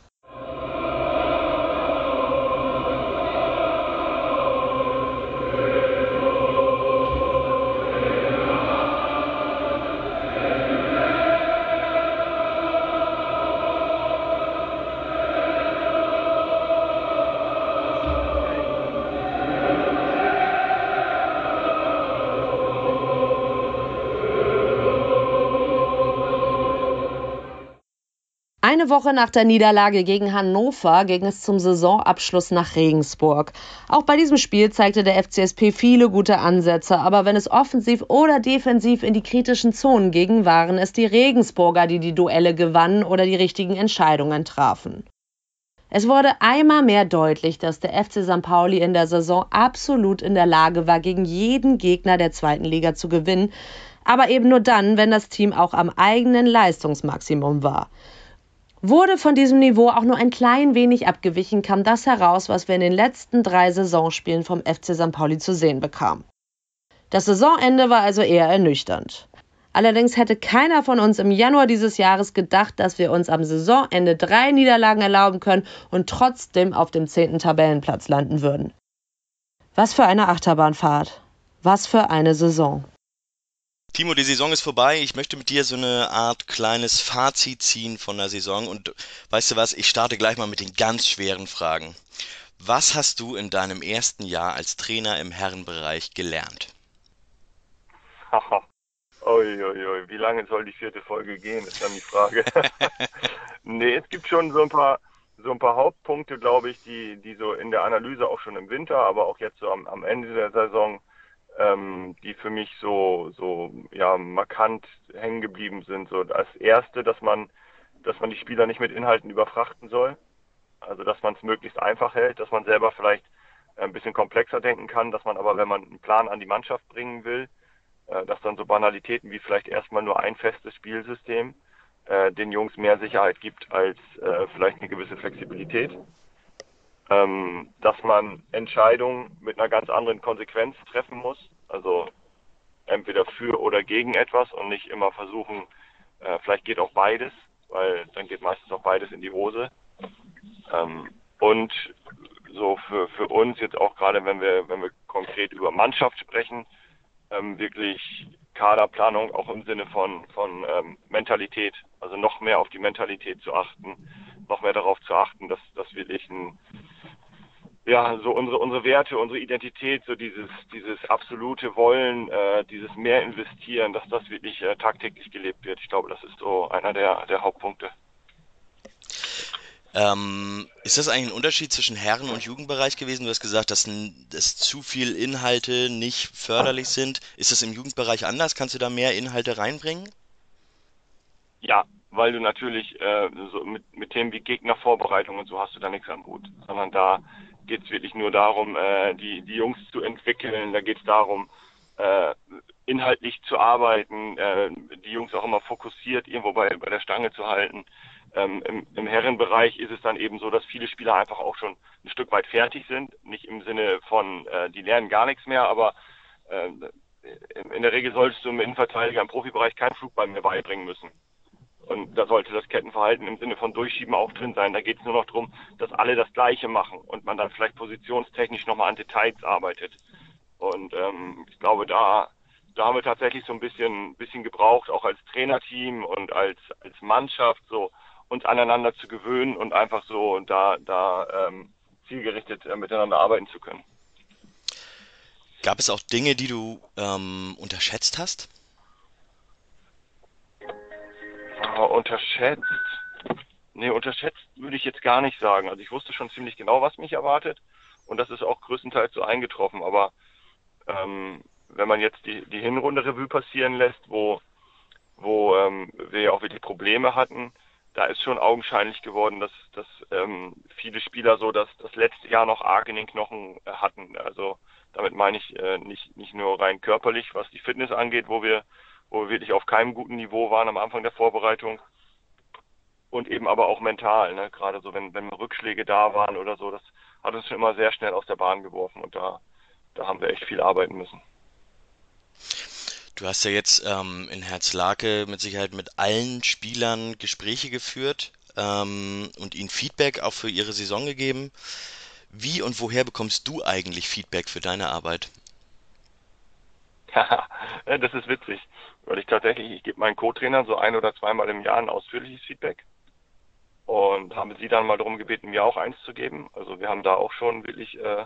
Eine Woche nach der Niederlage gegen Hannover ging es zum Saisonabschluss nach Regensburg. Auch bei diesem Spiel zeigte der FCSP viele gute Ansätze, aber wenn es offensiv oder defensiv in die kritischen Zonen ging, waren es die Regensburger, die die Duelle gewannen oder die richtigen Entscheidungen trafen. Es wurde einmal mehr deutlich, dass der FC St. Pauli in der Saison absolut in der Lage war, gegen jeden Gegner der zweiten Liga zu gewinnen, aber eben nur dann, wenn das Team auch am eigenen Leistungsmaximum war. Wurde von diesem Niveau auch nur ein klein wenig abgewichen, kam das heraus, was wir in den letzten drei Saisonspielen vom FC St. Pauli zu sehen bekamen. Das Saisonende war also eher ernüchternd. Allerdings hätte keiner von uns im Januar dieses Jahres gedacht, dass wir uns am Saisonende drei Niederlagen erlauben können und trotzdem auf dem zehnten Tabellenplatz landen würden. Was für eine Achterbahnfahrt. Was für eine Saison. Timo, die Saison ist vorbei. Ich möchte mit dir so eine Art kleines Fazit ziehen von der Saison. Und weißt du was, ich starte gleich mal mit den ganz schweren Fragen. Was hast du in deinem ersten Jahr als Trainer im Herrenbereich gelernt? Uiuiui, wie lange soll die vierte Folge gehen, ist dann die Frage. nee, es gibt schon so ein paar, so ein paar Hauptpunkte, glaube ich, die, die so in der Analyse auch schon im Winter, aber auch jetzt so am, am Ende der Saison ähm, die für mich so, so ja, markant hängen geblieben sind. So das erste, dass man, dass man die Spieler nicht mit Inhalten überfrachten soll. Also dass man es möglichst einfach hält, dass man selber vielleicht ein bisschen komplexer denken kann, dass man aber, wenn man einen Plan an die Mannschaft bringen will, äh, dass dann so Banalitäten wie vielleicht erstmal nur ein festes Spielsystem äh, den Jungs mehr Sicherheit gibt als äh, vielleicht eine gewisse Flexibilität ähm, dass man Entscheidungen mit einer ganz anderen Konsequenz treffen muss. Also entweder für oder gegen etwas und nicht immer versuchen, äh, vielleicht geht auch beides, weil dann geht meistens auch beides in die Hose. Ähm, und so für, für uns jetzt auch gerade, wenn wir, wenn wir konkret über Mannschaft sprechen, ähm, wirklich Kaderplanung auch im Sinne von, von ähm, Mentalität, also noch mehr auf die Mentalität zu achten, noch mehr darauf zu achten, dass, dass wirklich ein, ja, so unsere, unsere Werte, unsere Identität, so dieses, dieses absolute Wollen, äh, dieses mehr investieren, dass das wirklich äh, tagtäglich gelebt wird. Ich glaube, das ist so einer der, der Hauptpunkte. Ähm, ist das eigentlich ein Unterschied zwischen Herren- und Jugendbereich gewesen? Du hast gesagt, dass, dass zu viel Inhalte nicht förderlich sind. Ist das im Jugendbereich anders? Kannst du da mehr Inhalte reinbringen? Ja, weil du natürlich äh, so mit, mit Themen wie Gegnervorbereitung und so hast du da nichts am Hut, sondern da geht es wirklich nur darum, äh, die, die Jungs zu entwickeln. Da geht es darum, äh, inhaltlich zu arbeiten, äh, die Jungs auch immer fokussiert irgendwo bei, bei der Stange zu halten. Ähm, im, Im Herrenbereich ist es dann eben so, dass viele Spieler einfach auch schon ein Stück weit fertig sind. Nicht im Sinne von, äh, die lernen gar nichts mehr, aber äh, in der Regel solltest du im Innenverteidiger im Profibereich keinen Flugball mehr beibringen müssen. Und da sollte das Kettenverhalten im Sinne von Durchschieben auch drin sein. Da geht es nur noch darum, dass alle das Gleiche machen und man dann vielleicht positionstechnisch nochmal an Details arbeitet. Und ähm, ich glaube, da, da haben wir tatsächlich so ein bisschen, bisschen gebraucht, auch als Trainerteam und als, als Mannschaft, so uns aneinander zu gewöhnen und einfach so da, da ähm, zielgerichtet äh, miteinander arbeiten zu können. Gab es auch Dinge, die du ähm, unterschätzt hast? Oh, unterschätzt? Nee, unterschätzt würde ich jetzt gar nicht sagen. Also ich wusste schon ziemlich genau, was mich erwartet und das ist auch größtenteils so eingetroffen. Aber ähm, wenn man jetzt die, die Hinrunde Revue passieren lässt, wo, wo ähm, wir ja auch wirklich Probleme hatten, da ist schon augenscheinlich geworden, dass, dass ähm, viele Spieler so das, das letzte Jahr noch arg in den Knochen äh, hatten. Also damit meine ich äh, nicht, nicht nur rein körperlich, was die Fitness angeht, wo wir, wo wir wirklich auf keinem guten Niveau waren am Anfang der Vorbereitung. Und eben aber auch mental, ne? gerade so, wenn, wenn Rückschläge da waren oder so, das hat uns schon immer sehr schnell aus der Bahn geworfen und da, da haben wir echt viel arbeiten müssen. Du hast ja jetzt ähm, in Herzlake mit Sicherheit mit allen Spielern Gespräche geführt ähm, und ihnen Feedback auch für ihre Saison gegeben. Wie und woher bekommst du eigentlich Feedback für deine Arbeit? das ist witzig, weil ich tatsächlich, ich gebe meinen Co-Trainern so ein oder zweimal im Jahr ein ausführliches Feedback und habe sie dann mal darum gebeten, mir auch eins zu geben. Also wir haben da auch schon wirklich äh,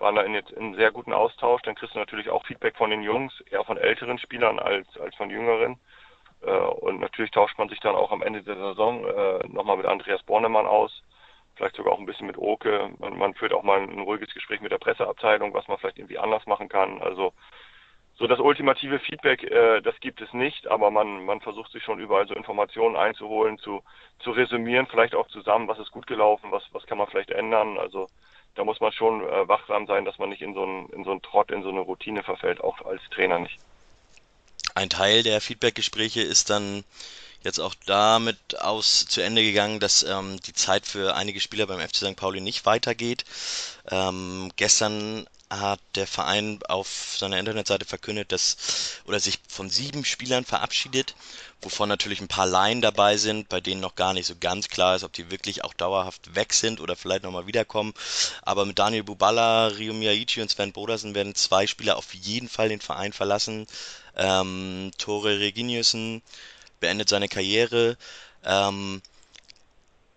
waren da in, in einem sehr guten Austausch. Dann kriegst du natürlich auch Feedback von den Jungs, eher von älteren Spielern als, als von jüngeren. Äh, und natürlich tauscht man sich dann auch am Ende der Saison äh, nochmal mit Andreas Bornemann aus, vielleicht sogar auch ein bisschen mit Oke. Man, man führt auch mal ein ruhiges Gespräch mit der Presseabteilung, was man vielleicht irgendwie anders machen kann. Also so das ultimative Feedback, äh, das gibt es nicht, aber man, man versucht sich schon überall so Informationen einzuholen, zu, zu resümieren, vielleicht auch zusammen, was ist gut gelaufen, was, was kann man vielleicht ändern. Also da muss man schon äh, wachsam sein, dass man nicht in so einen in so einen Trott, in so eine Routine verfällt, auch als Trainer nicht. Ein Teil der Feedback-Gespräche ist dann jetzt auch damit aus zu Ende gegangen, dass ähm, die Zeit für einige Spieler beim FC St. Pauli nicht weitergeht. Ähm, gestern hat der Verein auf seiner Internetseite verkündet, dass oder sich von sieben Spielern verabschiedet, wovon natürlich ein paar Laien dabei sind, bei denen noch gar nicht so ganz klar ist, ob die wirklich auch dauerhaft weg sind oder vielleicht nochmal wiederkommen. Aber mit Daniel Bubala, Rio Miyaichi und Sven Brodersen werden zwei Spieler auf jeden Fall den Verein verlassen. Ähm, Tore Reginiussen beendet seine Karriere. Ähm,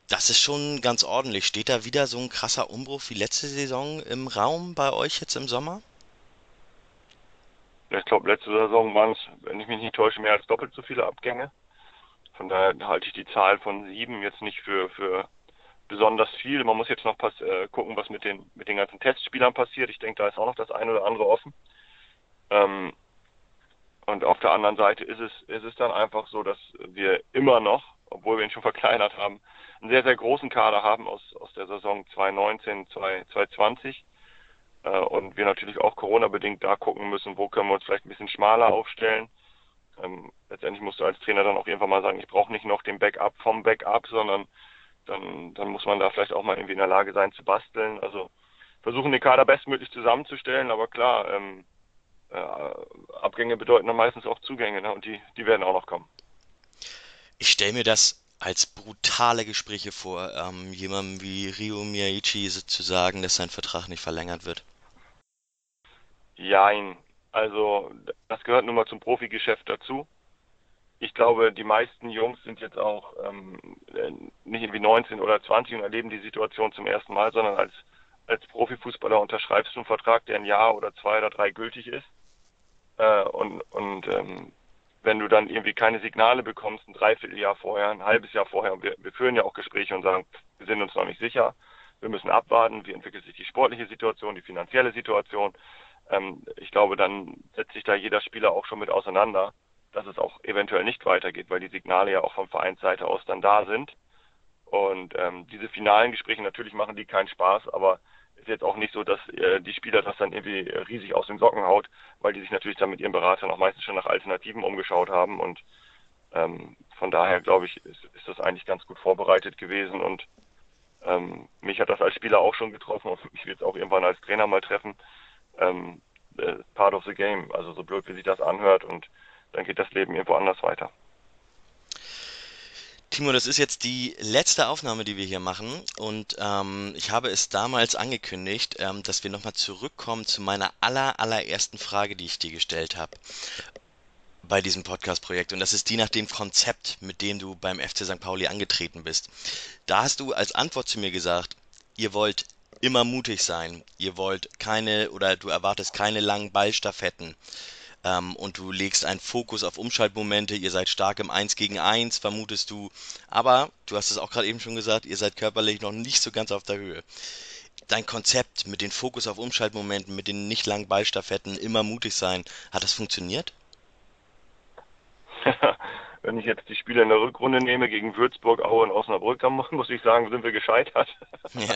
das ist schon ganz ordentlich. Steht da wieder so ein krasser Umbruch wie letzte Saison im Raum bei euch jetzt im Sommer? Ich glaube, letzte Saison waren es, wenn ich mich nicht täusche, mehr als doppelt so viele Abgänge. Von daher halte ich die Zahl von sieben jetzt nicht für, für besonders viel. Man muss jetzt noch pass, äh, gucken, was mit den, mit den ganzen Testspielern passiert. Ich denke, da ist auch noch das eine oder andere offen. Ähm, auf der anderen Seite ist es, ist es dann einfach so, dass wir immer noch, obwohl wir ihn schon verkleinert haben, einen sehr, sehr großen Kader haben aus, aus der Saison 2019, 2020. Äh, und wir natürlich auch Corona-bedingt da gucken müssen, wo können wir uns vielleicht ein bisschen schmaler aufstellen. Ähm, letztendlich musst du als Trainer dann auch irgendwann mal sagen, ich brauche nicht noch den Backup vom Backup, sondern dann, dann muss man da vielleicht auch mal irgendwie in der Lage sein zu basteln. Also versuchen den Kader bestmöglich zusammenzustellen, aber klar, ähm, äh, Abgänge bedeuten dann meistens auch Zugänge ne? und die, die werden auch noch kommen. Ich stelle mir das als brutale Gespräche vor, ähm, jemandem wie Rio Miyaichi zu sagen, dass sein Vertrag nicht verlängert wird? Jein. Also, das gehört nun mal zum Profigeschäft dazu. Ich glaube, die meisten Jungs sind jetzt auch ähm, nicht irgendwie 19 oder 20 und erleben die Situation zum ersten Mal, sondern als, als Profifußballer unterschreibst du einen Vertrag, der ein Jahr oder zwei oder drei gültig ist. Äh, und und ähm, wenn du dann irgendwie keine Signale bekommst, ein Dreivierteljahr vorher, ein halbes Jahr vorher, und wir, wir führen ja auch Gespräche und sagen, wir sind uns noch nicht sicher, wir müssen abwarten, wie entwickelt sich die sportliche Situation, die finanzielle Situation. Ähm, ich glaube, dann setzt sich da jeder Spieler auch schon mit auseinander, dass es auch eventuell nicht weitergeht, weil die Signale ja auch von Vereinsseite aus dann da sind. Und ähm, diese finalen Gespräche, natürlich machen die keinen Spaß, aber ist jetzt auch nicht so, dass äh, die Spieler das dann irgendwie riesig aus den Socken haut, weil die sich natürlich dann mit ihren Beratern auch meistens schon nach Alternativen umgeschaut haben. Und ähm, von daher glaube ich, ist, ist, das eigentlich ganz gut vorbereitet gewesen. Und ähm, mich hat das als Spieler auch schon getroffen und mich wird es auch irgendwann als Trainer mal treffen. Ähm, äh, part of the game, also so blöd wie sich das anhört und dann geht das Leben irgendwo anders weiter. Timo, das ist jetzt die letzte Aufnahme, die wir hier machen. Und ähm, ich habe es damals angekündigt, ähm, dass wir nochmal zurückkommen zu meiner aller, allerersten Frage, die ich dir gestellt habe bei diesem Podcast-Projekt. Und das ist die nach dem Konzept, mit dem du beim FC St. Pauli angetreten bist. Da hast du als Antwort zu mir gesagt, ihr wollt immer mutig sein. Ihr wollt keine oder du erwartest keine langen Ballstaffetten. Ähm, und du legst einen Fokus auf Umschaltmomente. Ihr seid stark im 1 gegen 1, vermutest du. Aber du hast es auch gerade eben schon gesagt, ihr seid körperlich noch nicht so ganz auf der Höhe. Dein Konzept mit dem Fokus auf Umschaltmomenten, mit den nicht langen Ballstaffetten, immer mutig sein, hat das funktioniert? Wenn ich jetzt die Spiele in der Rückrunde nehme gegen Würzburg, Aue und Osnabrück, dann muss ich sagen, sind wir gescheitert. Ja.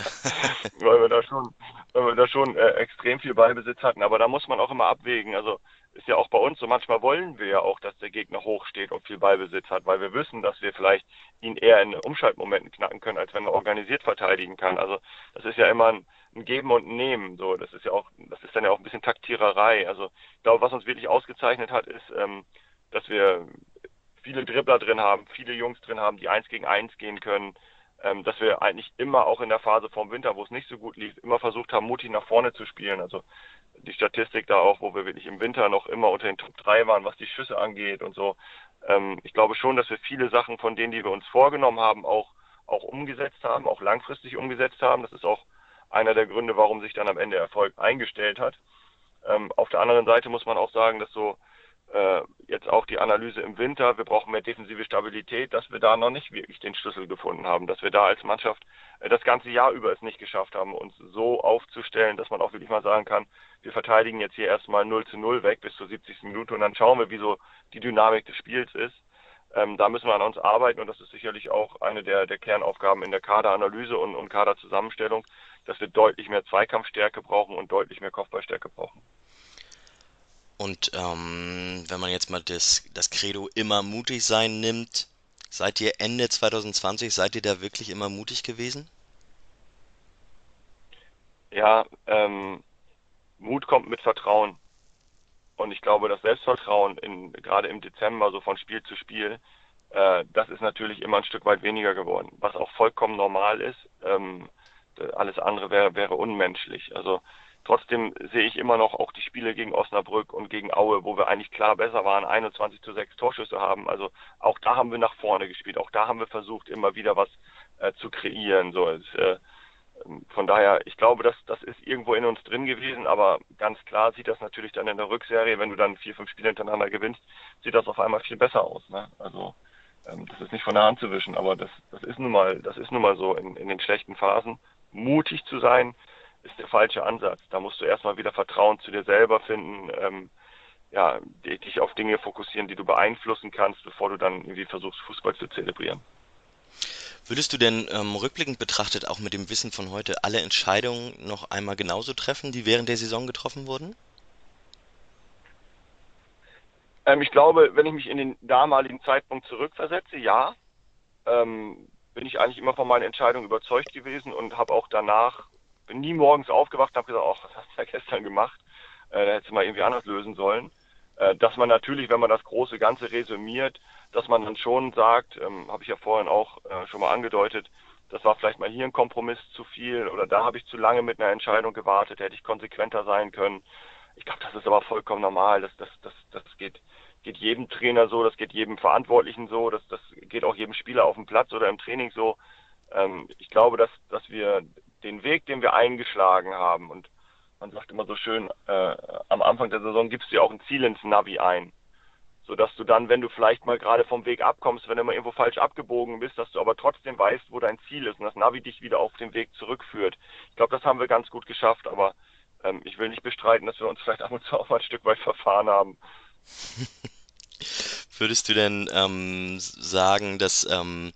weil wir da schon, weil wir da schon äh, extrem viel Ballbesitz hatten. Aber da muss man auch immer abwägen. Also ist ja auch bei uns so, manchmal wollen wir ja auch, dass der Gegner hoch steht und viel Ballbesitz hat, weil wir wissen, dass wir vielleicht ihn eher in Umschaltmomenten knacken können, als wenn er organisiert verteidigen kann. Also das ist ja immer ein, ein Geben und Nehmen. So, das ist ja auch, das ist dann ja auch ein bisschen Taktiererei. Also ich glaube, was uns wirklich ausgezeichnet hat, ist, ähm, dass wir viele Dribbler drin haben, viele Jungs drin haben, die eins gegen eins gehen können, ähm, dass wir eigentlich immer auch in der Phase vorm Winter, wo es nicht so gut lief, immer versucht haben, mutig nach vorne zu spielen. Also die Statistik da auch, wo wir wirklich im Winter noch immer unter den Top 3 waren, was die Schüsse angeht und so. Ähm, ich glaube schon, dass wir viele Sachen von denen, die wir uns vorgenommen haben, auch, auch umgesetzt haben, auch langfristig umgesetzt haben. Das ist auch einer der Gründe, warum sich dann am Ende Erfolg eingestellt hat. Ähm, auf der anderen Seite muss man auch sagen, dass so äh, jetzt auch die Analyse im Winter, wir brauchen mehr defensive Stabilität, dass wir da noch nicht wirklich den Schlüssel gefunden haben, dass wir da als Mannschaft äh, das ganze Jahr über es nicht geschafft haben, uns so aufzustellen, dass man auch wirklich mal sagen kann, wir verteidigen jetzt hier erstmal 0 zu 0 weg bis zur 70. Minute und dann schauen wir, wie so die Dynamik des Spiels ist. Ähm, da müssen wir an uns arbeiten und das ist sicherlich auch eine der, der Kernaufgaben in der Kaderanalyse und, und Kaderzusammenstellung, dass wir deutlich mehr Zweikampfstärke brauchen und deutlich mehr Kopfballstärke brauchen. Und ähm, wenn man jetzt mal das, das Credo immer mutig sein nimmt, seid ihr Ende 2020, seid ihr da wirklich immer mutig gewesen? Ja, ähm, Mut kommt mit Vertrauen. Und ich glaube, das Selbstvertrauen in, gerade im Dezember, so von Spiel zu Spiel, äh, das ist natürlich immer ein Stück weit weniger geworden, was auch vollkommen normal ist. Ähm, alles andere wäre, wäre unmenschlich. Also Trotzdem sehe ich immer noch auch die Spiele gegen Osnabrück und gegen Aue, wo wir eigentlich klar besser waren, 21 zu 6 Torschüsse haben. Also auch da haben wir nach vorne gespielt. Auch da haben wir versucht, immer wieder was äh, zu kreieren. So, es, äh, von daher, ich glaube, das, das ist irgendwo in uns drin gewesen, aber ganz klar sieht das natürlich dann in der Rückserie, wenn du dann vier, fünf Spiele hintereinander gewinnst, sieht das auf einmal viel besser aus. Ne? Also ähm, das ist nicht von der Hand zu wischen, aber das, das ist nun mal, das ist nun mal so in, in den schlechten Phasen, mutig zu sein, ist der falsche Ansatz. Da musst du erstmal wieder Vertrauen zu dir selber finden, ähm, ja, dich auf Dinge fokussieren, die du beeinflussen kannst, bevor du dann irgendwie versuchst, Fußball zu zelebrieren. Würdest du denn ähm, rückblickend betrachtet auch mit dem Wissen von heute alle Entscheidungen noch einmal genauso treffen, die während der Saison getroffen wurden? Ähm, ich glaube, wenn ich mich in den damaligen Zeitpunkt zurückversetze, ja, ähm, bin ich eigentlich immer von meinen Entscheidungen überzeugt gewesen und habe auch danach bin nie morgens aufgewacht und habe gesagt, ach, was hast du ja gestern gemacht? Äh, da hättest du mal irgendwie anders lösen sollen. Äh, dass man natürlich, wenn man das große Ganze resümiert, dass man dann schon sagt, ähm, habe ich ja vorhin auch äh, schon mal angedeutet, das war vielleicht mal hier ein Kompromiss zu viel oder da habe ich zu lange mit einer Entscheidung gewartet, hätte ich konsequenter sein können. Ich glaube, das ist aber vollkommen normal. Das, das, das, das geht, geht jedem Trainer so, das geht jedem Verantwortlichen so, das, das geht auch jedem Spieler auf dem Platz oder im Training so. Ähm, ich glaube, dass, dass wir den Weg, den wir eingeschlagen haben, und man sagt immer so schön, äh, am Anfang der Saison gibst du ja auch ein Ziel ins Navi ein. Sodass du dann, wenn du vielleicht mal gerade vom Weg abkommst, wenn du mal irgendwo falsch abgebogen bist, dass du aber trotzdem weißt, wo dein Ziel ist und das Navi dich wieder auf den Weg zurückführt. Ich glaube, das haben wir ganz gut geschafft, aber ähm, ich will nicht bestreiten, dass wir uns vielleicht ab und zu auch mal ein Stück weit verfahren haben. Würdest du denn ähm, sagen, dass ähm,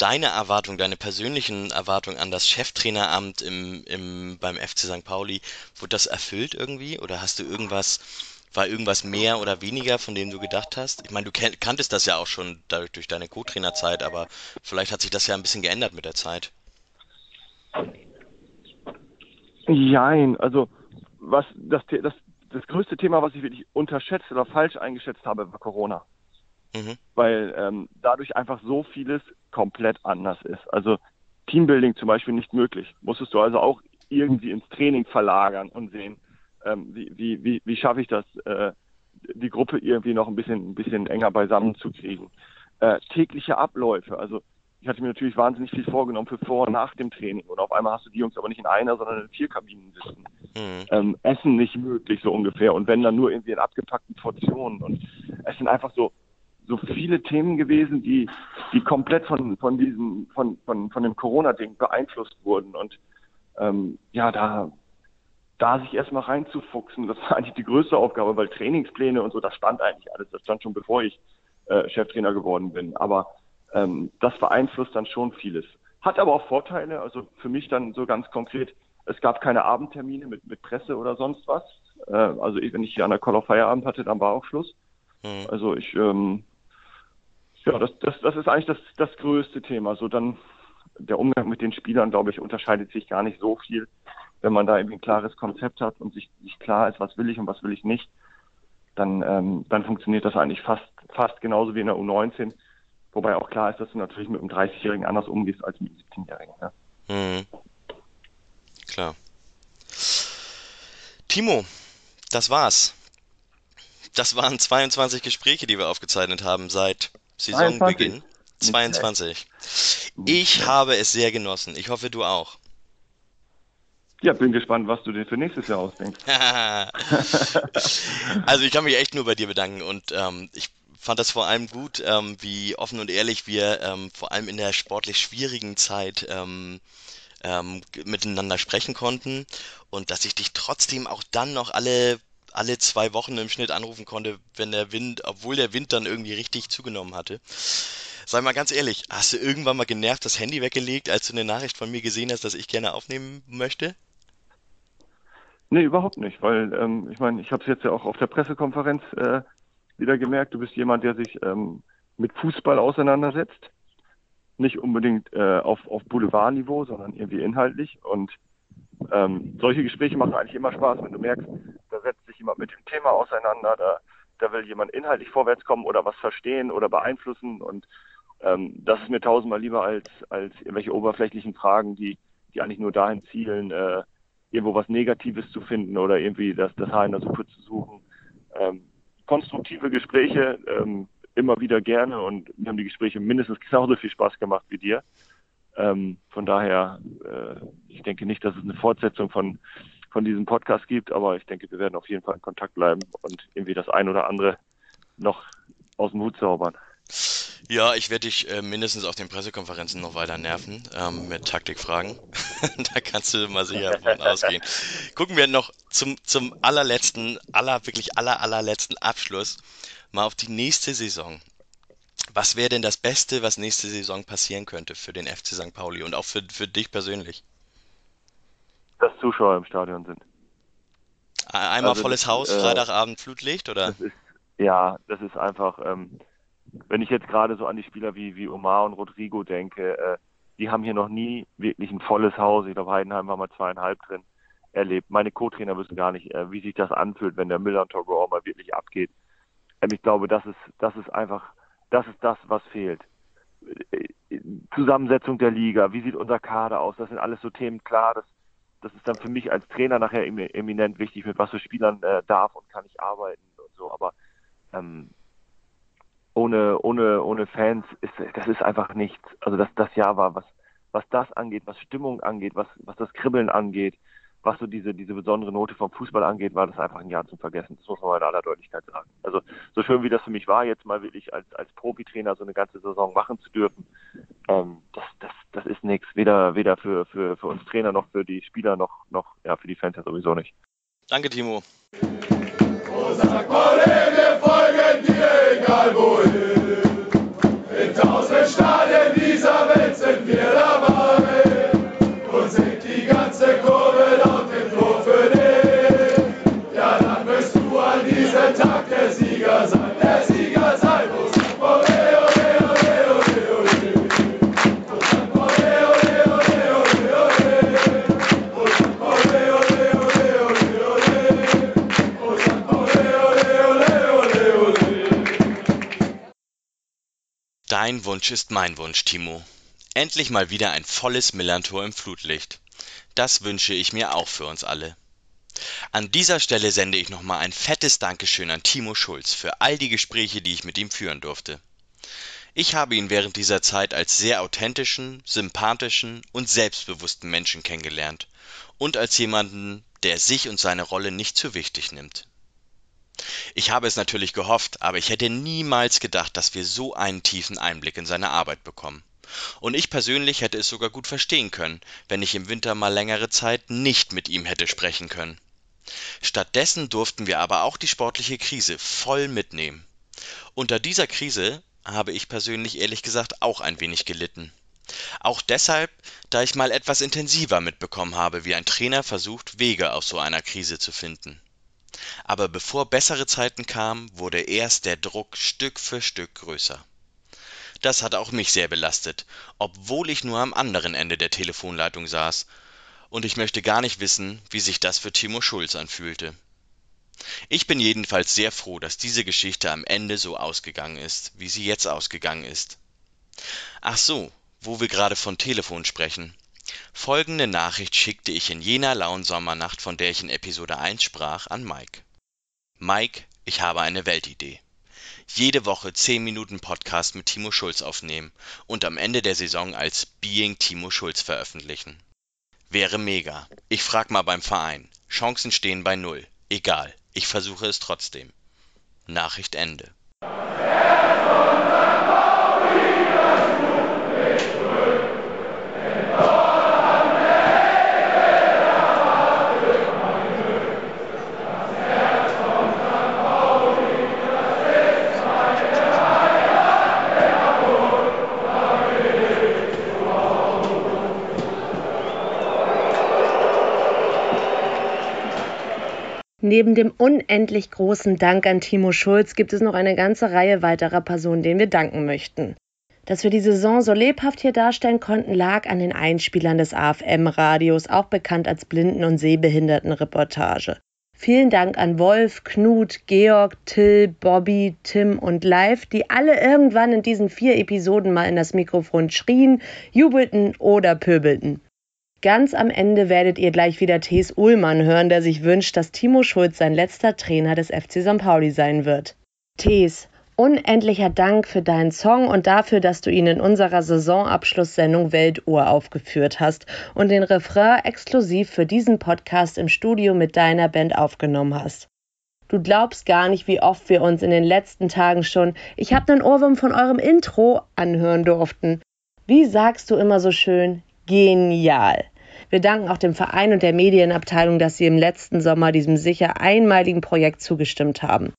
deine Erwartung, deine persönlichen Erwartungen an das Cheftraineramt im, im, beim FC St. Pauli, wurde das erfüllt irgendwie? Oder hast du irgendwas, war irgendwas mehr oder weniger, von dem du gedacht hast? Ich meine, du kanntest das ja auch schon dadurch durch deine Co-Trainerzeit, aber vielleicht hat sich das ja ein bisschen geändert mit der Zeit. Jein, also was das, das, das größte Thema, was ich wirklich unterschätzt oder falsch eingeschätzt habe, war Corona. Mhm. weil ähm, dadurch einfach so vieles komplett anders ist. Also Teambuilding zum Beispiel nicht möglich. Musstest du also auch irgendwie ins Training verlagern und sehen, ähm, wie, wie, wie, wie schaffe ich das, äh, die Gruppe irgendwie noch ein bisschen, ein bisschen enger beisammen zu kriegen. Äh, tägliche Abläufe, also ich hatte mir natürlich wahnsinnig viel vorgenommen für vor und nach dem Training. Und auf einmal hast du die Jungs aber nicht in einer, sondern in vier Kabinen sitzen. Mhm. Ähm, Essen nicht möglich, so ungefähr. Und wenn dann nur irgendwie in abgepackten Portionen. Und es sind einfach so, so viele Themen gewesen, die, die komplett von, von diesem, von, von, von dem Corona-Ding beeinflusst wurden. Und ähm, ja, da, da sich erstmal reinzufuchsen, das war eigentlich die größte Aufgabe, weil Trainingspläne und so, das stand eigentlich alles. Das stand schon bevor ich äh, Cheftrainer geworden bin. Aber ähm, das beeinflusst dann schon vieles. Hat aber auch Vorteile, also für mich dann so ganz konkret, es gab keine Abendtermine mit, mit Presse oder sonst was. Äh, also wenn ich hier an der Call of Feierabend hatte, dann war auch Schluss. Mhm. Also ich, ähm, ja, das, das, das ist eigentlich das, das größte Thema. So dann der Umgang mit den Spielern, glaube ich, unterscheidet sich gar nicht so viel, wenn man da irgendwie ein klares Konzept hat und sich, sich klar ist, was will ich und was will ich nicht. Dann, ähm, dann funktioniert das eigentlich fast, fast genauso wie in der U19 Wobei auch klar ist, dass du natürlich mit einem 30-Jährigen anders umgehst als mit einem 17-Jährigen. Ne? Mhm. Klar. Timo, das war's. Das waren 22 Gespräche, die wir aufgezeichnet haben seit Saisonbeginn. 22. Ich habe es sehr genossen. Ich hoffe, du auch. Ja, bin gespannt, was du dir für nächstes Jahr ausdenkst. also ich kann mich echt nur bei dir bedanken und ähm, ich fand das vor allem gut, ähm, wie offen und ehrlich wir ähm, vor allem in der sportlich schwierigen Zeit ähm, ähm, miteinander sprechen konnten und dass ich dich trotzdem auch dann noch alle alle zwei Wochen im Schnitt anrufen konnte, wenn der Wind, obwohl der Wind dann irgendwie richtig zugenommen hatte. Sei mal ganz ehrlich, hast du irgendwann mal genervt das Handy weggelegt, als du eine Nachricht von mir gesehen hast, dass ich gerne aufnehmen möchte? Nee, überhaupt nicht, weil ähm, ich meine, ich habe es jetzt ja auch auf der Pressekonferenz äh, wieder gemerkt, du bist jemand, der sich ähm, mit Fußball auseinandersetzt. Nicht unbedingt äh, auf, auf Boulevardniveau, sondern irgendwie inhaltlich. Und ähm, solche Gespräche machen eigentlich immer Spaß, wenn du merkst, da setzt sich jemand mit dem Thema auseinander, da, da will jemand inhaltlich vorwärts kommen oder was verstehen oder beeinflussen. Und ähm, das ist mir tausendmal lieber als, als irgendwelche oberflächlichen Fragen, die, die eigentlich nur dahin zielen, äh, irgendwo was Negatives zu finden oder irgendwie das, das Haar in der Suppe zu suchen. Ähm, konstruktive Gespräche ähm, immer wieder gerne und mir haben die Gespräche mindestens genauso viel Spaß gemacht wie dir. Ähm, von daher, äh, ich denke nicht, dass es eine Fortsetzung von, von diesem Podcast gibt, aber ich denke, wir werden auf jeden Fall in Kontakt bleiben und irgendwie das ein oder andere noch aus dem Hut zaubern. Ja, ich werde dich äh, mindestens auf den Pressekonferenzen noch weiter nerven ähm, mit Taktikfragen. da kannst du mal sicher davon ausgehen. Gucken wir noch zum, zum allerletzten, aller, wirklich aller, allerletzten Abschluss mal auf die nächste Saison. Was wäre denn das Beste, was nächste Saison passieren könnte für den FC St. Pauli und auch für, für dich persönlich? Dass Zuschauer im Stadion sind. Einmal also volles das, Haus, äh, Freitagabend Flutlicht, oder? Das ist, ja, das ist einfach, ähm, wenn ich jetzt gerade so an die Spieler wie, wie Omar und Rodrigo denke, äh, die haben hier noch nie wirklich ein volles Haus. Ich glaube, Heidenheim war mal zweieinhalb drin erlebt. Meine Co-Trainer wissen gar nicht, äh, wie sich das anfühlt, wenn der Miller und Togo mal wirklich abgeht. Ähm, ich glaube, das ist, das ist einfach, das ist das, was fehlt. Äh, Zusammensetzung der Liga, wie sieht unser Kader aus? Das sind alles so Themen, klar, das, das ist dann für mich als Trainer nachher eminent wichtig, mit was für Spielern äh, darf und kann ich arbeiten und so. Aber ähm, ohne, ohne, ohne Fans ist das ist einfach nichts. Also das, das Jahr war, was, was das angeht, was Stimmung angeht, was, was das Kribbeln angeht, was so diese, diese besondere Note vom Fußball angeht, war das einfach ein Jahr zum Vergessen. Das muss man mal in aller Deutlichkeit sagen. Also so schön wie das für mich war, jetzt mal wirklich als, als Profitrainer so eine ganze Saison machen zu dürfen, ähm, das, das, das ist nichts. Weder, weder für, für, für uns Trainer noch für die Spieler noch, noch ja, für die Fans ja sowieso nicht. Danke, Timo. Oh, sag mal, wir folgen dir, egal wohin. Dein Wunsch ist mein Wunsch, Timo. Endlich mal wieder ein volles Millantor im Flutlicht. Das wünsche ich mir auch für uns alle. An dieser Stelle sende ich nochmal ein fettes Dankeschön an Timo Schulz für all die Gespräche, die ich mit ihm führen durfte. Ich habe ihn während dieser Zeit als sehr authentischen, sympathischen und selbstbewussten Menschen kennengelernt und als jemanden, der sich und seine Rolle nicht zu wichtig nimmt. Ich habe es natürlich gehofft, aber ich hätte niemals gedacht, dass wir so einen tiefen Einblick in seine Arbeit bekommen. Und ich persönlich hätte es sogar gut verstehen können, wenn ich im Winter mal längere Zeit nicht mit ihm hätte sprechen können. Stattdessen durften wir aber auch die sportliche Krise voll mitnehmen. Unter dieser Krise habe ich persönlich ehrlich gesagt auch ein wenig gelitten. Auch deshalb, da ich mal etwas intensiver mitbekommen habe, wie ein Trainer versucht, Wege aus so einer Krise zu finden. Aber bevor bessere Zeiten kamen, wurde erst der Druck Stück für Stück größer. Das hat auch mich sehr belastet, obwohl ich nur am anderen Ende der Telefonleitung saß, und ich möchte gar nicht wissen, wie sich das für Timo Schulz anfühlte. Ich bin jedenfalls sehr froh, dass diese Geschichte am Ende so ausgegangen ist, wie sie jetzt ausgegangen ist. Ach so, wo wir gerade von Telefon sprechen. Folgende Nachricht schickte ich in jener lauen Sommernacht, von der ich in Episode 1 sprach, an Mike. Mike, ich habe eine Weltidee jede Woche 10 Minuten Podcast mit Timo Schulz aufnehmen und am Ende der Saison als Being Timo Schulz veröffentlichen. Wäre mega. Ich frag mal beim Verein. Chancen stehen bei null. Egal, ich versuche es trotzdem. Nachricht Ende. Neben dem unendlich großen Dank an Timo Schulz gibt es noch eine ganze Reihe weiterer Personen, denen wir danken möchten. Dass wir die Saison so lebhaft hier darstellen konnten, lag an den Einspielern des AFM-Radios, auch bekannt als Blinden- und Sehbehindertenreportage. Vielen Dank an Wolf, Knut, Georg, Till, Bobby, Tim und Live, die alle irgendwann in diesen vier Episoden mal in das Mikrofon schrien, jubelten oder pöbelten. Ganz am Ende werdet ihr gleich wieder Thes Ullmann hören, der sich wünscht, dass Timo Schulz sein letzter Trainer des FC St. Pauli sein wird. Thes, unendlicher Dank für deinen Song und dafür, dass du ihn in unserer Saisonabschlusssendung Weltuhr aufgeführt hast und den Refrain exklusiv für diesen Podcast im Studio mit deiner Band aufgenommen hast. Du glaubst gar nicht, wie oft wir uns in den letzten Tagen schon Ich hab nen Ohrwurm von eurem Intro anhören durften. Wie sagst du immer so schön? Genial. Wir danken auch dem Verein und der Medienabteilung, dass sie im letzten Sommer diesem sicher einmaligen Projekt zugestimmt haben.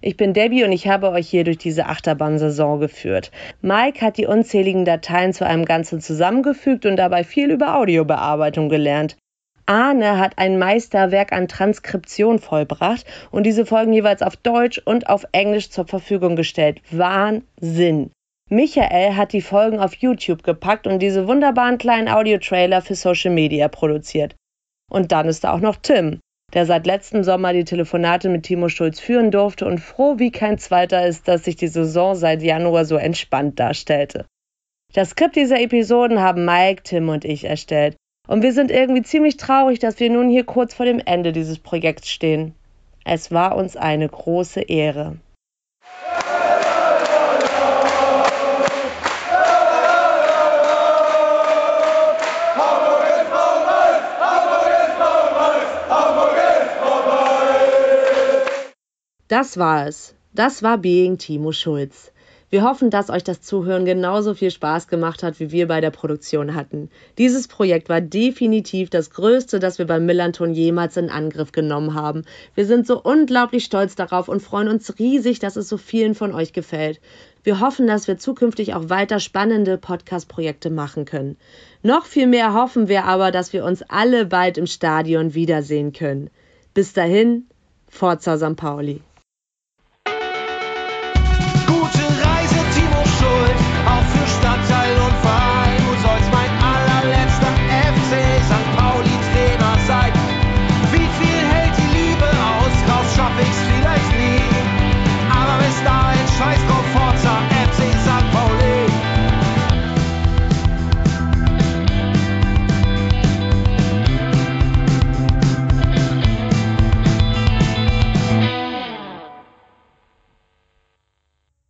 Ich bin Debbie und ich habe euch hier durch diese Achterbahnsaison geführt. Mike hat die unzähligen Dateien zu einem Ganzen zusammengefügt und dabei viel über Audiobearbeitung gelernt. Arne hat ein Meisterwerk an Transkription vollbracht und diese Folgen jeweils auf Deutsch und auf Englisch zur Verfügung gestellt. Wahnsinn! Michael hat die Folgen auf YouTube gepackt und diese wunderbaren kleinen Audiotrailer für Social Media produziert. Und dann ist da auch noch Tim, der seit letztem Sommer die Telefonate mit Timo Schulz führen durfte und froh wie kein zweiter ist, dass sich die Saison seit Januar so entspannt darstellte. Das Skript dieser Episoden haben Mike, Tim und ich erstellt. Und wir sind irgendwie ziemlich traurig, dass wir nun hier kurz vor dem Ende dieses Projekts stehen. Es war uns eine große Ehre. Das war es. Das war Being Timo Schulz. Wir hoffen, dass euch das Zuhören genauso viel Spaß gemacht hat, wie wir bei der Produktion hatten. Dieses Projekt war definitiv das größte, das wir beim Millanton jemals in Angriff genommen haben. Wir sind so unglaublich stolz darauf und freuen uns riesig, dass es so vielen von euch gefällt. Wir hoffen, dass wir zukünftig auch weiter spannende Podcast-Projekte machen können. Noch viel mehr hoffen wir aber, dass wir uns alle bald im Stadion wiedersehen können. Bis dahin, Forza St. Pauli.